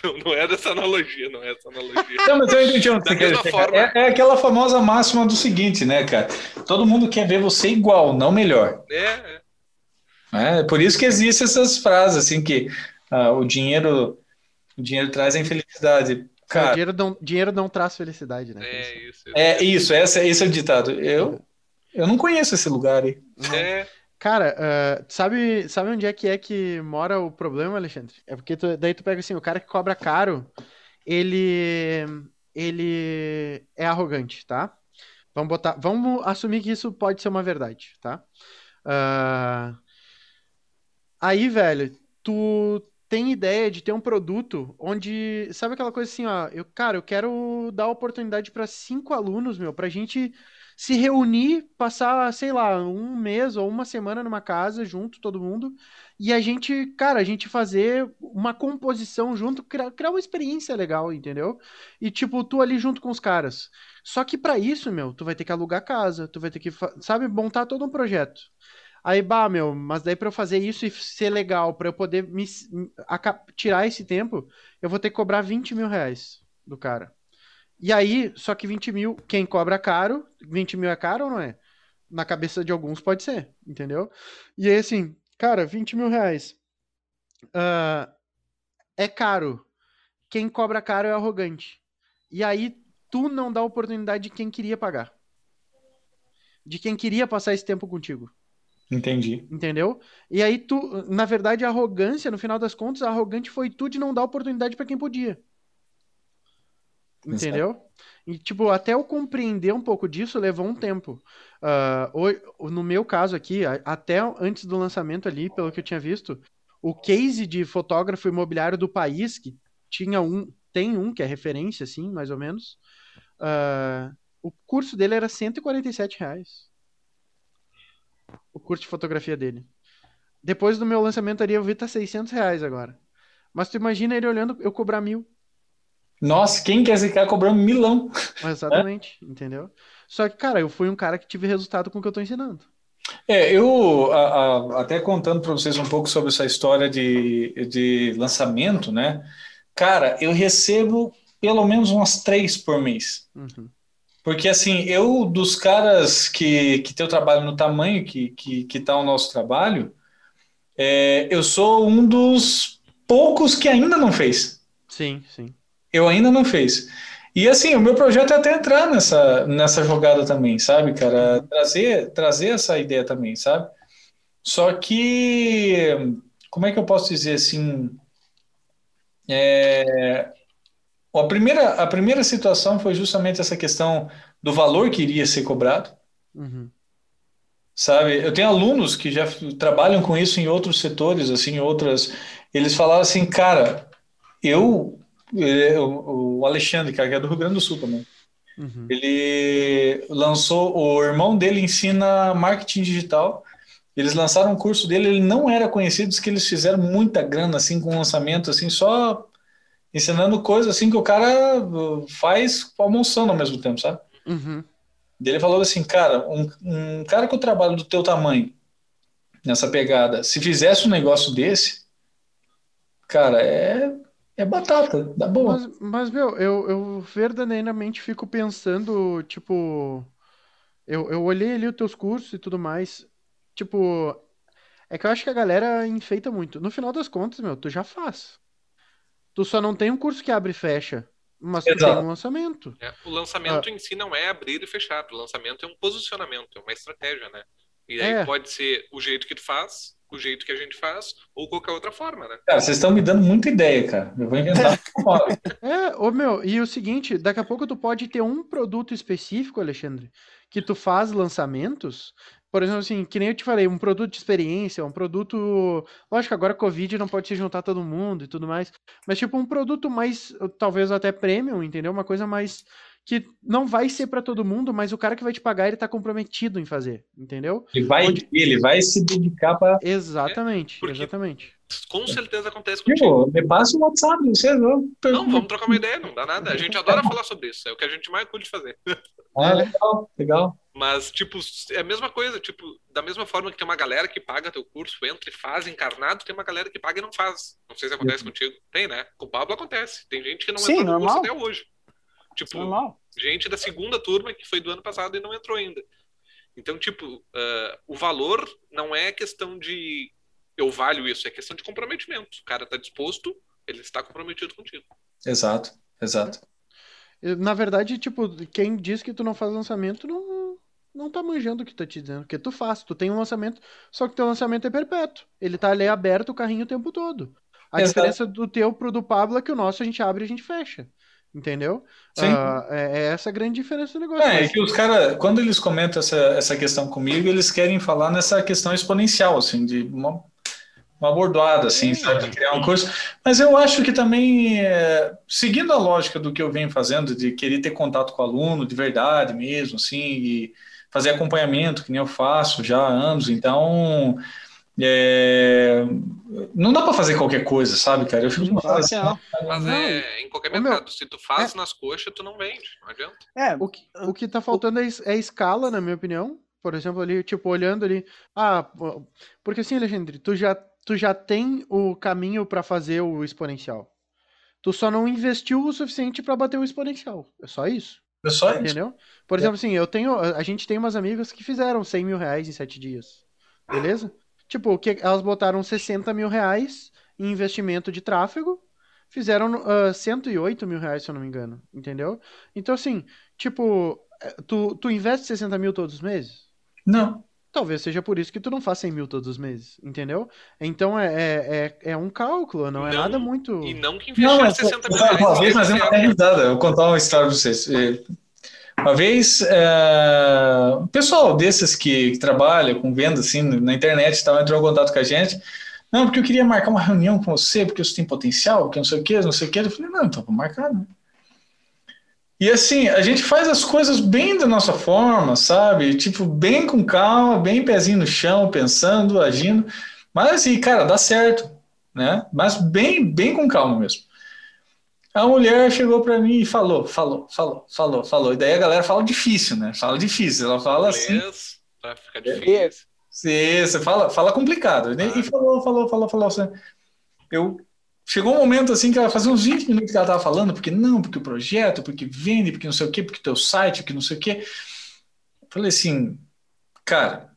Não, não é dessa analogia, não é essa analogia. Não, mas eu entendi da mesma forma... é, é aquela famosa máxima do seguinte, né, cara? Todo mundo quer ver você igual, não melhor. É, é. É por isso que existem essas frases, assim, que ah, o dinheiro o dinheiro traz a infelicidade. Cara, o dinheiro não, dinheiro não traz felicidade, né? É isso. É isso, essa, esse é o ditado. Eu, eu não conheço esse lugar aí. É. Cara, uh, sabe, sabe onde é que é que mora o problema, Alexandre? É porque tu, daí tu pega assim, o cara que cobra caro, ele ele é arrogante, tá? Vamos botar, vamos assumir que isso pode ser uma verdade, tá? Uh, Aí, velho, tu tem ideia de ter um produto onde, sabe aquela coisa assim, ó, eu, cara, eu quero dar oportunidade para cinco alunos, meu, pra gente se reunir, passar, sei lá, um mês ou uma semana numa casa junto, todo mundo, e a gente, cara, a gente fazer uma composição junto, criar, criar uma experiência legal, entendeu? E tipo, tu ali junto com os caras. Só que para isso, meu, tu vai ter que alugar casa, tu vai ter que, sabe, montar todo um projeto. Aí, bah, meu, mas daí para eu fazer isso e ser legal, para eu poder me, tirar esse tempo, eu vou ter que cobrar 20 mil reais do cara. E aí, só que 20 mil, quem cobra caro, 20 mil é caro ou não é? Na cabeça de alguns pode ser, entendeu? E aí, assim, cara, 20 mil reais. Uh, é caro. Quem cobra caro é arrogante. E aí, tu não dá oportunidade de quem queria pagar. De quem queria passar esse tempo contigo. Entendi. Entendeu? E aí tu, na verdade, a arrogância, no final das contas, a arrogante foi tu de não dar oportunidade para quem podia. Entendeu? E, tipo, até eu compreender um pouco disso levou um tempo. Uh, no meu caso aqui, até antes do lançamento ali, pelo que eu tinha visto, o case de fotógrafo imobiliário do país, que tinha um, tem um que é referência, assim, mais ou menos, uh, o curso dele era 147 reais o curso de fotografia dele. Depois do meu lançamento ali, eu vi tá 600 reais agora. Mas tu imagina ele olhando eu cobrar mil. Nossa, quem quer ficar cobrando milão? Exatamente, é? entendeu? Só que, cara, eu fui um cara que tive resultado com o que eu tô ensinando. É, eu a, a, até contando para vocês um pouco sobre essa história de, de lançamento, né? Cara, eu recebo pelo menos umas três por mês. Uhum. Porque, assim, eu, dos caras que, que tem o trabalho no tamanho que, que, que tá o nosso trabalho, é, eu sou um dos poucos que ainda não fez. Sim, sim. Eu ainda não fez. E, assim, o meu projeto é até entrar nessa, nessa jogada também, sabe, cara? Trazer, trazer essa ideia também, sabe? Só que, como é que eu posso dizer assim? É, a primeira, a primeira situação foi justamente essa questão do valor que iria ser cobrado. Uhum. Sabe, eu tenho alunos que já trabalham com isso em outros setores, assim, outras. Eles falaram assim, cara, eu, o Alexandre, cara, que é do Rio Grande do Sul também. Uhum. Ele lançou, o irmão dele ensina marketing digital. Eles lançaram um curso dele, ele não era conhecido, diz que eles fizeram muita grana assim com o lançamento, assim, só ensinando coisas assim que o cara uh, faz almoçando ao mesmo tempo, sabe? Uhum. Ele falou assim, cara, um, um cara com o trabalho do teu tamanho, nessa pegada, se fizesse um negócio desse, cara, é, é batata, dá boa. Mas, mas meu, eu, eu verdadeiramente fico pensando, tipo, eu, eu olhei ali os teus cursos e tudo mais, tipo, é que eu acho que a galera enfeita muito. No final das contas, meu, tu já faz. Tu só não tem um curso que abre e fecha, mas tu Exato. tem um lançamento. É, o lançamento em si não é abrir e fechar. O lançamento é um posicionamento, é uma estratégia, né? E aí É. pode ser o jeito que tu faz, o jeito que a gente faz, ou qualquer outra forma, né? Cara, vocês estão me dando muita ideia, cara. Eu vou inventar. <laughs> É, ô meu, e o seguinte, daqui a pouco tu pode ter um produto específico, Alexandre, que tu faz lançamentos, por exemplo, assim, que nem eu te falei, um produto de experiência, um produto. Lógico, agora Covid não pode se juntar todo mundo e tudo mais, mas tipo um produto mais, talvez até premium, entendeu? Uma coisa mais que não vai ser pra todo mundo, mas o cara que vai te pagar, ele tá comprometido em fazer, entendeu? Ele vai, Onde- ele vai se dedicar para. Exatamente, porque- exatamente. Com certeza acontece contigo. Tipo, me passa o WhatsApp, vocês vão. Não, vamos trocar uma ideia, não dá nada. A gente adora falar sobre isso, é o que a gente mais curte fazer. Ah, legal, legal. Mas, tipo, é a mesma coisa, tipo, da mesma forma que tem uma galera que paga teu curso, entra e faz encarnado, tem uma galera que paga e não faz. Não sei se acontece contigo. Tem, né? Com o Pablo acontece. Tem gente que não Sim, entrou no curso normal. até hoje. Tipo, Normal. gente da segunda turma que foi do ano passado e não entrou ainda. Então, tipo, ah, o valor não é questão de eu valho isso, é questão de comprometimento. O cara tá disposto, ele está comprometido contigo. Exato, exato. Na verdade, tipo, quem diz que tu não faz lançamento não, não tá manjando o que tá te dizendo. Porque tu faz, tu tem um lançamento, só que teu lançamento é perpétuo. Ele tá ali aberto o carrinho o tempo todo. A Exato. diferença do teu pro do Pablo é que o nosso a gente abre e a gente fecha. Entendeu? Sim. Ah, é, é essa a grande diferença do negócio. É, é que os caras, quando eles comentam essa, essa questão comigo, eles querem falar nessa questão exponencial, assim, de uma, uma bordoada, assim, sabe, de criar um curso. Mas eu acho que também, é, seguindo a lógica do que eu venho fazendo, de querer ter contato com o aluno de verdade mesmo, assim, e fazer acompanhamento, que nem eu faço já há anos, então. É, não dá para fazer qualquer coisa, sabe, cara? Eu fico assim, não. Mas Não. é em qualquer Ô, meu, mercado. Se tu faz nas coxas, tu não vende. Não adianta. É, O que, o que tá faltando é, es- é escala, na minha opinião. Por exemplo, ali, tipo, olhando ali. Ah, porque assim, Alexandre, tu já, tu já tem o caminho pra fazer o exponencial. Tu só não investiu o suficiente pra bater o exponencial. É só isso. é só isso. Entendeu? Por exemplo, assim, eu tenho. A a gente tem umas amigas que fizeram 100 mil reais em 7 dias. Beleza? Tipo, que elas botaram 60 mil reais em investimento de tráfego, fizeram ah, 108 mil reais, se eu não me engano. Entendeu? Então, assim, tipo, eh, tu, tu investe 60 mil todos os meses? Não. Talvez seja por isso que tu não faz 100 mil todos os meses, entendeu? Então é, é, é, é um cálculo, não é Não, nada muito. E não que investir mas 60 mil uma, reais. uma vez, mas é esse uma é- risada. Eu vou contar uma história pra vocês. Uma vez, é, pessoal desses que, que trabalha com venda assim na internet tal, entrou em contato com a gente. Não, porque eu queria marcar uma reunião com você, porque você tem potencial, porque não sei o que, não sei o que. Eu falei, não, então vou marcar, né? E assim, a gente faz as coisas bem da nossa forma, sabe? Tipo, bem com calma, bem pezinho no chão, pensando, agindo. Mas assim, cara, dá certo, né? Mas bem, bem com calma mesmo. A mulher chegou para mim e falou, falou, falou, falou, falou. E daí a galera fala difícil, né? Fala difícil. Ela fala assim. Inglês, Pra ficar difícil. Sim, você fala, fala complicado. né? E falou, falou, falou, falou. assim. Eu chegou um momento assim que ela fazia uns 20 minutos que ela tava falando, porque não, porque o projeto, porque vende, porque não sei o quê, porque teu site, porque não sei o quê. Eu falei assim, cara,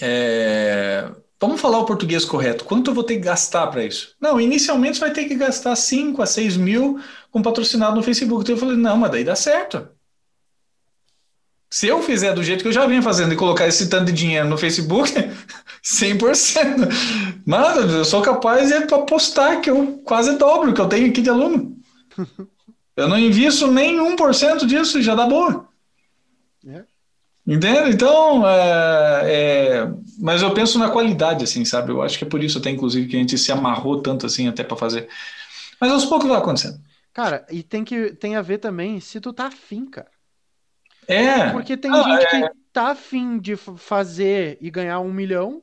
é, vamos falar o português correto. Quanto eu vou ter que gastar para isso? Não, inicialmente você vai ter que gastar 5 a 6 mil com patrocinado no Facebook. Então eu falei, não, mas daí dá certo. Se eu fizer do jeito que eu já venho fazendo e colocar esse tanto de dinheiro no Facebook, <laughs> 100%. Mano, eu sou capaz de apostar que eu quase dobro o que eu tenho aqui de aluno. <laughs> Eu não invisto nem 1% disso e já dá boa. É. Entende? Então, é, é, mas eu penso na qualidade, assim, sabe? Eu acho que é por isso até, inclusive, que a gente se amarrou tanto assim até para fazer. Mas aos poucos vai acontecendo. Cara, e tem que tem a ver também se tu tá afim, cara. É. Porque tem Ah, gente que tá afim de fazer e ganhar um milhão,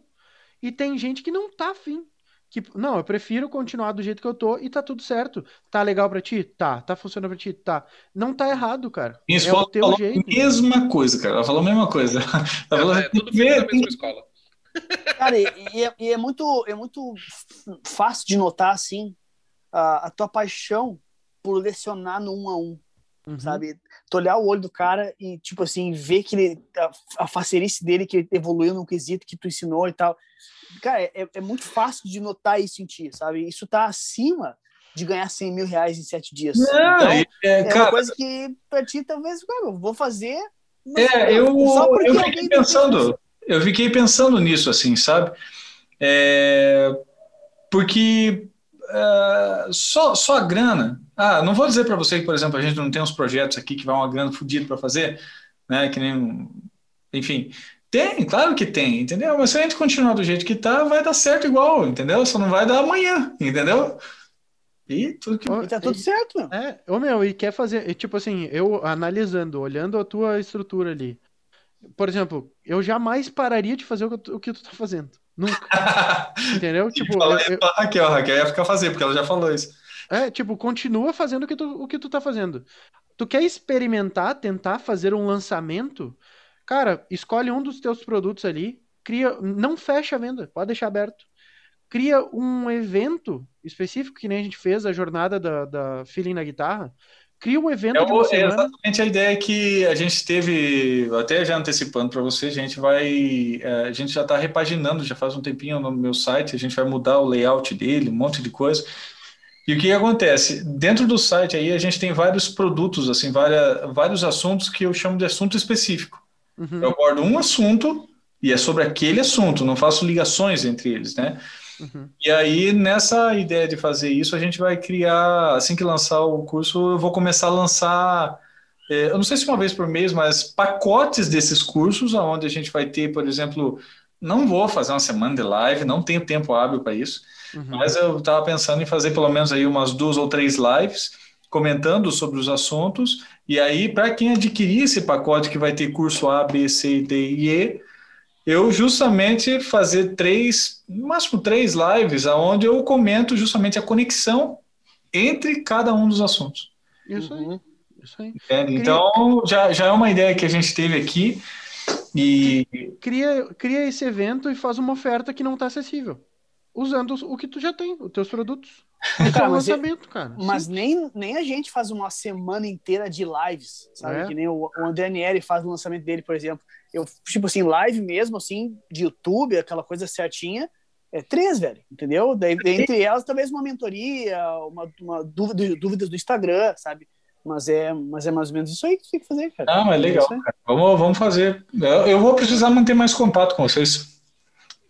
e tem gente que não tá afim. Que, não, eu prefiro continuar do jeito que eu tô e tá tudo certo. Tá legal pra ti? Tá. Tá funcionando pra ti? Tá. Não tá errado, cara. Minha É o esposa teu falou jeito. a mesma coisa, cara. Ela falou a mesma coisa. Ela falou, É, tem tudo ver, da tem mesma escola. <laughs> Cara, e, e é, e é muito, é muito fácil de notar, assim, a, a tua paixão por lecionar no um a um, Uhum. sabe? Tu olhar o olho do cara e, tipo assim, ver que ele, a, a facerice dele, que ele evoluiu num quesito que tu ensinou e tal. Cara, é, é muito fácil de notar isso em ti, sabe? Isso tá acima de ganhar 100 mil reais em sete dias. Não, então, é, é cara, uma coisa que pra ti talvez, cara, eu vou fazer. É, eu, eu fiquei pensando, eu fiquei pensando nisso, assim, sabe? É, porque é, só, só a grana. Ah, não vou dizer para você que, por exemplo, a gente não tem uns projetos aqui que vai uma grana fodida para fazer, né? Que nem, um- enfim, tem, claro que tem, entendeu? Mas se a gente continuar do jeito que tá, vai dar certo igual, entendeu? Só não vai dar amanhã, entendeu? E tudo que E tá tudo certo, meu. É, ô meu, e quer fazer, e, tipo assim, eu analisando, olhando a tua estrutura ali. Por exemplo, eu jamais pararia de fazer o que tu, o que tu tá fazendo. Nunca, <laughs> entendeu? Tipo, eu- aí eu- pra Raquel, a Raquel ia ficar fazer, porque ela já falou isso. É, tipo, continua fazendo o que tu, o que tu tá fazendo. Tu quer experimentar, tentar fazer um lançamento? Cara, escolhe um dos teus produtos ali, cria, não fecha a venda, pode deixar aberto. Cria um evento específico, que nem a gente fez a jornada da, da Feeling na guitarra. Cria um evento É, de uma é exatamente a ideia que a gente teve, até já antecipando para você, a gente vai, é, a gente já está repaginando, já faz um tempinho no meu site, a gente vai mudar o layout dele, um monte de coisa. E o que acontece? Dentro do site aí a gente tem vários produtos, assim, várias, vários assuntos que eu chamo de assunto específico. Uhum. Eu abordo um assunto e é sobre aquele assunto, não faço ligações entre eles, né? Uhum. E aí, nessa ideia de fazer isso, a gente vai criar, assim que lançar o curso, eu vou começar a lançar, é, eu não sei se uma vez por mês, mas pacotes desses cursos, onde a gente vai ter, por exemplo, não vou fazer uma semana de live, não tenho tempo hábil para isso, Uhum. mas eu estava pensando em fazer pelo menos aí umas duas ou três lives comentando sobre os assuntos, e aí, para quem adquirir esse pacote que vai ter curso A, B, C, D e E, eu justamente fazer três, no máximo três lives, onde eu comento justamente a conexão entre cada um dos assuntos. Isso aí, Uhum. isso aí. entende? Então, já, já é uma ideia que a gente teve aqui, e Cria, cria esse evento e faz uma oferta que não está acessível. Usando o que tu já tem, os teus produtos. <laughs> Esse Cara, é é- lançamento, cara. Mas Sim. nem, nem a gente faz uma semana inteira de lives, sabe? É. Que nem o, o André Nieri faz o lançamento dele, por exemplo. Eu, tipo assim, live mesmo, assim, de YouTube, aquela coisa certinha, é três, velho, entendeu? Daí, entre elas, talvez uma mentoria, uma, uma dúvida, dúvidas do Instagram, sabe? Mas é, mas é mais ou menos isso aí que tem que fazer, cara. Ah, mas É legal, cara. Vamos, vamos fazer. Eu, eu vou precisar manter mais contato com vocês.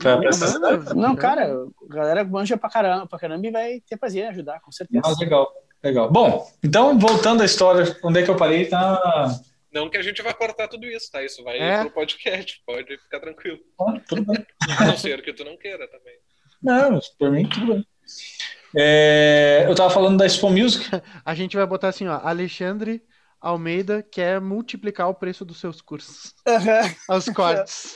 Mano, Não, cara, a galera manja pra caramba, pra caramba e vai ter prazer em ajudar, com certeza. Ah, legal, legal. Bom, então, voltando à história, onde é que eu parei? Tá. Não que a gente vai cortar tudo isso, tá? Isso vai É. pro podcast, pode ficar tranquilo. Ah, tudo bem. A não ser que tu não queira também. Não, por mim, tudo bem. É, eu tava falando da Expo Music. <laughs> A gente vai botar assim, ó. Alexandre Almeida quer multiplicar o preço dos seus cursos. Aham. Aos cortes.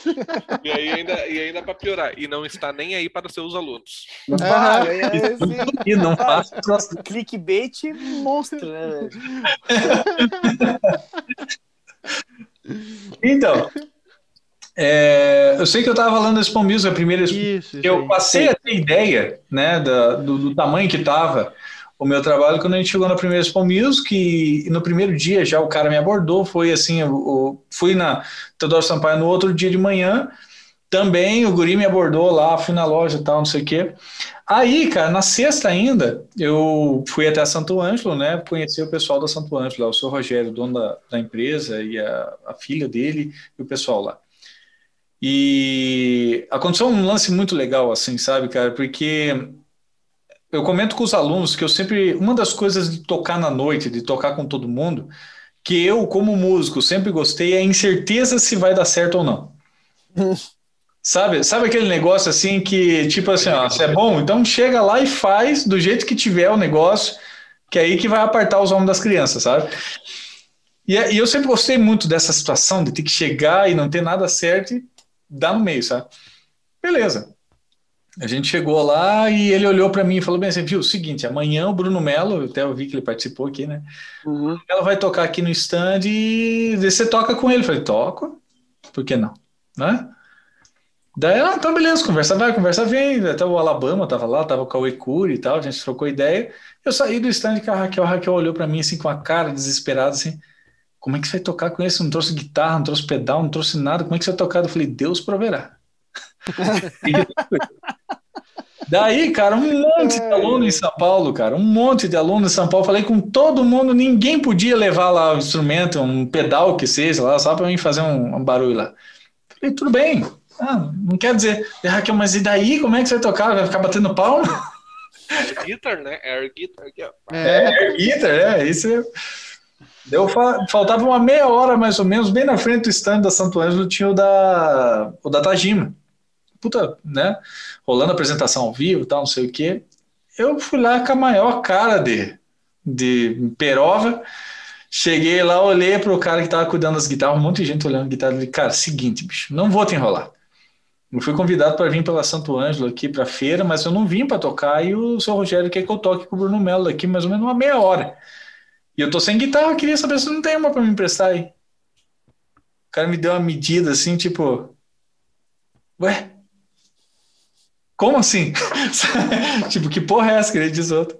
E aí ainda, e ainda para piorar, e não está nem aí para os seus alunos. Ah, é, E não faço. <laughs> clickbait monstro, né? Então, é, eu sei que eu tava falando da Expo Music, a primeira Expo Isso, isso eu passei a ter ideia né, da- do, do tamanho que estava o meu trabalho quando a gente chegou na primeira Expo Music e no primeiro dia já o cara me abordou, foi assim, eu, eu fui na Teodoro Sampaio no outro dia de manhã, também o guri me abordou lá, fui na loja e tal, não sei o quê. Aí, cara, na sexta ainda, eu fui até Santo Ângelo, né, conhecer o pessoal da Santo Ângelo, lá, o seu Rogério, dono da, da empresa e a, a filha dele e o pessoal lá. E aconteceu um lance muito legal, assim, sabe, cara? Porque eu comento com os alunos que eu sempre. Uma das coisas de tocar na noite, de tocar com todo mundo, que eu, como músico, sempre gostei é a incerteza se vai dar certo ou não. <laughs> Sabe, sabe aquele negócio assim que, tipo assim, ó, se é bom, então chega lá e faz do jeito que tiver o negócio, que é aí que vai apartar os homens das crianças, sabe? E, e eu sempre gostei muito dessa situação de ter que chegar e não ter nada certo e dar no meio, sabe? Beleza. A gente chegou lá e ele olhou para mim e falou bem assim, viu, seguinte, amanhã o Bruno Melo, até eu vi que ele participou aqui, né? Uhum. Ela vai tocar aqui no stand e você toca com ele. Eu falei, toco, por que não? Né? Daí, ah, então beleza, conversa vai, conversa vem. Até o Alabama tava lá, tava com o Cauê e tal, a gente trocou ideia. Eu saí do stand que a Raquel, a Raquel olhou para mim assim com a cara desesperada, assim, como é que você vai tocar com esse? Não trouxe guitarra, não trouxe pedal, não trouxe nada, como é que você vai tocar? Eu falei, Deus proverá. <laughs> <laughs> Daí, cara, um monte de aluno em São Paulo, cara, um monte de aluno em São Paulo. Falei com todo mundo, ninguém podia levar lá o instrumento, um pedal que seja lá, só para mim fazer um, um, barulho lá. Falei, tudo bem. Ah, não quer dizer, Raquel, mas e daí? Como é que você vai tocar? Vai ficar batendo palma? Air guitar, né? Air guitar. É, é air guitar, é, isso é. Deu, faltava uma meia hora mais ou menos, bem na frente do stand da Santo Ângelo tinha o da, o da Tajima puta, né? Rolando apresentação ao vivo tal, não sei o quê. Eu fui lá com a maior cara de, de perova. Cheguei lá, olhei para o cara que estava cuidando das guitarras, um monte de gente olhando guitarra. Falei, cara, seguinte, bicho, não vou te enrolar. Eu fui convidado para vir pela Santo Ângelo aqui para feira, mas eu não vim para tocar. E o seu Rogério quer que eu toque com o Bruno Melo aqui mais ou menos uma meia hora. E eu tô sem guitarra, queria saber se não tem uma para me emprestar aí. O cara me deu uma medida assim, tipo, ué, como assim? <laughs> tipo, que porra é essa que ele diz outro?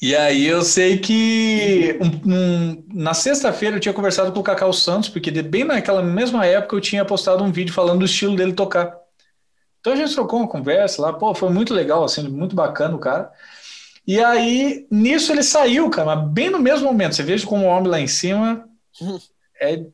E aí eu sei que um, um, na sexta-feira eu tinha conversado com o Cacau Santos, porque bem naquela mesma época eu tinha postado um vídeo falando do estilo dele tocar. Então a gente trocou uma conversa lá, pô, foi muito legal, assim, muito bacana o cara. E aí, nisso ele saiu, cara, mas bem no mesmo momento. Você veja como o homem lá em cima é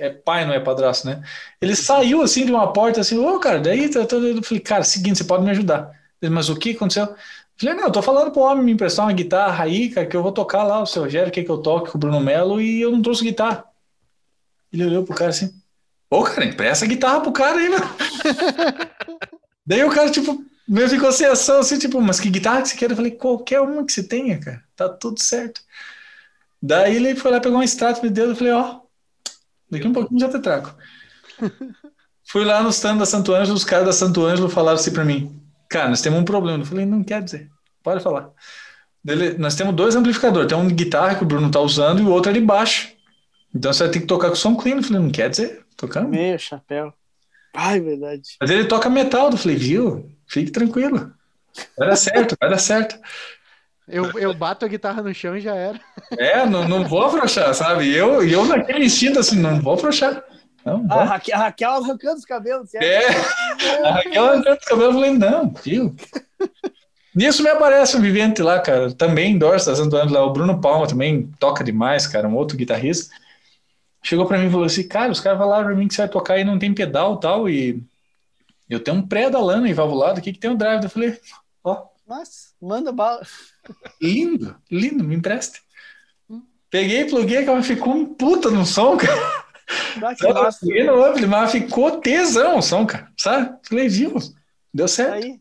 é pai, não é padrasto, né? Ele saiu assim de uma porta assim, ô, oh, cara, daí tá, eu falei, cara, seguinte, você pode me ajudar. Ele, mas o que aconteceu? Eu falei, não, eu tô falando pro homem me emprestar uma guitarra aí, cara, que eu vou tocar lá, o seu Rogério quer que eu toque com o Bruno Melo e eu não trouxe guitarra. Ele olhou pro cara assim, ô, cara, empresta a guitarra pro cara aí, meu. <laughs> daí o cara, tipo, meio ficou sem ação, assim, tipo, mas que guitarra que você quer? Eu falei, qualquer uma que você tenha, cara, tá tudo certo. Daí ele foi lá, pegou um extrato, me deu, eu falei, ó, Daqui um pouquinho já te trago. Fui lá no stand da Santo Ângelo, os caras da Santo Ângelo falaram assim para mim: Cara, nós temos um problema. Eu falei: Não quer dizer, pode falar. Dele, nós temos dois amplificadores: tem um de guitarra que o Bruno tá usando e o outro é de baixo. Então você vai ter que tocar com som clean. Eu falei: Não quer dizer, tocando. Meu chapéu. Ai, verdade. Mas ele toca metal. Eu falei: Viu, fique tranquilo. Vai dar certo, vai dar certo. Eu, eu bato a guitarra no chão e já era. É, não, não vou afrouxar, sabe? Eu, eu naquele instinto assim, não vou afrouxar. Não, a, Raquel, a Raquel arrancando os cabelos. Certo? É, a Raquel arrancando os cabelos, eu falei, não, viu? Nisso me aparece um vivente lá, cara, também Santo Antônio lá, o Bruno Palma também toca demais, cara, um outro guitarrista. Chegou para mim e falou assim, cara, os caras falaram pra mim que você vai tocar e não tem pedal e tal, e eu tenho um pré da lana e valvulado aqui que tem um drive. Eu falei, ó. Nossa, manda bala. Lindo, lindo, me empreste. Peguei, pluguei, ela ficou um puta no som, cara. Ah, que massa, no ampli, mas ficou tesão o som, cara. Sabe? Falei, viu? Deu certo. Aí.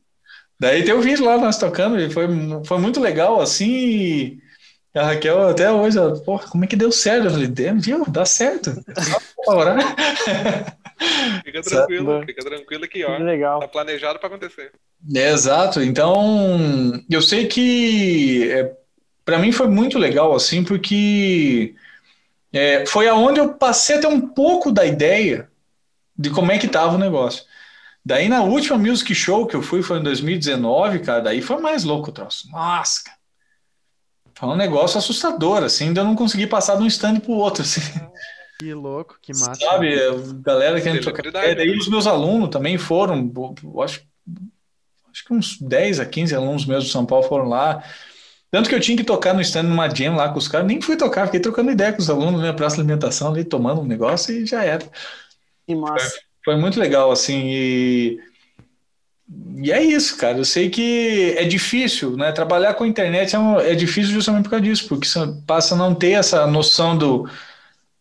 Daí tem o vídeo lá nós tocando, e foi, foi muito legal, assim. A Raquel até hoje, ela, porra, como é que deu certo? Eu falei, viu? Dá certo. <laughs> Fica tranquilo, Sabe? fica tranquilo que ó, legal. tá planejado para acontecer. É, exato. Então, eu sei que é, para mim foi muito legal assim, porque é, foi aonde eu passei a ter um pouco da ideia de como é que tava o negócio. Daí na última music show que eu fui foi em 2019, cara, daí foi mais louco o troço. Nossa, cara. Foi um negócio assustador, assim, de eu não conseguir passar de um stand pro outro, assim. Que louco, que massa. Sabe, galera que a gente troca ideia. Daí os meus alunos também foram, acho, acho que uns 10 a 15 alunos meus de São Paulo foram lá. Tanto que eu tinha que tocar no stand numa jam lá com os caras, nem fui tocar, fiquei trocando ideia com os alunos na praça de alimentação ali, tomando um negócio e já era. Que massa. Foi, foi muito legal, assim, e... E é isso, cara. Eu sei que é difícil, né? Trabalhar com a internet é, é difícil justamente por causa disso, porque você passa a não ter essa noção do,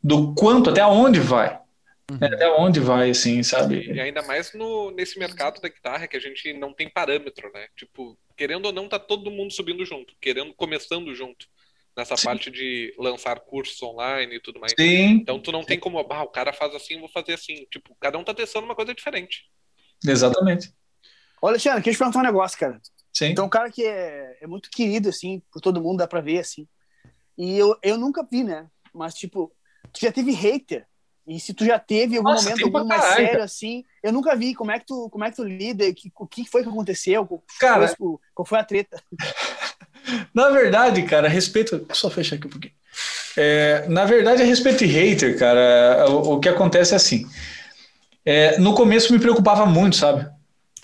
do quanto, até onde vai. Uhum. Até onde vai, assim, sabe? E ainda mais no, nesse mercado da guitarra que a gente não tem parâmetro, né? Tipo, querendo ou não, tá todo mundo subindo junto, querendo, começando junto. Nessa Sim. parte de lançar cursos online e tudo mais. Sim. Então tu não tem como, ah, o cara faz assim, vou fazer assim. Tipo, cada um tá testando uma coisa diferente. Exatamente. Olha, Alexandre, queria te perguntar um negócio, cara. Sim. Então, um cara que é, é muito querido, assim, por todo mundo, dá pra ver, assim. E eu, eu nunca vi, né? Mas, tipo, Tu já teve hater E se tu já teve algum Nossa, momento algum mais caralho, sério assim, eu nunca vi. Como é que tu, como é que tu lida? Que- O que foi que aconteceu? Qual Cara- foi, o- qual foi a treta? <laughs> Na verdade, cara, a respeito. Só fechar aqui um pouquinho. É, na verdade, a respeito de hater, cara, o, o que acontece é assim. É, no começo me preocupava muito, sabe?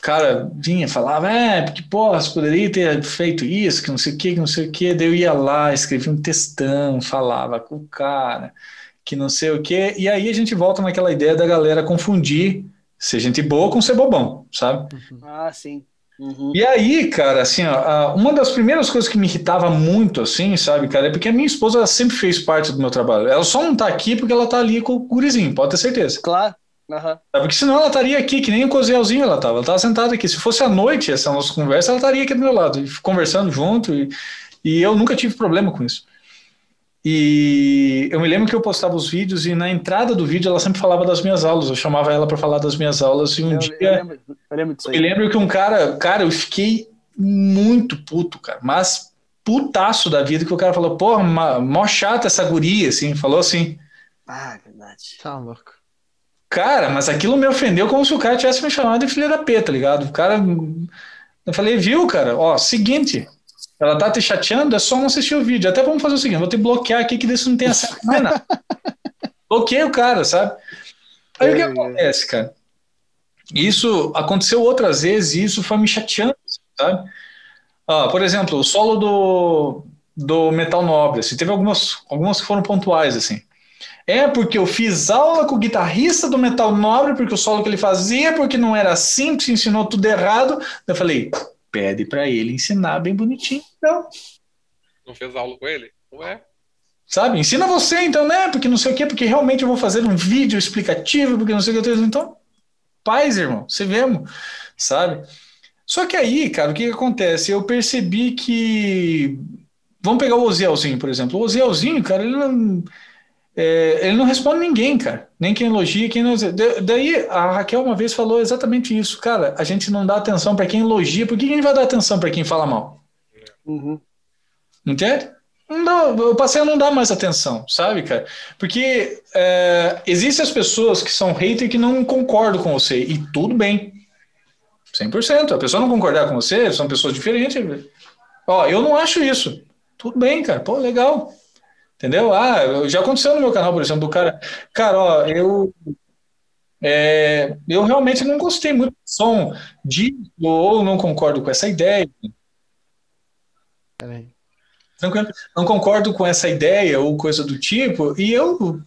O cara vinha, falava, é, porque, porra, você poderia ter feito isso, que não sei o que, que não sei o que. Daí eu ia lá, escrevia um textão, falava com o cara, que não sei o que. E aí a gente volta naquela ideia da galera confundir ser gente boa com ser bobão, sabe? Ah, sim. Uhum. E aí, cara, assim, ó, uma das primeiras coisas que me irritava muito, assim, sabe, cara, é porque a minha esposa sempre fez parte do meu trabalho. Ela só não tá aqui porque ela tá ali com o gurizinho, pode ter certeza. Claro. Tá? Porque senão ela estaria aqui, que nem o cozelzinho ela tava. Ela tava sentada aqui. Se fosse à noite essa nossa conversa, ela estaria aqui do meu lado, conversando junto, e, e eu nunca tive problema com isso. E eu me lembro que eu postava os vídeos e na entrada do vídeo ela sempre falava das minhas aulas. Eu chamava ela para falar das minhas aulas e um Eu, dia eu lembro, eu lembro disso eu me aí. lembro que um cara, cara, eu fiquei muito puto, cara, mas putaço da vida, que o cara falou, porra, mó chata essa guria, assim, falou assim. Ah, verdade. Tá louco. Cara, mas aquilo me ofendeu como se o cara tivesse me chamado de filha da P, tá ligado? O cara. Eu falei, viu, cara? Ó, seguinte, ela tá te chateando, é só não assistir o vídeo. Até vamos fazer o seguinte, vou te bloquear aqui que desse não tem acesso mais nada. <laughs> Bloqueei o cara, sabe? Aí o que É, é. acontece, cara? Isso aconteceu outras vezes e isso foi me chateando, sabe? Ah, por exemplo, o solo do, do Metal Nobre, assim, teve algumas, algumas que foram pontuais, assim. É porque eu fiz aula com o guitarrista do Metal Nobre, porque o solo que ele fazia, porque não era assim, que se ensinou tudo errado. Eu falei, pede pra ele ensinar bem bonitinho, então. Não fez aula com ele? Ué? Sabe? Ensina você, então, né? Porque não sei o quê, porque realmente eu vou fazer um vídeo explicativo, porque não sei o que. Então, paz, irmão, se vemos, sabe? Só que aí, cara, o que, que acontece? Eu percebi que. Vamos pegar o Ozielzinho, por exemplo. O Ozielzinho, cara, ele não. É, ele não responde ninguém, cara. Nem quem elogia, quem não. Da- Daí a Raquel uma vez falou exatamente isso. Cara, a gente não dá atenção para quem elogia, por que que a gente vai dar atenção para quem fala mal? Uhum. Entende? Não dá, eu passei a não dar mais atenção, sabe, cara? Porque é, existem as pessoas que são hater que não concordam com você, e tudo bem. 100%. A pessoa não concordar com você, são pessoas diferentes. Ó, eu não acho isso. Tudo bem, cara. Pô, legal. Entendeu? Ah, já aconteceu no meu canal, por exemplo, do cara. Cara, ó, eu. é, eu realmente não gostei muito do som disso, ou não concordo com essa ideia. Peraí. Tranquilo. Não concordo com essa ideia ou coisa do tipo, e eu,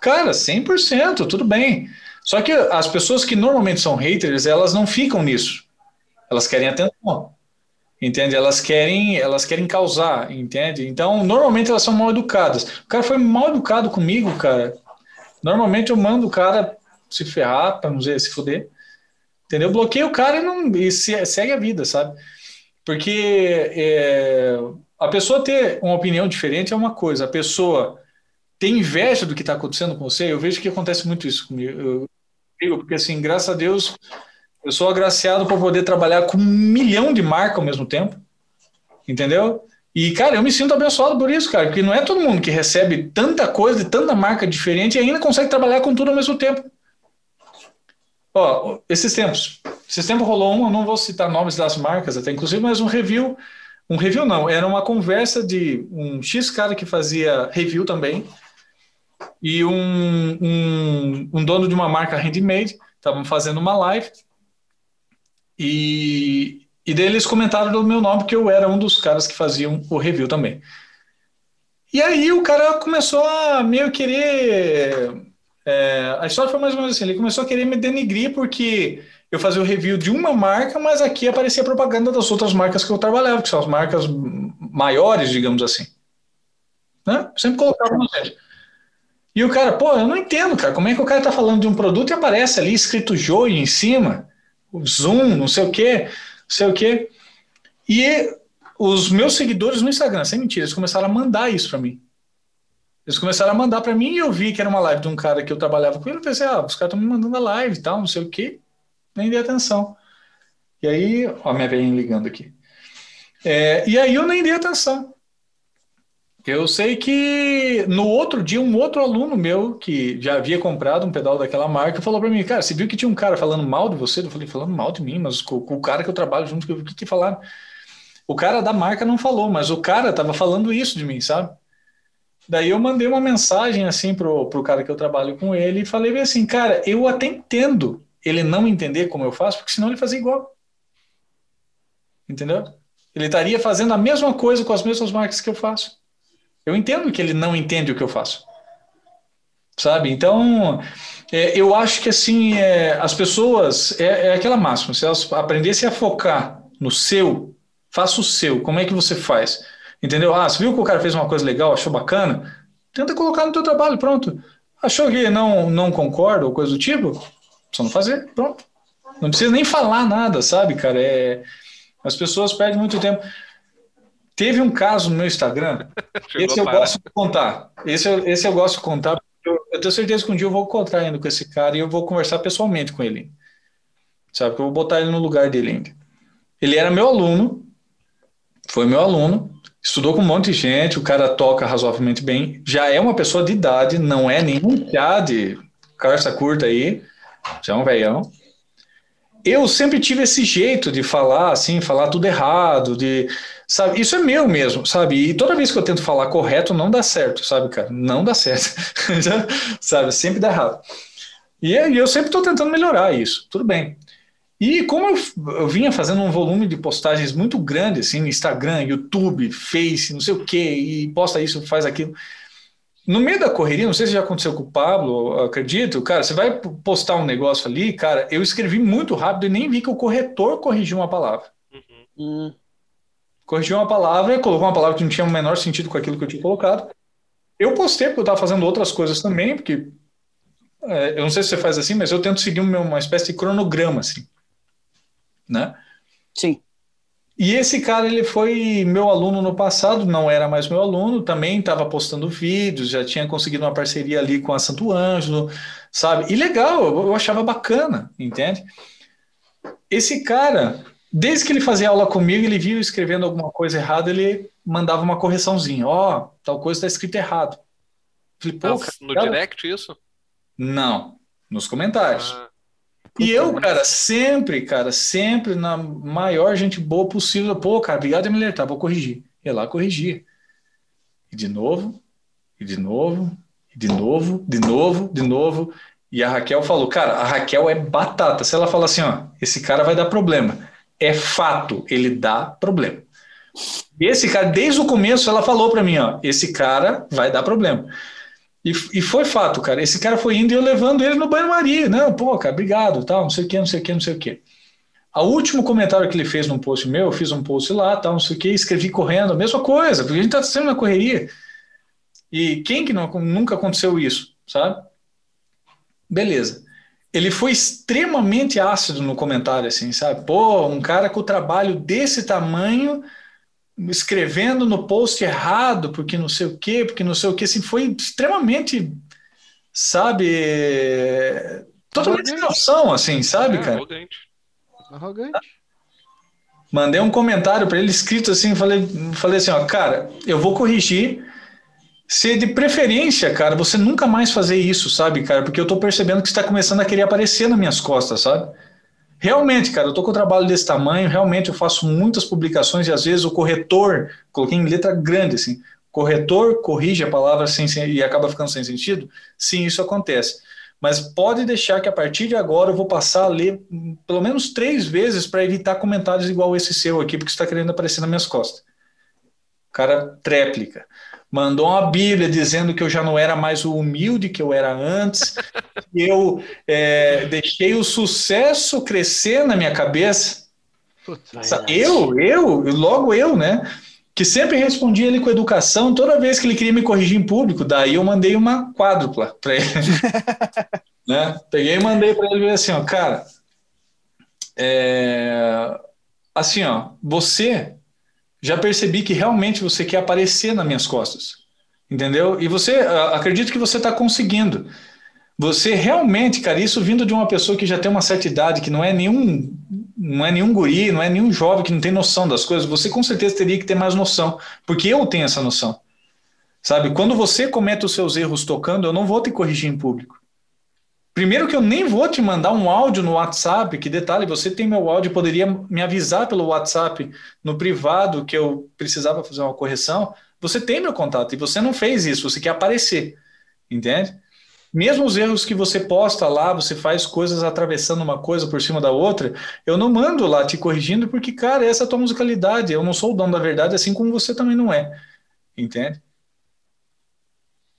cara, 100%, tudo bem. Só que as pessoas que normalmente são haters, elas não ficam nisso. Elas querem atenção. Entende? Elas querem, elas querem causar, entende? Então, normalmente elas são mal educadas. O cara foi mal educado comigo, cara. Normalmente eu mando o cara se ferrar, para não dizer se fuder. Entendeu? Bloqueio o cara e, não, e se- segue a vida, sabe? Porque é, a pessoa ter uma opinião diferente é uma coisa, a pessoa ter inveja do que está acontecendo com você, eu vejo que acontece muito isso comigo. Eu porque assim, graças a Deus, eu sou agraciado por poder trabalhar com um milhão de marcas ao mesmo tempo, entendeu? E, cara, eu me sinto abençoado por isso, cara, porque não é todo mundo que recebe tanta coisa, de tanta marca diferente e ainda consegue trabalhar com tudo ao mesmo tempo. Ó, esses tempos, esses tempos rolou um, eu não vou citar nomes das marcas até, inclusive, mas um review, um review não, era uma conversa de um X cara que fazia review também, e um, um, um dono de uma marca handmade, estavam fazendo uma live, e, e daí eles comentaram do meu nome, porque eu era um dos caras que faziam o review também. E aí o cara começou a meio querer. é, a história foi mais ou menos assim: ele começou a querer me denigrir porque eu fazia o review de uma marca, mas aqui aparecia propaganda das outras marcas que eu trabalhava, que são as marcas maiores, digamos assim. Né? Sempre colocava no vídeo. E o cara, pô, eu não entendo, cara, como é que o cara tá falando de um produto e aparece ali escrito joio em cima, zoom, não sei o quê, não sei o quê. E os meus seguidores no Instagram, sem mentira, eles começaram a mandar isso para mim. Eles começaram a mandar para mim e eu vi que era uma live de um cara que eu trabalhava com ele. Eu pensei, ah, os caras estão me mandando a live e tal, não sei o quê. Nem dei atenção. E aí, ó, minha velhinha ligando aqui. É, e aí eu nem dei atenção. Eu sei que no outro dia, um outro aluno meu que já havia comprado um pedal daquela marca falou para mim, cara, você viu que tinha um cara falando mal de você? Eu falei, falando mal de mim, mas com, com o cara que eu trabalho junto, o que que falaram? O cara da marca não falou, mas o cara tava falando isso de mim, sabe? Daí eu mandei uma mensagem assim pro, pro cara que eu trabalho com ele e falei assim, cara, eu até entendo ele não entender como eu faço, porque senão ele fazia igual. Entendeu? Ele estaria fazendo a mesma coisa com as mesmas marcas que eu faço. Eu entendo que ele não entende o que eu faço. Sabe? Então, é, eu acho que assim, é, as pessoas, é, é aquela máxima, se elas aprendessem a focar no seu, faça o seu, como é que você faz? Entendeu? Ah, você viu que o cara fez uma coisa legal, achou bacana? Tenta colocar no teu trabalho, pronto. Achou que não, não concorda ou coisa do tipo? Só não fazer, pronto. Não precisa nem falar nada, sabe, cara? É, as pessoas perdem muito tempo. Teve um caso no meu Instagram, <laughs> esse eu gosto de contar. Esse eu, esse eu gosto de contar, porque eu, eu tenho certeza que um dia eu vou encontrar ainda com esse cara e eu vou conversar pessoalmente com ele. Sabe, que eu vou botar ele no lugar dele ainda. Ele era meu aluno, foi meu aluno, estudou com um monte de gente, o cara toca razoavelmente bem, já é uma pessoa de idade, não é nenhum piá de carça curta aí, já é um velhão. Eu sempre tive esse jeito de falar assim, falar tudo errado, de, sabe, isso é meu mesmo, sabe? E toda vez que eu tento falar correto, não dá certo, sabe, cara? Não dá certo, <laughs> sabe? Sempre dá errado. E eu sempre estou tentando melhorar isso, tudo bem. E como eu, eu, vinha fazendo um volume de postagens muito grande, assim, no Instagram, YouTube, Face, não sei o quê, e posta isso, faz aquilo. No meio da correria, não sei se já aconteceu com o Pablo, acredito, cara, você vai postar um negócio ali, cara, eu escrevi muito rápido e nem vi que o corretor corrigiu uma palavra. Uhum. Corrigiu uma palavra, colocou uma palavra que não tinha o menor sentido com aquilo que eu tinha colocado. Eu postei porque eu estava fazendo outras coisas também, porque é, eu não sei se você faz assim, mas eu tento seguir uma espécie de cronograma, assim né? Sim. E esse cara, ele foi meu aluno no passado, não era mais meu aluno, também estava postando vídeos, já tinha conseguido uma parceria ali com a Santo Ângelo, sabe? E legal, eu achava bacana, entende? Esse cara, desde que ele fazia aula comigo, ele viu escrevendo alguma coisa errada, ele mandava uma correçãozinha. Ó, oh, tal coisa está escrito errado. Falei, Pô, no cara... direct isso? Não, nos comentários. Ah. E eu, cara, sempre, cara, sempre na maior gente boa possível. Pô, cara, obrigado por me alertar, vou corrigir. E lá corrigir. E de novo, e de novo, e de novo, de novo, de novo. E a Raquel falou, cara, a Raquel é batata. Se ela fala assim, ó, esse cara vai dar problema. É fato, ele dá problema. Esse cara, desde o começo, ela falou para mim, ó, esse cara vai dar problema. E, e foi fato, cara. Esse cara foi indo e eu levando ele no banho-maria. Não, pô, cara, obrigado, tal, não sei o que, não sei o que, não sei o que. O último comentário que ele fez num post meu, eu fiz um post lá, tal, não sei o que, escrevi correndo, a mesma coisa, porque a gente tá sempre na correria. E quem que não, nunca aconteceu isso, sabe? Beleza. Ele foi extremamente ácido no comentário, assim, sabe? Pô, um cara com o trabalho desse tamanho escrevendo no post errado, porque não sei o quê, porque não sei o quê, assim, foi extremamente, sabe, totalmente sem noção, assim, sabe, é, cara? Arrogante. Arrogante. Mandei um comentário para ele escrito assim, falei, falei assim, ó, cara, eu vou corrigir, se de preferência, cara, você nunca mais fazer isso, sabe, cara, porque eu tô percebendo que está começando a querer aparecer nas minhas costas, sabe? Realmente, cara, eu tô com um trabalho desse tamanho, realmente eu faço muitas publicações e às vezes o corretor, coloquei em letra grande assim, corretor corrige a palavra sem, sem, e acaba ficando sem sentido? Sim, isso acontece. Mas pode deixar que a partir de agora eu vou passar a ler pelo menos três vezes para evitar comentários igual esse seu aqui, porque está querendo aparecer nas minhas costas. Cara tréplica mandou uma Bíblia dizendo que eu já não era mais o humilde que eu era antes, <laughs> que eu é, deixei o sucesso crescer na minha cabeça. eu, eu, logo eu, né? Que sempre respondia ele com educação toda vez que ele queria me corrigir em público. Daí eu mandei uma quádrupla para ele. <laughs> né? Peguei e mandei para ele assim, ó, cara, é, assim, ó, você já percebi que realmente você quer aparecer nas minhas costas. Entendeu? E você, acredito que você está conseguindo. Você realmente, cara, isso vindo de uma pessoa que já tem uma certa idade, que não é nenhum, não é nenhum guri, não é nenhum jovem que não tem noção das coisas, você com certeza teria que ter mais noção, porque eu tenho essa noção. Sabe? Quando você comete os seus erros tocando, eu não vou te corrigir em público. Primeiro que eu nem vou te mandar um áudio no WhatsApp, que detalhe, você tem meu áudio, poderia me avisar pelo WhatsApp no privado que eu precisava fazer uma correção. Você tem meu contato e você não fez isso, você quer aparecer, entende? Mesmo os erros que você posta lá, você faz coisas atravessando uma coisa por cima da outra, eu não mando lá te corrigindo porque, cara, essa é a tua musicalidade, eu não sou o dono da verdade, assim como você também não é, entende?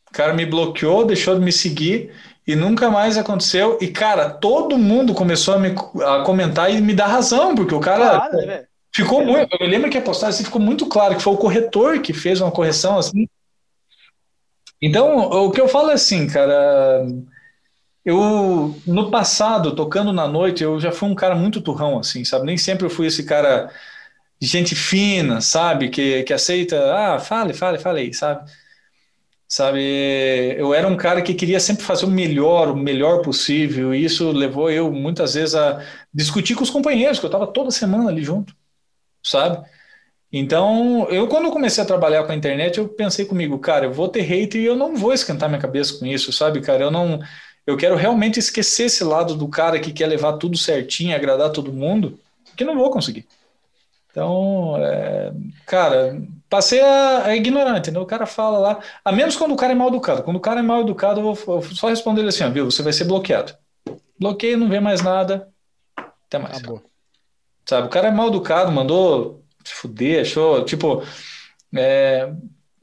O cara me bloqueou, deixou de me seguir e nunca mais aconteceu. E, cara, todo mundo começou a, me, a comentar e me dar razão, porque o cara claro, né, ficou muito. Eu lembro que a postagem assim, ficou muito claro que foi o corretor que fez uma correção assim. Então, o que eu falo é assim, cara. Eu, no passado, tocando na noite, eu já fui um cara muito turrão, assim, sabe? Nem sempre eu fui esse cara gente fina, sabe? Que, que aceita, ah, fale, fale, fale aí, sabe? Sabe? Eu era um cara que queria sempre fazer o melhor, o melhor possível, e isso levou eu muitas vezes a discutir com os companheiros, que eu estava toda semana ali junto, sabe? Então, eu quando comecei a trabalhar com a internet, eu pensei comigo, cara, eu vou ter hate e eu não vou esquentar minha cabeça com isso, sabe, cara? Eu não eu quero realmente esquecer esse lado do cara que quer levar tudo certinho, agradar todo mundo, que não vou conseguir. Então, é, cara, passei a, a, ignorar, entendeu? O cara fala lá, a menos quando o cara é mal educado. Quando o cara é mal educado, eu vou, eu vou só responder ele assim, ó, viu? Você vai ser bloqueado. Bloqueio, não vê mais nada. Até mais. Acabou. Sabe, o cara é mal educado, mandou se fuder, achou, tipo, é,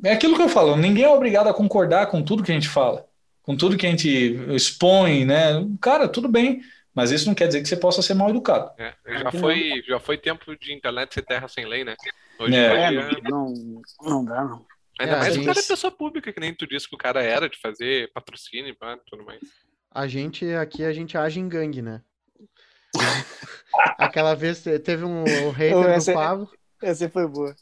é aquilo que eu falo, ninguém é obrigado a concordar com tudo que a gente fala, com tudo que a gente expõe, né? Cara, tudo bem. Mas isso não quer dizer que você possa ser mal educado. É, já, foi, já foi tempo de internet ser terra sem lei, né? Hoje é, dia... não, não dá, não. Ainda é, mais gente... o cara é pessoa pública, que nem tu disse que o cara era de fazer patrocínio e tudo mais. A gente aqui, a gente age em gangue, né? <laughs> Aquela vez teve um hater essa, do Pablo. Essa foi boa.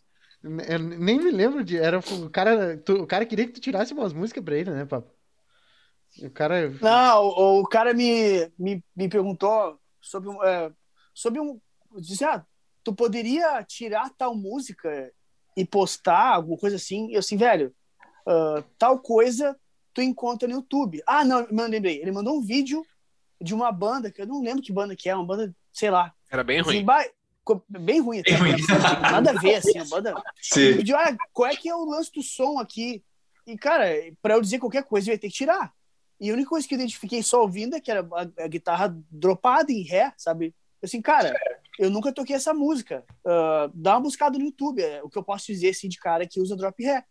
Eu nem me lembro de. Era, o, cara, tu, o cara queria que tu tirasse umas músicas pra ele, né, Pablo? O cara. Não, o, o cara me, me, me perguntou sobre um. É, sobre um. Disse, ah, tu poderia tirar tal música e postar, alguma coisa assim? Eu assim, velho, uh, tal coisa tu encontra no YouTube. Ah, não, eu lembrei. Ele mandou um vídeo de uma banda, que eu não lembro que banda que é, uma banda, sei lá. Era bem ruim. Assim, bem ruim até. Bem ruim. <laughs> Nada a ver, assim, a banda. Sim. Pediu, ah, qual é que é o lance do som aqui? E, cara, pra eu dizer qualquer coisa, eu ia ter que tirar. E a única coisa que eu identifiquei só ouvindo é que era a, a guitarra dropada em ré, sabe? Assim, cara, eu nunca toquei essa música. Uh, dá uma buscada no YouTube, é o que eu posso dizer assim de cara que usa drop ré.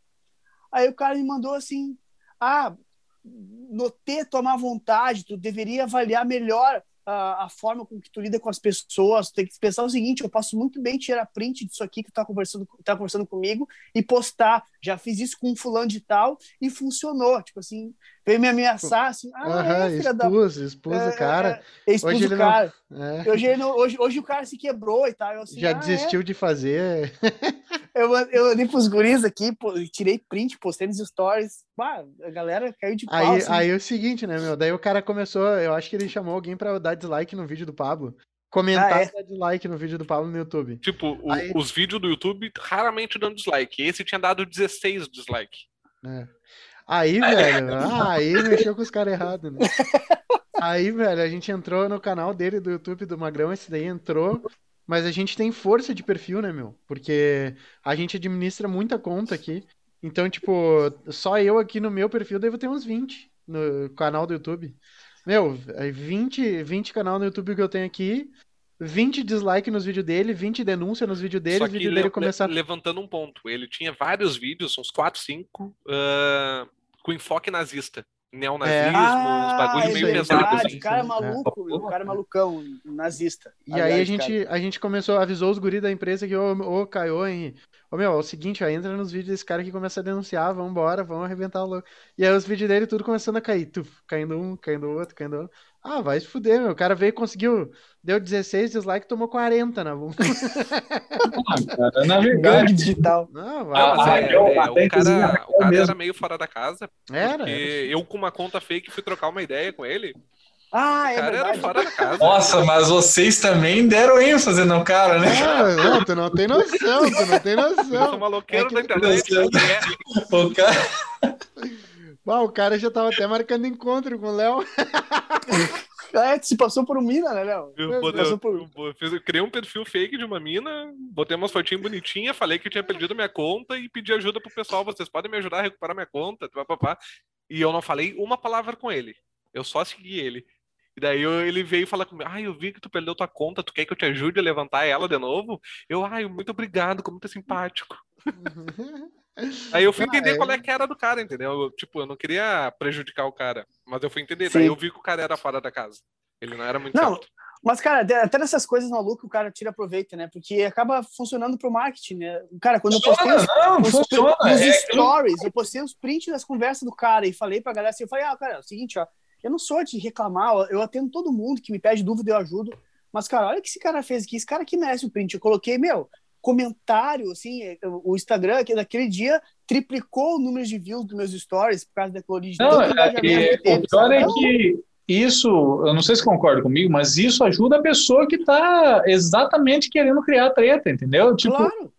Aí o cara me mandou assim: ah, notei tomar vontade, tu deveria avaliar melhor a, a, forma com que tu lida com as pessoas, tu tem que pensar o seguinte, eu posso muito bem tirar print disso aqui que tu tá conversando, tá conversando comigo e postar. Já fiz isso com um fulano de tal e funcionou. Tipo assim, veio me ameaçar assim, ah, uhum, é, filha expus, da... expus é, o cara. É, é, expus hoje o cara. Não... É. Hoje, não, hoje, hoje o cara se quebrou e tal. Assim, Já ah, desistiu é? de fazer. <laughs> eu, eu andei pros guris aqui, pô, tirei print, postei nos stories. Bah, a galera caiu de pau. Aí, assim. aí é o seguinte, né, meu? Daí o cara começou, eu acho que ele chamou alguém pra dar dislike no vídeo do Pablo. Comentar ah, é? e dar dislike no vídeo do Pablo no YouTube. Tipo, o, aí... os vídeos do YouTube raramente dão dislike. Esse tinha dado 16 dislike. É. Aí, velho, ah, aí mexeu com os caras errados, né? <laughs> Aí, velho, a gente entrou no canal dele do YouTube do Magrão, esse daí entrou, mas a gente tem força de perfil, né, meu? Porque a gente administra muita conta aqui. Então, tipo, só eu aqui no meu perfil devo ter uns 20 no canal do YouTube. Meu, 20, 20 canal no YouTube que eu tenho aqui, 20 dislike nos vídeos dele, 20 denúncia nos vídeos dele, Só que vídeo dele começar... levantando um ponto, ele tinha vários vídeos, uns 4, 5, uh, com enfoque nazista neonazismo, é. uns bagulho ah, meio pesado. Assim. O cara é maluco, é. o cara é malucão, nazista. E aí a gente, a gente começou, avisou os guris da empresa que, ô, ô Caio, hein, ô meu, é o seguinte, ó, entra nos vídeos desse cara que começa a denunciar, vambora, vamos arrebentar o louco. E aí os vídeos dele tudo começando a cair, tuf, caindo um, caindo outro, caindo outro. Ah, vai se fuder, meu. O cara veio, conseguiu, deu 16 dislikes, tomou 40 <laughs> na bunda. Ah, na verdade, digital. Não, vai. Ah, ah, é, é, o cara, o cara era meio fora da casa. Era. Porque eu, com uma conta fake, fui trocar uma ideia com ele. Ah, é O cara era verdade. fora da casa. Nossa, mas vocês também deram ênfase no cara, né? Ah, não, tu não tem noção, tu não tem <laughs> Eu sou noção. maloqueiro É que- da internet. Deus <laughs> É, O cara... Ah, o cara já tava até marcando encontro com o Léo. <laughs> É, se passou por um mina, né, Léo? Eu, por- eu- eu fiz- eu criei um perfil fake de uma mina, botei umas fotinhas bonitinhas, falei que eu tinha perdido minha conta e pedi ajuda pro pessoal. Vocês podem me ajudar a recuperar minha conta? Papapá. E eu não falei uma palavra com ele. Eu só segui ele. E daí eu- ele veio falar comigo, ah, eu vi que tu perdeu tua conta, tu quer que eu te ajude a levantar ela de novo? Eu, ai, muito obrigado, como tu é simpático. <laughs> Aí eu fui Ah, entender é. qual é que era do cara, entendeu? Eu, tipo, eu não queria prejudicar o cara, mas eu fui entender. Sim. Daí eu vi que o cara era fora da casa. Ele não era muito Não, certo. Mas, cara, até- nessas coisas malucas o cara tira proveito, né? Porque acaba funcionando pro marketing, né? Cara, quando eu postei os, Não, os- funciona. nos É, stories, eu postei os prints das conversas do cara e falei pra galera assim, eu falei, ah, cara, é o seguinte, ó, eu não sou de reclamar, eu atendo todo mundo que me pede dúvida, eu ajudo, mas, cara, olha o que esse cara fez aqui, esse cara aqui merece o print, eu coloquei, meu, comentário, assim, o Instagram, que naquele dia triplicou o número de views dos meus stories por causa daquele origem. Não, tanto é, é, teve, o pior é Então, que isso, eu não sei se concorda comigo, mas isso ajuda a pessoa que tá exatamente querendo criar treta, entendeu? Tipo, Claro.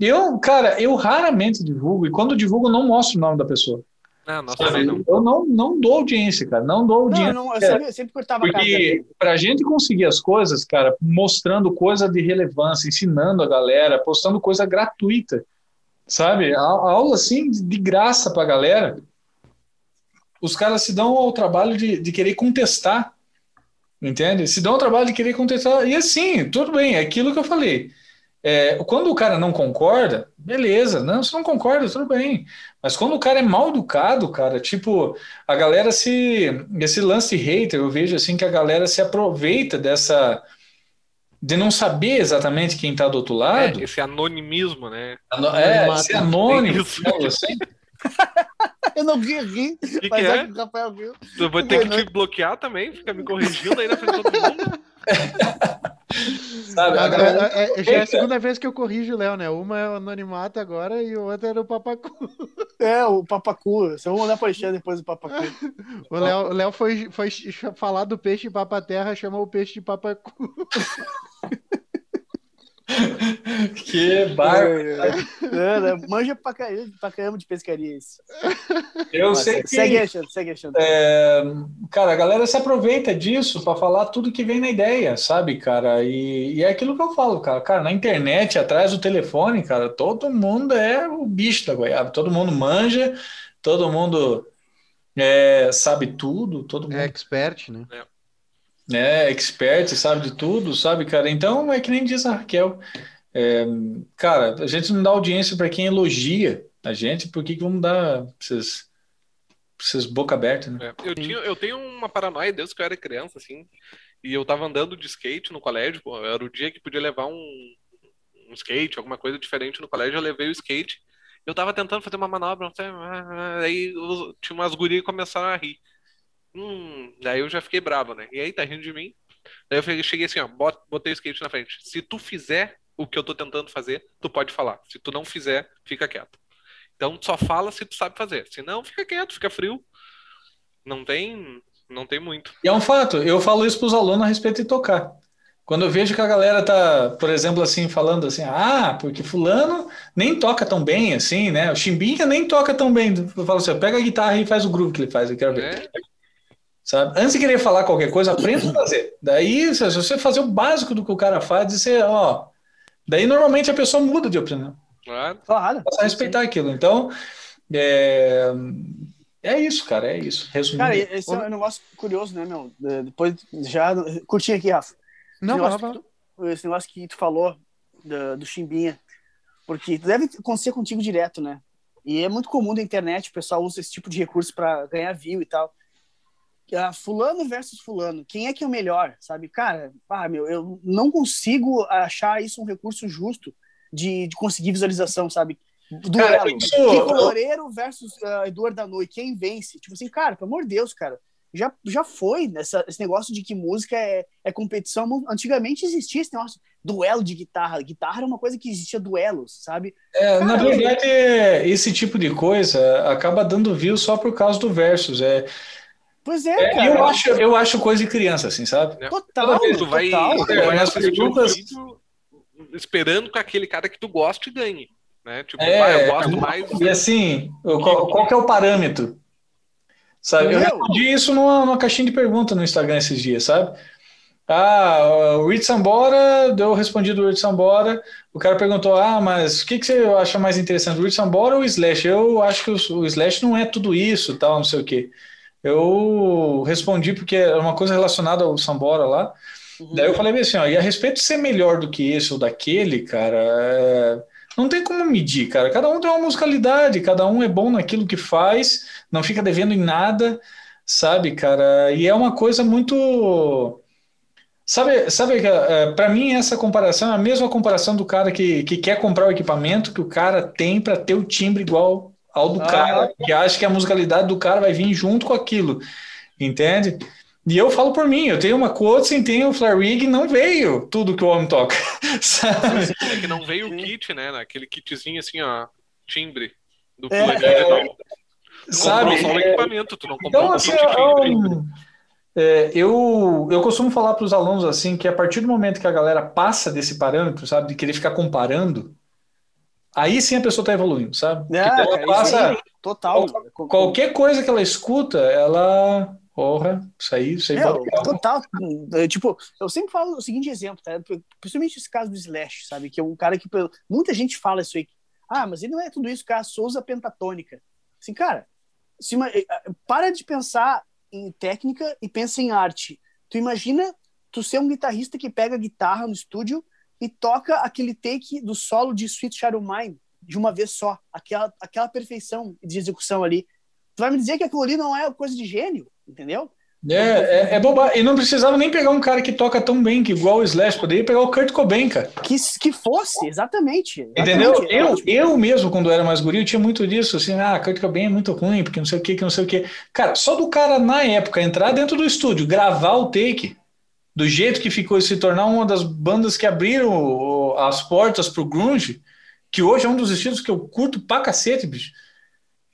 eu, cara, eu raramente divulgo, e quando divulgo, não mostro o nome da pessoa. Ah, nossa, não. Eu não, não dou audiência, cara, não dou Não, audiência. eu, não, eu sempre, eu sempre cortava a cara Porque pra gente conseguir as coisas, cara, mostrando coisa de relevância, ensinando a galera, postando coisa gratuita, sabe? A, a aula, assim, de, de graça pra galera, os caras se dão ao trabalho de, de querer contestar, entende? Se dão ao trabalho de querer contestar. E assim, tudo bem, é aquilo que eu falei. É, quando o cara não concorda, beleza, não, se não concorda, tudo bem. Mas quando o cara é mal educado, cara, tipo, a galera se. Esse lance hater, eu vejo assim que a galera se aproveita dessa. de não saber exatamente quem tá do outro lado. É, esse anonimismo, né? Ano- é, Anonimato. ser anônimo, sabe, assim. <laughs> Eu não ri, O que, que mas é é? que o Rafael viu. Eu vou ter que te bloquear também, fica me corrigindo aí na frente de todo mundo. <laughs> <laughs> sabe? A galera- É, é, já é a segunda vez que eu corrijo o Léo, né? Uma é o anonimato agora e o outro era o papacu. É, o papacu. Você vai mandar pra Alexandre depois do papacu. <laughs> O Léo, o Léo foi, foi falar do peixe papa terra, chamou o peixe de papacu. <laughs> Que barco. É? Manja pra caramba, pra caramba de pescaria isso. Eu Mas sei que. Segue, Alexandre, segue, Alexandre. É, cara, a galera se aproveita disso para falar tudo que vem na ideia, sabe, cara? E, e é aquilo que eu falo, cara. Cara, na internet, atrás do telefone, cara, todo mundo é o bicho da goiaba. Todo mundo manja, todo mundo é, sabe tudo, todo mundo É expert, né? é expert, sabe de tudo, sabe, cara? Então é que nem diz a Raquel. É, cara, a gente não dá audiência para quem elogia a gente, por que que vamos dar esses, pra esses boca aberta, né? É, Eu, tinha, eu tenho uma paranoia desde que eu era criança, assim. E eu tava andando de skate no colégio, pô, era o dia que podia levar um, um skate, alguma coisa diferente no colégio, eu levei o skate. Eu tava tentando fazer uma manobra, não sei, ah, aí os- tinha umas gurias que começaram a rir. Hum, daí eu já fiquei bravo, né? E aí, tá rindo de mim? Daí eu cheguei assim, ó, bot- botei o skate na frente. Se tu fizer o que eu tô tentando fazer, tu pode falar. Se tu não fizer, fica quieto. Então só fala se tu sabe fazer. Se não, fica quieto, fica frio. Não tem, não tem muito. E é um fato, eu falo isso para os alunos a respeito de tocar. Quando eu vejo que a galera tá, por exemplo, assim, falando assim, ah, porque fulano nem toca tão bem assim, né? O Chimbinha nem toca tão bem. Eu falo assim, pega a guitarra e faz o groove que ele faz, eu quero ver. É, Sabe? Antes de querer falar qualquer coisa, aprenda a fazer. Daí, se você fazer o básico do que o cara faz, você, ó. Daí normalmente a pessoa muda de opinião. claro. Claro. Passa a respeitar aquilo. Então, é, é isso, cara, é isso. Resumindo. Cara, esse é um negócio curioso, né, meu? De- Depois, já curti aqui, Rafa. Não, esse, não, negócio não. que tu, esse negócio que tu falou do, do Chimbinha. Porque deve acontecer contigo direto, né? E é muito comum na internet, o pessoal usa esse tipo de recurso para ganhar view e tal. Ah, fulano versus fulano, quem é que é o melhor, sabe? Cara, ah, meu, eu não consigo achar isso um recurso justo de, de conseguir visualização, sabe? Duelo. Kiko Loureiro versus uh, Eduardo Danoi, quem vence? Tipo assim, cara, pelo amor de Deus, cara, já, já foi nessa, esse negócio de que música é, é competição. Antigamente existia esse negócio, duelo de guitarra. Guitarra era uma coisa que existia duelos, sabe? É, na Cara, verdade, é, esse tipo de coisa acaba dando view só por causa do versus. É, Pois é, É, cara. eu, acho, eu acho coisa de criança, assim, sabe? É. Total, Toda vez Tu vai, total. tu vai É, assistir um perguntas- esperando que aquele cara que tu gosta ganhe. Né? Tipo, É, ah, eu gosto mais. E assim, qual, qual que é o parâmetro? Sabe? Eu respondi isso numa, numa caixinha de pergunta no Instagram esses dias, sabe? Ah, o Rich Sambora, eu respondi do Rich Sambora. O cara perguntou: Ah, mas o que, que você acha mais interessante, o Rich Sambora ou o Slash? Eu acho que o, o Slash não é tudo isso, tal, não sei o quê. Eu respondi porque era uma coisa relacionada ao Sambora lá. Uhum. Daí eu falei assim, ó, e a respeito de ser melhor do que esse ou daquele, cara, é, não tem como medir, cara. Cada um tem uma musicalidade, cada um é bom naquilo que faz, não fica devendo em nada, sabe, cara? E é uma coisa muito. Sabe, sabe que é, para mim essa comparação é a mesma comparação do cara que, que quer comprar o equipamento que o cara tem para ter o timbre igual ao do Ah. cara, que acha que a musicalidade do cara vai vir junto com aquilo, entende? E eu falo por mim, eu tenho uma Quotesin, tenho o Flare Rig, não veio tudo que o homem toca, <laughs> sabe? É que não veio o kit, né? Aquele kitzinho assim, ó, timbre do É. e tal. Tu Sabe? só o É, equipamento, tu não comprou Então, um assim, kit timbre. eu, é, eu, eu costumo falar para os alunos assim que a partir do momento que a galera passa desse parâmetro, sabe, de querer ficar comparando, aí sim a pessoa está evoluindo, sabe? É, ela cara, passa total. qualquer coisa que ela escuta, ela, porra, isso aí, isso aí Meu, bota- total. É, Tipo, eu sempre falo o seguinte exemplo, tá? Principalmente esse caso do Slash, sabe? Que é um cara que muita gente fala isso aí. Ah, mas ele não é tudo isso, cara. Souza pentatônica. Assim, cara, se uma- eh, para de pensar em técnica e pensa em arte. Tu imagina tu ser um guitarrista que pega a guitarra no estúdio e toca aquele take do solo de Sweet Shadow Mine de uma vez só, aquela, aquela perfeição de execução ali. Tu vai me dizer que aquilo ali não é coisa de gênio, entendeu? É, é, é boba. E não precisava nem pegar um cara que toca tão bem que igual o Slash, poderia pegar o Kurt Cobain, cara. Que, que fosse, exatamente. Entendeu? exatamente. Eu, eu mesmo, quando era mais guri, eu tinha muito disso, assim, ah, Kurt Cobain é muito ruim, porque não sei o que, que não sei o que. Cara, só do cara, na época, entrar dentro do estúdio, gravar o take, do jeito que ficou se tornar uma das bandas que abriram o- as portas pro grunge, que hoje é um dos estilos que eu curto pra cacete, bicho.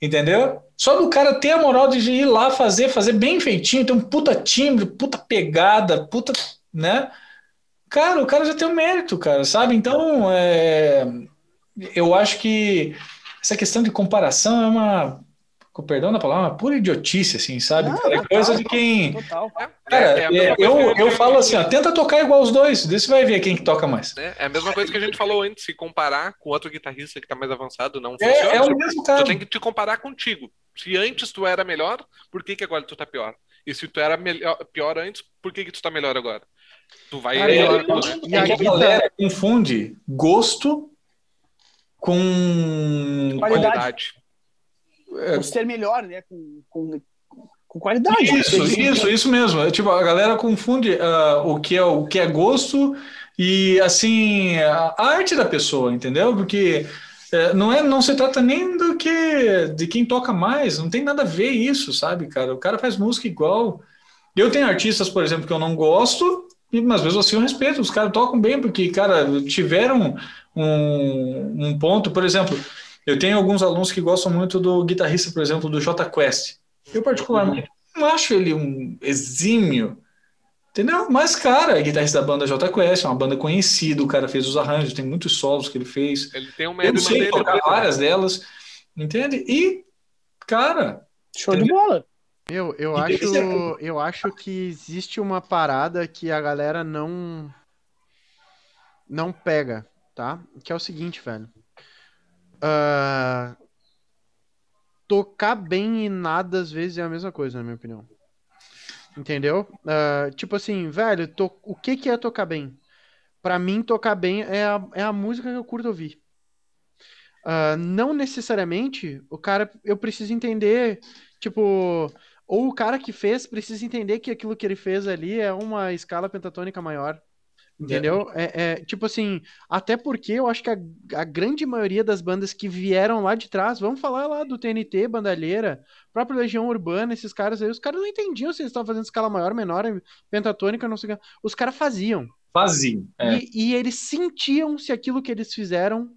Entendeu? Só do cara ter a moral de ir lá fazer, fazer bem feitinho, ter um puta timbre, puta pegada, puta, né? Cara, o cara já tem um mérito, cara, sabe? Então, é, eu acho que essa questão de comparação é uma, com perdão da palavra, pura idiotice, assim, sabe? Cara, é total, coisa de quem. Total. Cara, É, é é, eu, eu falo assim, ó, tenta tocar igual os dois, daí você vai ver quem que toca mais. né? É a mesma coisa que a gente falou antes, se comparar com outro guitarrista que tá mais avançado, não É, funciona. é o Tu- mesmo Tu cara. tem que te comparar contigo. Se antes tu era melhor, por que, que agora tu tá pior? E se tu era melhor, pior antes, por que, que tu tá melhor agora? Tu vai Cara, né? E É a galera confunde gosto com Qualidade. Qualidade. Por ser melhor, né? Com, com, com qualidade. Isso, isso, isso mesmo. É, Tipo, a galera confunde ah, o que é o que é gosto e assim a arte da pessoa, entendeu? Porque é, não é, não se trata nem do que de quem toca mais, não tem nada a ver isso, sabe, cara? O cara faz música igual. Eu tenho artistas, por exemplo, que eu não gosto, mas mesmo assim eu respeito. Os caras tocam bem porque, cara, tiveram um, um ponto, por exemplo. Eu tenho alguns alunos que gostam muito do guitarrista, por exemplo, do J Quest. Eu, particularmente, não acho ele um exímio, entendeu? Mas, cara, é guitarrista da banda J Quest, é uma banda conhecida, o cara fez os arranjos, tem muitos solos que ele fez. Ele tem um Eu sei dele. tocar né? várias delas, entende? E, cara, Show de bola. Eu, eu, acho, é- eu acho que existe uma parada que a galera não não pega, tá? Que é o seguinte, velho. Ah, tocar bem e nada às vezes é a mesma coisa, na minha opinião. Entendeu? Ah, tipo assim, velho, to- o que que é tocar bem? Pra mim, tocar bem é a, é a música que eu curto ouvir. Ah, não necessariamente o cara, eu preciso entender, tipo, ou o cara que fez precisa entender que aquilo que ele fez ali é uma escala pentatônica maior. Entendeu? É, é, tipo assim, até porque eu acho que a, a grande maioria das bandas que vieram lá de trás, vamos falar lá do TNT, Bandalheira, próprio Legião Urbana, esses caras aí, os caras não entendiam se eles estavam fazendo escala maior, menor, pentatônica, não sei o que. Os caras faziam. faziam. É. E, e eles sentiam se aquilo que eles fizeram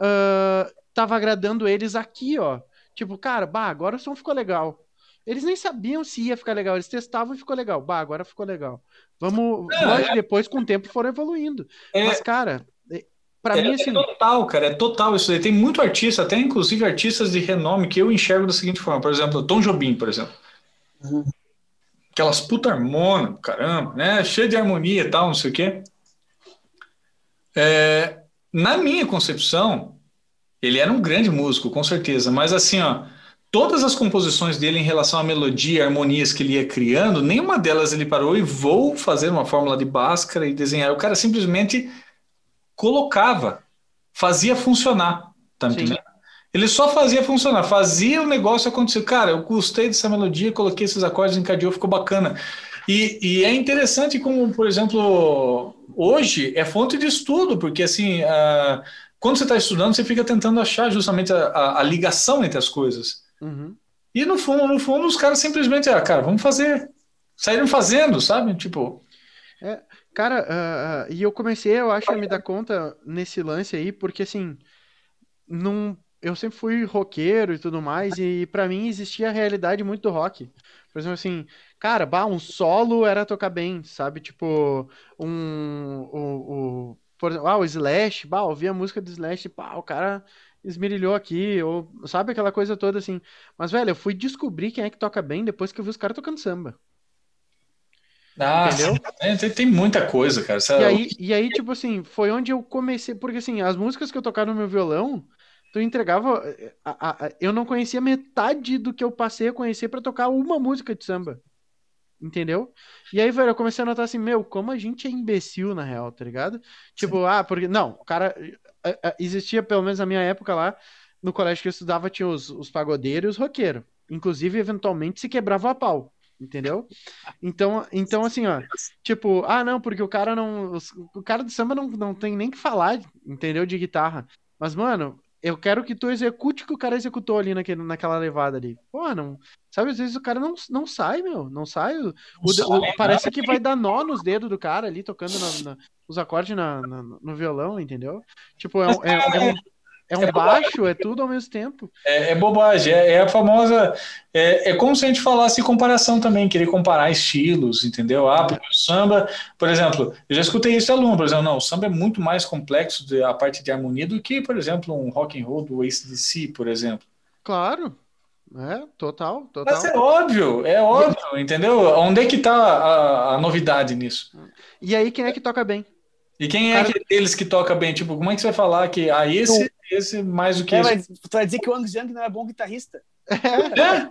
ah, tava agradando eles aqui, ó. Tipo, cara, bah, agora o som ficou legal. Eles nem sabiam se ia ficar legal, eles testavam e ficou legal. Bah, agora ficou legal. Vamos. É, lógico, é. depois, com o tempo, foram evoluindo. É, Mas, cara, é- pra é, mim, é assim. total, cara, é total isso aí. Tem muito artista, até inclusive artistas de renome que eu enxergo da seguinte forma. Por exemplo, Tom Jobim, por exemplo. Uhum. Aquelas puta harmônia, caramba, né? Cheio de harmonia e tal, não sei o quê. É, na minha concepção, ele era um grande músico, com certeza, mas assim, ó, todas as composições dele em relação à melodia, harmonias que ele ia criando, nenhuma delas ele parou e vou fazer uma fórmula de Bhaskara e desenhar. O cara simplesmente colocava, fazia funcionar, tá Sim. Ele só fazia funcionar, fazia o negócio acontecer. Cara, eu gostei dessa melodia, coloquei esses acordes, encadeou, ficou bacana. E, e é interessante como, por exemplo, hoje é fonte de estudo, porque assim, ah, quando você está estudando, você fica tentando achar justamente a, a- a ligação entre as coisas. Uhum. E no fundo, no fundo, os caras simplesmente, ah, cara, vamos fazer. Saíram fazendo, sabe? Tipo, Cara, ah, ah, e eu comecei, eu acho, a me dar conta nesse lance aí, porque assim, não, eu sempre fui roqueiro e tudo mais, e pra mim existia a realidade muito do rock. Por exemplo, assim, cara, bah, um solo era tocar bem, sabe? Tipo, um, o, o, por exemplo, ah, o Slash, bah, ouvi a música do Slash, pá, o cara esmerilhou aqui, ou sabe aquela coisa toda assim. Mas, velho, eu fui descobrir quem é que toca bem depois que eu vi os caras tocando samba. ah, Entendeu? é, tem, tem muita coisa, cara. E Sabe? aí, e aí, tipo assim, foi onde eu comecei, porque assim, as músicas que eu tocava no meu violão, tu entregava, a- a- eu não conhecia metade do que eu passei a conhecer pra tocar uma música de samba. Entendeu? E aí, velho, eu comecei a notar assim, meu, como a gente é imbecil na real, tá ligado? Tipo, ah, porque não, o cara existia pelo menos na minha época lá, no colégio que eu estudava tinha os, os pagodeiros e os roqueiros. Inclusive, eventualmente se quebrava a pau. Entendeu? Então, então assim, ó, Tipo, ah, não, porque o cara não. O cara do samba não, não tem nem que falar, entendeu? De guitarra. Mas, mano, eu quero que tu execute o que o cara executou ali naquele, naquela levada ali. Pô, não. Sabe, às vezes o cara não, não sai, meu. Não sai. O, o- o- parece que vai dar nó nos dedos do cara ali, tocando na- na- os acordes na- no violão, entendeu? Tipo, é é, é um, é um baixo, é tudo ao mesmo tempo. É, é bobagem, é, é a famosa. É, é como se a gente falasse comparação também, querer comparar estilos, entendeu? Ah, porque o samba, por exemplo, eu já escutei isso de aluno, por exemplo, não, o samba é muito mais complexo de- a parte de harmonia do que, por exemplo, um rock and roll do AC/DC, por exemplo. Claro. É, total, total. Mas é óbvio, é óbvio, entendeu? Onde é que está a, a novidade nisso? E aí, quem é que toca bem? E quem é Cara- aquele deles que toca bem? Tipo, como é que você vai falar que ah, esse, esse mais do que É, esse? mas tu vai dizer que o Angus Young não é bom guitarrista? É,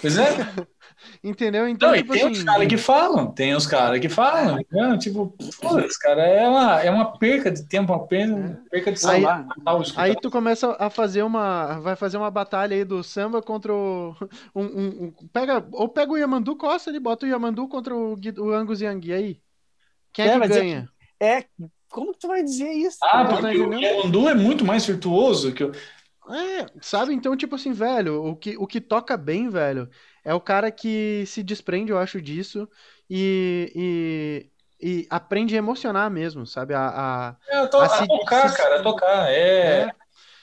pois é. <laughs> Entendeu? Então, Não, e tipo tem assim. os caras que falam, tem os caras que falam, né? tipo, foda-se, cara, é uma, é uma perca de tempo, uma perca, perca de Aí- salário. escutar. Aí tu começa a fazer uma. Vai fazer uma batalha aí do samba contra o. <laughs> Um, um- um- pega, ou pega o Yamandu Costa ali, bota o Yamandu contra o, Gui- o Angus Young. E aí? Quem é, É, que é ganha? É, como que tu vai dizer isso? Ah, tá porque o? Yamandu é muito mais virtuoso que o... É, sabe? Então, tipo assim, velho, o que, o que toca bem, velho, é o cara que se desprende, eu acho, disso e, e, e aprende a emocionar mesmo, sabe? A, a- É, to- Ah, a se- tocar, se- cara, a tocar, é... é,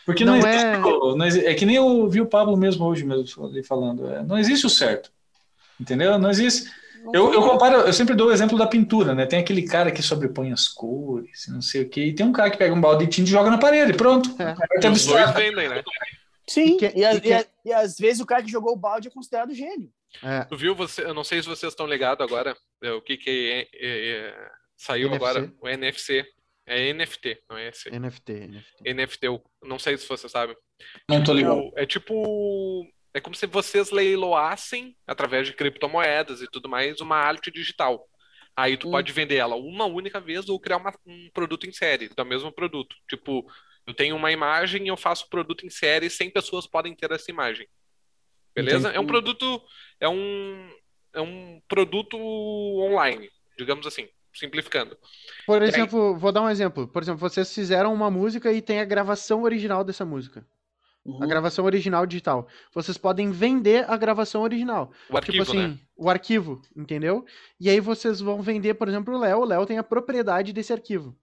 Porque não, Não existe, é- não exi- é que nem eu vi o Pablo mesmo hoje mesmo falando, é, não existe o certo, entendeu? Não existe... Eu, eu comparo, eu sempre dou o exemplo da pintura, né? Tem aquele cara que sobrepõe as cores, não sei o quê, e tem um cara que pega um balde de tinta e joga na parede, pronto. É. E ter os dois vendem, né? Sim, E que- e, e que- e a- e às vezes o cara que jogou o balde é considerado gênio. é, Tu viu, você, eu não sei se vocês estão ligados agora, é, o que que é, é, é, saiu NFC. agora, o NFC. É NFT, não é esse. NFT, NFT. NFT, eu não sei se você sabe. Não tô ligado. O- É tipo. É como se vocês leiloassem, através de criptomoedas e tudo mais, uma arte digital. Aí tu Hum. pode vender ela uma única vez ou criar uma- um produto em série do mesmo produto. Tipo, eu tenho uma imagem e eu faço produto em série e 100 pessoas podem ter essa imagem. Beleza? É um produto. É um, é um produto online, digamos assim, simplificando. Por aí- exemplo, vou dar um exemplo. Por exemplo, vocês fizeram uma música e tem a gravação original dessa música. A gravação original digital. Vocês podem vender a gravação original. O arquivo, tipo assim, né? o arquivo, entendeu? E aí vocês vão vender, por exemplo, o Léo. O Léo tem a propriedade desse arquivo.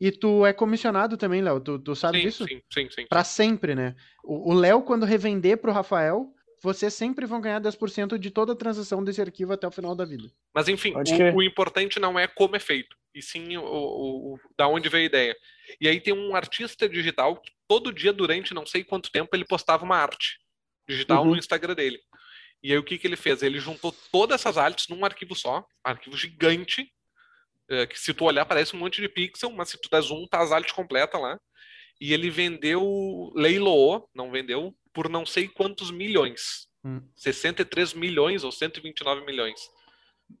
E tu é comissionado também, Léo. Tu, tu sabe Sim, disso? sim, sim, sim. Pra sempre, né? O Léo, quando revender pro Rafael, vocês sempre vão ganhar 10% de toda a transação desse arquivo até o final da vida. Mas enfim, o, o importante não é como é feito, e sim o, o- o- da onde veio a ideia. E aí tem um artista digital que todo dia, durante não sei quanto tempo, ele postava uma arte digital Uhum. no Instagram dele. E aí o que, que ele fez? Ele juntou todas essas artes num arquivo só, um arquivo gigante, eh, que se tu olhar parece um monte de pixel, mas se tu der zoom, tá as artes completas lá. E ele vendeu, leiloou, não vendeu, por não sei quantos milhões. Hum. 63 milhões ou 129 milhões.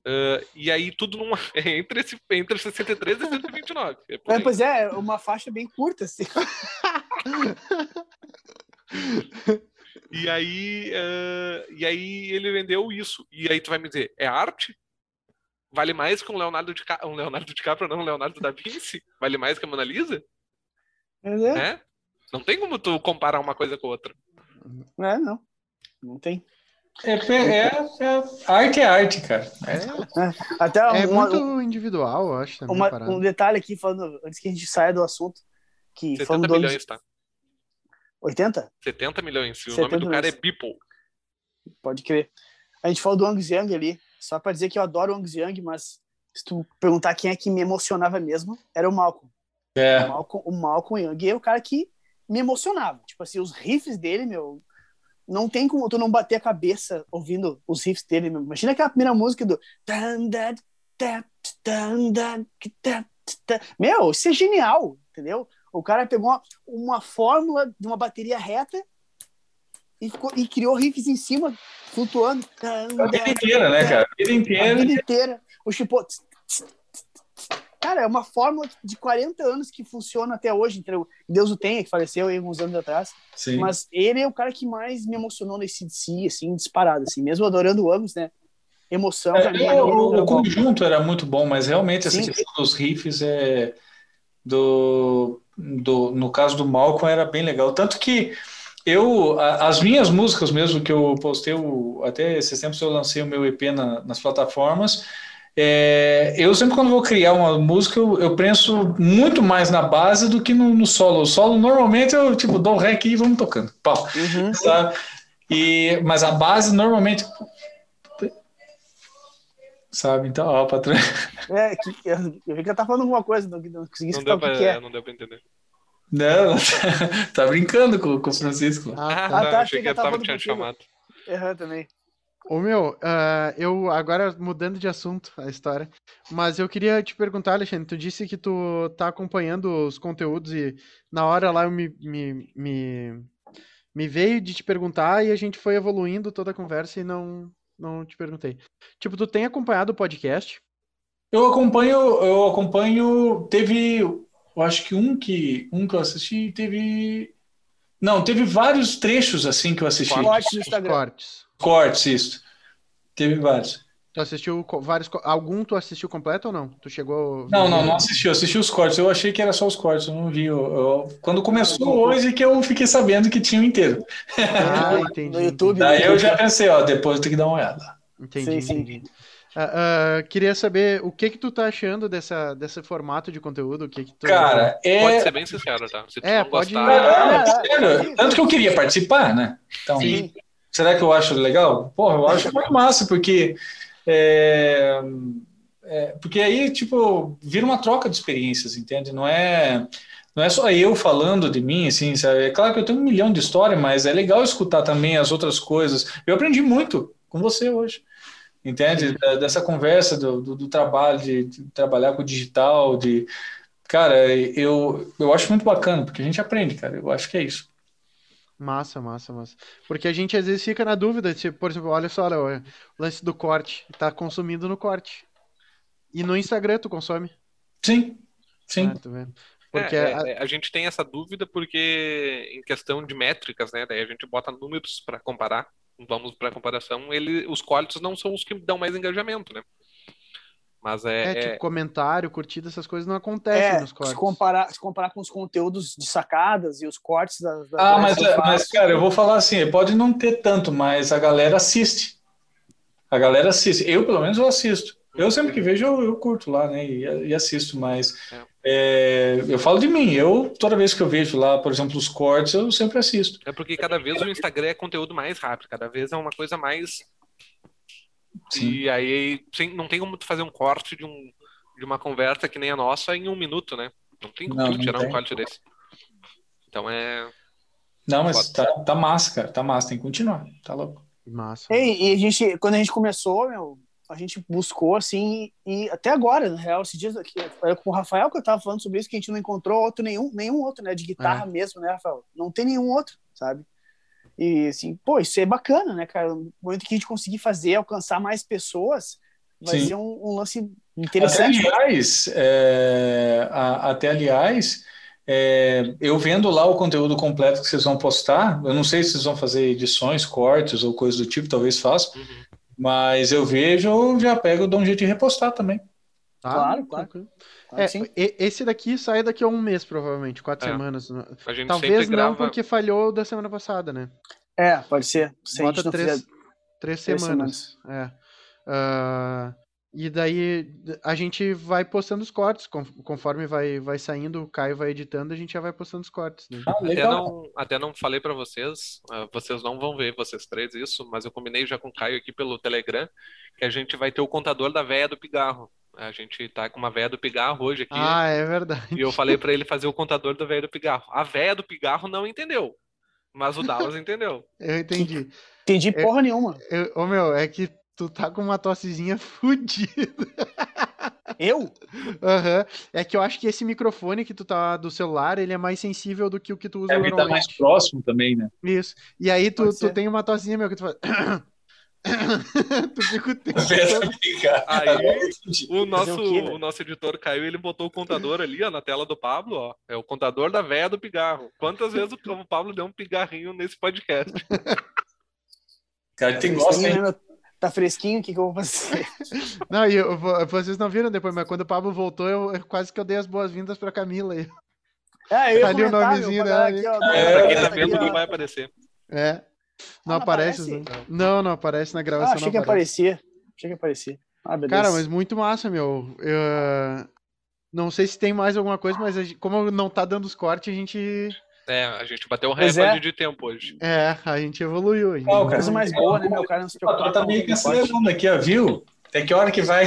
Uh, e aí tudo numa, <laughs> é entre, esse, entre 63 e 129. É É, pois é, uma faixa bem curta, assim. <laughs> E aí, uh, e aí ele vendeu isso. E aí tu vai me dizer, é arte? Vale mais que um Leonardo, Dica... um Leonardo DiCaprio, não um Leonardo da Vinci? Vale mais que a Mona Lisa? É, É? Não tem como tu comparar uma coisa com outra. é, não. Não tem. É, é, é- arte é arte, cara. Até É uma- muito individual, eu acho. Uma- um detalhe aqui, falando, antes que a gente saia do assunto, que 70 falando do Angus- milhões, tá? 80? 70 milhões. E o 70 nome do cara é milhões. Beeple. Pode crer. A gente falou do Angus Young ali, só pra dizer que eu adoro o Angus Young, mas se tu perguntar quem é que me emocionava mesmo, era o Malcolm. É. O Malcolm, o Malcolm Young é o cara que me emocionava. Tipo assim, os riffs dele, meu, não tem como tu não bater a cabeça ouvindo os riffs dele. Imagina aquela primeira música do. Meu, isso é genial, entendeu? O cara pegou uma, uma fórmula de uma bateria reta e, ficou- e criou riffs em cima, flutuando. Tan, A vida da, inteira, né, cara? A vida a inteira. vida inteira. O tipo. Cara, é uma fórmula de 40 anos que funciona até hoje. Entendeu? Deus o tenha, que faleceu aí uns anos atrás. Sim. Mas ele é o cara que mais me emocionou nesse DC, assim, disparado. Assim, mesmo adorando o né? Emoção mim. É, é o, o- o conjunto era muito bom, mas realmente essa Sim. questão dos riffs é do, do no caso do Malcolm era bem legal, tanto que eu a- as minhas músicas mesmo que eu postei o- até esses tempos eu lancei o meu EP na- nas plataformas é, eu sempre quando vou criar uma música eu, eu penso muito mais na base do que no, no solo. O solo normalmente eu tipo dou um rec e vamos tocando, pau Uhum. sabe? <laughs> E, mas a base normalmente. Sabe? Então, ó, patrão. <laughs> É, que, eu eu vi que ela tá falando alguma coisa, não, não consegui Não deu, o que, que pra, é. não deu pra entender. Não, <laughs> tá brincando com, com o Francisco. Ah, Ah, tá. tá, tá, achei que achei eu que tava tava contigo. chamado. Errando também. Ô meu, ah, eu agora mudando de assunto a história, mas eu queria te perguntar, Alexandre, tu disse que tu tá acompanhando os conteúdos e na hora lá eu me, me, me, me veio de te perguntar e a gente foi evoluindo toda a conversa e não, não te perguntei. Tipo, tu tem acompanhado o podcast? Eu acompanho, eu acompanho. Teve, eu acho que um que um que eu assisti teve. Não, teve vários trechos assim que eu assisti. Corte no Os Instagram. cortes. Cortes, isso. Teve vários. Tu assistiu vários. Algum tu assistiu completo ou não? Tu chegou. Não, não, não assisti. Eu assisti os cortes. Eu achei que era só os cortes. Eu não vi. Eu, eu- quando começou hoje que eu fiquei sabendo que tinha o inteiro. Ah, <laughs> No entendi. YouTube. Daí eu já pensei, ó, depois eu tenho que dar uma olhada. Entendi, Sim, sim. entendi. Ah, ah, queria saber o que que tu tá achando dessa, desse formato de conteúdo, o que que tu... Cara, é. Pode ser bem sincero, tá? Se tu É, não pode- gostar, Ah, Sério, tanto que eu queria participar, né? Então, Sim. Será que eu acho legal? Porra, eu acho muito massa, porque. é, é, porque aí, tipo, vira uma troca de experiências, entende? Não é. Não é só eu falando de mim, assim, sabe? É claro que eu tenho um milhão de histórias, mas é legal escutar também as outras coisas. Eu aprendi muito com você hoje, entende? Dessa conversa do, do, do trabalho, de, de trabalhar com o digital, de. Cara, eu, eu acho muito bacana, porque a gente aprende, cara. Eu acho que é isso. Massa, massa, massa. Porque a gente às vezes fica na dúvida, tipo, por exemplo, olha só, Léo, o lance do corte, tá consumindo no corte. E no Instagram tu consome? Sim, sim. Ah, vê. Porque É, a- é, a gente tem essa dúvida porque em questão de métricas, né? Daí a gente bota números para comparar. Vamos para comparação, ele, os cortes não são os que dão mais engajamento, né? Mas é, é, tipo, é- comentário, curtida, essas coisas não acontecem É, nos se cortes. comparar, se comparar com os conteúdos de sacadas e os cortes das. das Ah, mas, eu mas, cara, eu vou falar assim, pode não ter tanto, mas a galera assiste. A galera assiste. Eu, pelo menos, eu assisto. Eu sempre que vejo, eu, eu curto lá, né? E, e assisto, mas É, eu falo de mim, eu toda vez que eu vejo lá, por exemplo, os cortes, eu sempre assisto. É porque cada vez o Instagram é conteúdo mais rápido, cada vez é uma coisa mais. Sim. E aí sim, não tem como tu fazer um corte de, um, de uma conversa que nem a nossa em um minuto, né? Não tem como Não, tirar um tem. corte desse. Então é. Não, mas tá, tá massa, cara, tá massa, tem que continuar, tá louco. Massa. E, e a gente, quando a gente começou, meu, a gente buscou assim, e até agora, na real, esses dias aqui, foi com o Rafael que eu tava falando sobre isso, que a gente não encontrou outro, nenhum, nenhum outro, né, de guitarra mesmo, né, Rafael? Não tem nenhum outro, sabe? E assim, pô, isso é bacana, né, cara? No momento que a gente conseguir fazer, alcançar mais pessoas, vai Sim. ser um, um lance Até interessante. aliás, é, a- até aliás, é, eu vendo lá o conteúdo completo que vocês vão postar, eu não sei se vocês vão fazer edições, cortes ou coisa do tipo, talvez façam, Uhum. mas eu vejo, eu já pego, dou um jeito de repostar também. Tá? Claro, claro. Tranquilo. Claro É, esse daqui sai daqui a um mês, provavelmente, quatro É. semanas. A gente Talvez não, grava. porque falhou da semana passada, né? É, pode ser. Se Bota três, fizer- três três semanas. É. Ah, e daí a gente vai postando os cortes, con- conforme vai, vai saindo, o Caio vai editando, a gente já vai postando os cortes, né? Ah, Até não, até não falei pra vocês, ah, vocês não vão ver, vocês três, isso, mas eu combinei já com o Caio aqui pelo Telegram, que a gente vai ter o contador da véia do pigarro. A gente tá com uma véia do pigarro hoje aqui, Ah, é verdade. e eu falei pra ele fazer o contador da véia do pigarro. A véia do pigarro não entendeu, mas o Dallas entendeu. <laughs> Eu entendi. Entendi É- porra nenhuma. Eu, ô meu, é que tu tá com uma tossezinha <laughs> fudida. Eu? Aham. É que eu acho que esse microfone que tu tá do celular, ele é mais sensível do que o que tu usa É, porque tá mais normalmente. próximo também, né? Isso. E aí tu, Pode tu ser. tem uma tossinha, meu, que tu faz. <clears throat> <laughs> tu fica o tempo. Aí o nosso, o quê, velho? o nosso editor Caio, ele botou o contador ali, ó, na tela do Pablo, ó. É o contador da véia do pigarro. Quantas vezes o o Pablo deu um pigarrinho nesse podcast? Cara, tem Fresquinho, gosto, hein? né? Tá fresquinho, o que, que eu vou fazer? <laughs> Não, e eu, vocês não viram depois, mas quando o Pablo voltou, eu, eu quase que eu dei as boas-vindas pra Camila aí. Ah, eu Tá ali o nomezinho dela ó, É, pra quem tá vendo, não vai aparecer. É. Não Ah, não aparece? aparece? Não, não, não aparece na Ah, gravação. achei não que aparece. aparecia. Achei que aparecia. Ah, beleza. Cara, mas muito massa, meu. Eu, não sei se tem mais alguma coisa, mas a gente- como não tá dando os cortes, a gente. É, a gente bateu um Pois recorde é. de tempo hoje. É, a gente evoluiu. a gente Qual, cara? Coisa mais boa, né, meu? O cara não se O preocupa patrão tá meio que acelerando aqui, ó, viu? Até que hora que vai?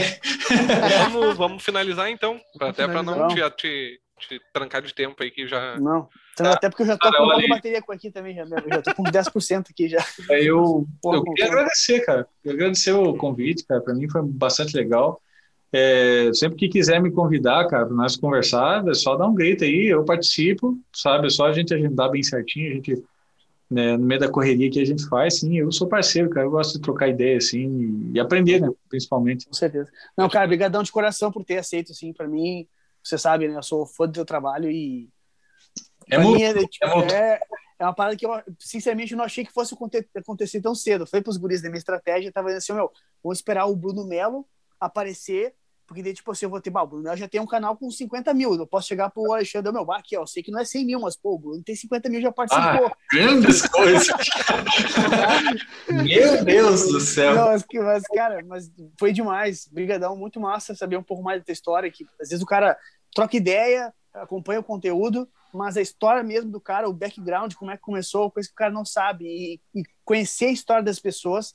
Vamos, vamos finalizar então, pra- até pra não te, te, te trancar de tempo aí que já. Não. Então, Até porque eu já tô Cara, com pouca bateria com aqui também, já. Eu já tô com 10% aqui já. Eu, Porra, eu queria agradecer, cara. Eu agradecer o convite, cara. Para mim foi bastante legal. É, sempre que quiser me convidar, cara, para nós conversar, é só dar um grito aí, eu participo, sabe? É só a gente agendar bem certinho, a gente, né, no meio da correria que a gente faz, sim, eu sou parceiro, cara, eu gosto de trocar ideia, assim, e aprender, né, principalmente. Com certeza. Não, cara, brigadão de coração por ter aceito, assim, pra mim. Você sabe, né? Eu sou fã do teu trabalho e. É mim é, tipo, é é, é uma parada que eu, sinceramente, eu não achei que fosse aconte- acontecer tão cedo. Eu falei pros guris da minha estratégia, tava dizendo assim, meu, vamos esperar o Bruno Melo aparecer, porque daí, tipo assim, eu vou ter, bah, o Bruno Melo já tem um canal com 50 mil, eu posso chegar pro Alexandre, meu, bah, aqui, ó, eu sei que não é 100 mil, mas, pô, o Bruno tem 50 mil, já participou. Grandes coisas. Meu Deus do céu. Não, mas, mas, cara, mas foi demais. Brigadão, muito massa saber um pouco mais da tua história. Que às vezes o cara troca ideia, acompanha o conteúdo, mas a história mesmo do cara, o background, como é que começou, coisa que o cara não sabe. E, e conhecer a história das pessoas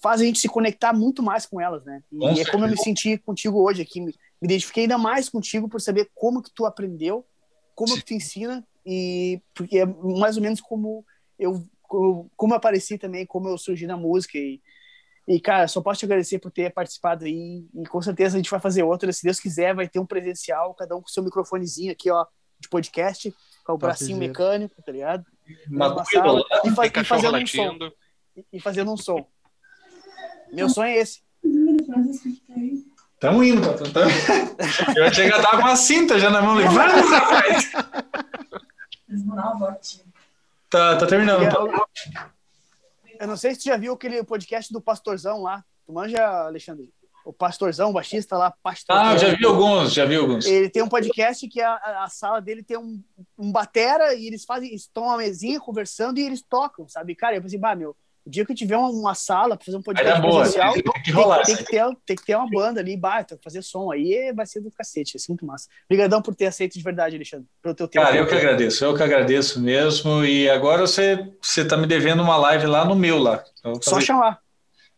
faz a gente se conectar muito mais com elas, né? E Com é como eu me senti contigo hoje aqui. Me, identifiquei ainda mais contigo por saber como que tu aprendeu, como que tu ensina e porque é mais ou menos como eu como como eu apareci também, como eu surgi na música e e, cara, só posso te agradecer por ter participado aí. E com certeza a gente vai fazer outra. Se Deus quiser, vai ter um presencial, cada um com seu microfonezinho aqui, ó, de podcast, com o bracinho Topzera. mecânico, tá ligado? Uma sala, e, fa Tem e fazendo um som. latindo. E- E fazendo um som. Meu sonho é esse. Tamo indo, patrão. Tamo... Eu ia chegar a dar com uma cinta já na mão. e Vamos, rapaz! Tá, tá terminando. Tá? eu, eu não sei se tu já viu aquele podcast do Pastorzão lá. Tu manja, Alexandre? O Pastorzão, o baixista lá, Pastorzão. Ah, já vi alguns, já vi alguns. Ele tem um podcast que a, a- sala dele tem um, um batera e eles fazem, estão uma mesinha conversando e eles tocam, sabe? Cara, eu pensei, bah, meu, O dia que eu tiver uma, uma sala para fazer um podcast é boa, presencial, tem que tem, rolar. tem que ter, tem que ter uma banda ali, baita, fazer som aí, vai ser do cacete, é assim muito massa. Obrigadão por ter aceito de verdade, Alexandre, pelo teu tempo. Cara, eu que agradeço, eu que agradeço mesmo. E agora você, você tá me devendo uma live lá no meu lá. Só chamar.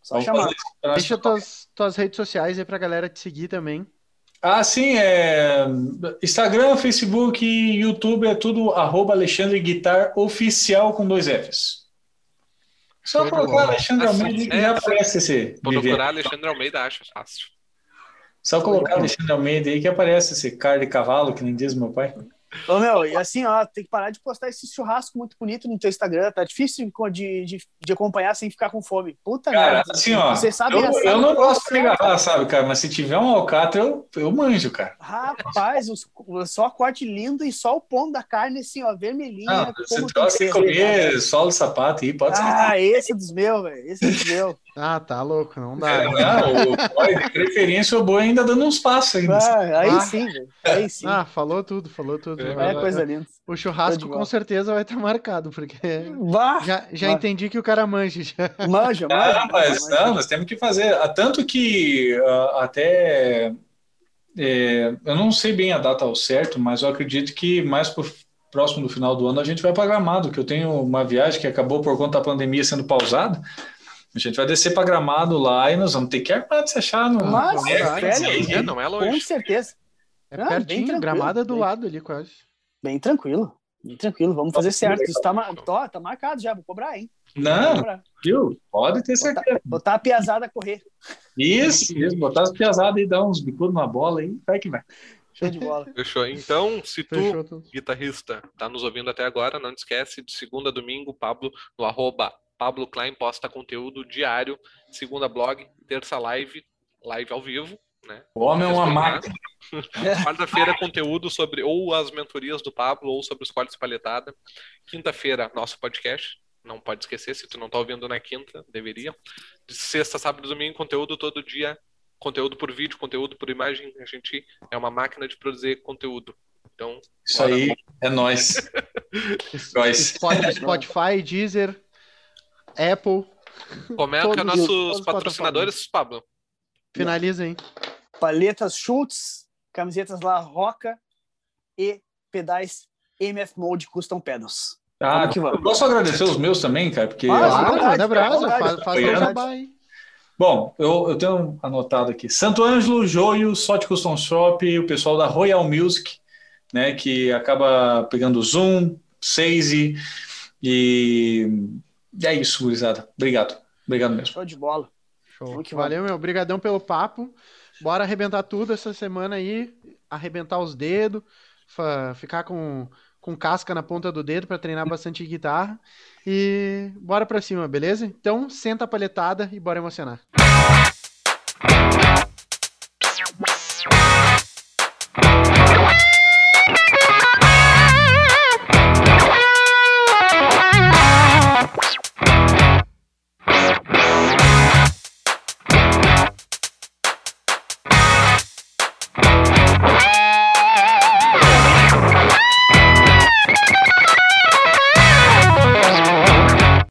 Só vamos chamar. Deixa tuas, tuas redes sociais aí pra galera te seguir também. Ah, sim, é Instagram, Facebook, YouTube, é tudo arroba Alexandre Guitar Oficial com dois Fs. Só de colocar bola. Alexandre Assim, Almeida que é, já aparece esse procurar Alexandre Almeida, acha fácil. Só colocar Alexandre Almeida aí que aparece esse cara de cavalo, que nem diz meu pai. Ô, meu, e assim, ó, tem que parar de postar esse churrasco muito bonito no teu Instagram, tá difícil de, de, de acompanhar sem ficar com fome. Puta Cara, merda. assim, ó, Vocês sabem eu, eu não gosto de agarrar, sabe, cara? Mas se tiver um alcatra, eu, eu manjo, cara. Rapaz, os, só corte lindo e só o pão da carne, assim, ó, vermelhinha. Não, você como tem gosta que de ser. comer solo sapato aí, pode ser. Ah, esse é dos meus, velho. Esse é dos meus. Ah, tá louco, não dá. É, não, o de preferência, o boi ainda dando uns passos ainda. Ah, aí Ah. sim, velho. Aí sim. Ah, falou tudo, falou tudo. É, Vai- é coisa linda. O churrasco com certeza vai estar marcado, porque Vá, já, já entendi que o cara manja. já. manja, manja. Ah, mas manja. não, nós temos que fazer. Ah, Tanto que ah, até. é, eu não sei bem a data ao certo, mas eu acredito que mais pro próximo do final do ano a gente vai para Gramado, que eu tenho uma viagem que acabou por conta da pandemia sendo pausada. A gente vai descer para Gramado lá e nós vamos ter que armar de se achar no. Mas, É, velho, É, não é com longe. certeza. É Ah, bem pertinho, tranquilo, gramada do lado ali quase. Bem tranquilo. Bem tranquilo. Vamos fazer certo. Isso tá, ma- tó, tá marcado já. Vou cobrar, hein? Não, cobrar. viu? Pode ter Botar, certeza. botar a piazada a correr. Isso, isso, botar as piazadas e dar uns bicudos na bola aí, vai que vai. Show de bola. Fechou. Então, se tu, guitarrista, tá nos ouvindo até agora, não te esquece, de segunda a domingo, Pablo, no arroba Pablo Klein posta conteúdo diário, segunda blog, terça live, live ao vivo, né? O homem é uma máquina. <laughs> Quarta-feira, conteúdo sobre ou as mentorias do Pablo ou sobre escola espalhetada. Quinta-feira, nosso podcast. Não pode esquecer, se tu não tá ouvindo na quinta, deveria. De sexta, sábado e domingo, conteúdo todo dia. Conteúdo por vídeo, conteúdo por imagem. A gente é uma máquina de produzir conteúdo. Então, Isso aí é <laughs> nós. Nós. Spot- Spotify, Deezer, Apple. como é é nossos todos patrocinadores, Pablo? Finaliza, hein? Paletas Schultz, camisetas La Roca e pedais MF Mode Custom Pedals. Ah, que vamos. eu posso agradecer os meus também, cara, porque. Ah, manda brasa, faz, jabá aí. Bom, eu, eu tenho anotado aqui. Santo Ângelo, Joio, Sorte Custom Shop, o pessoal da Royal Music, né, que acaba pegando Zoom, Seize e é isso, gurizada. Obrigado. Obrigado mesmo. Show de bola. Show. Valeu, meu. Obrigadão pelo papo. Bora arrebentar tudo essa semana aí. Arrebentar os dedos. Ficar com, com casca na ponta do dedo para treinar bastante guitarra. E bora pra cima, beleza? Então, senta a palhetada e bora emocionar.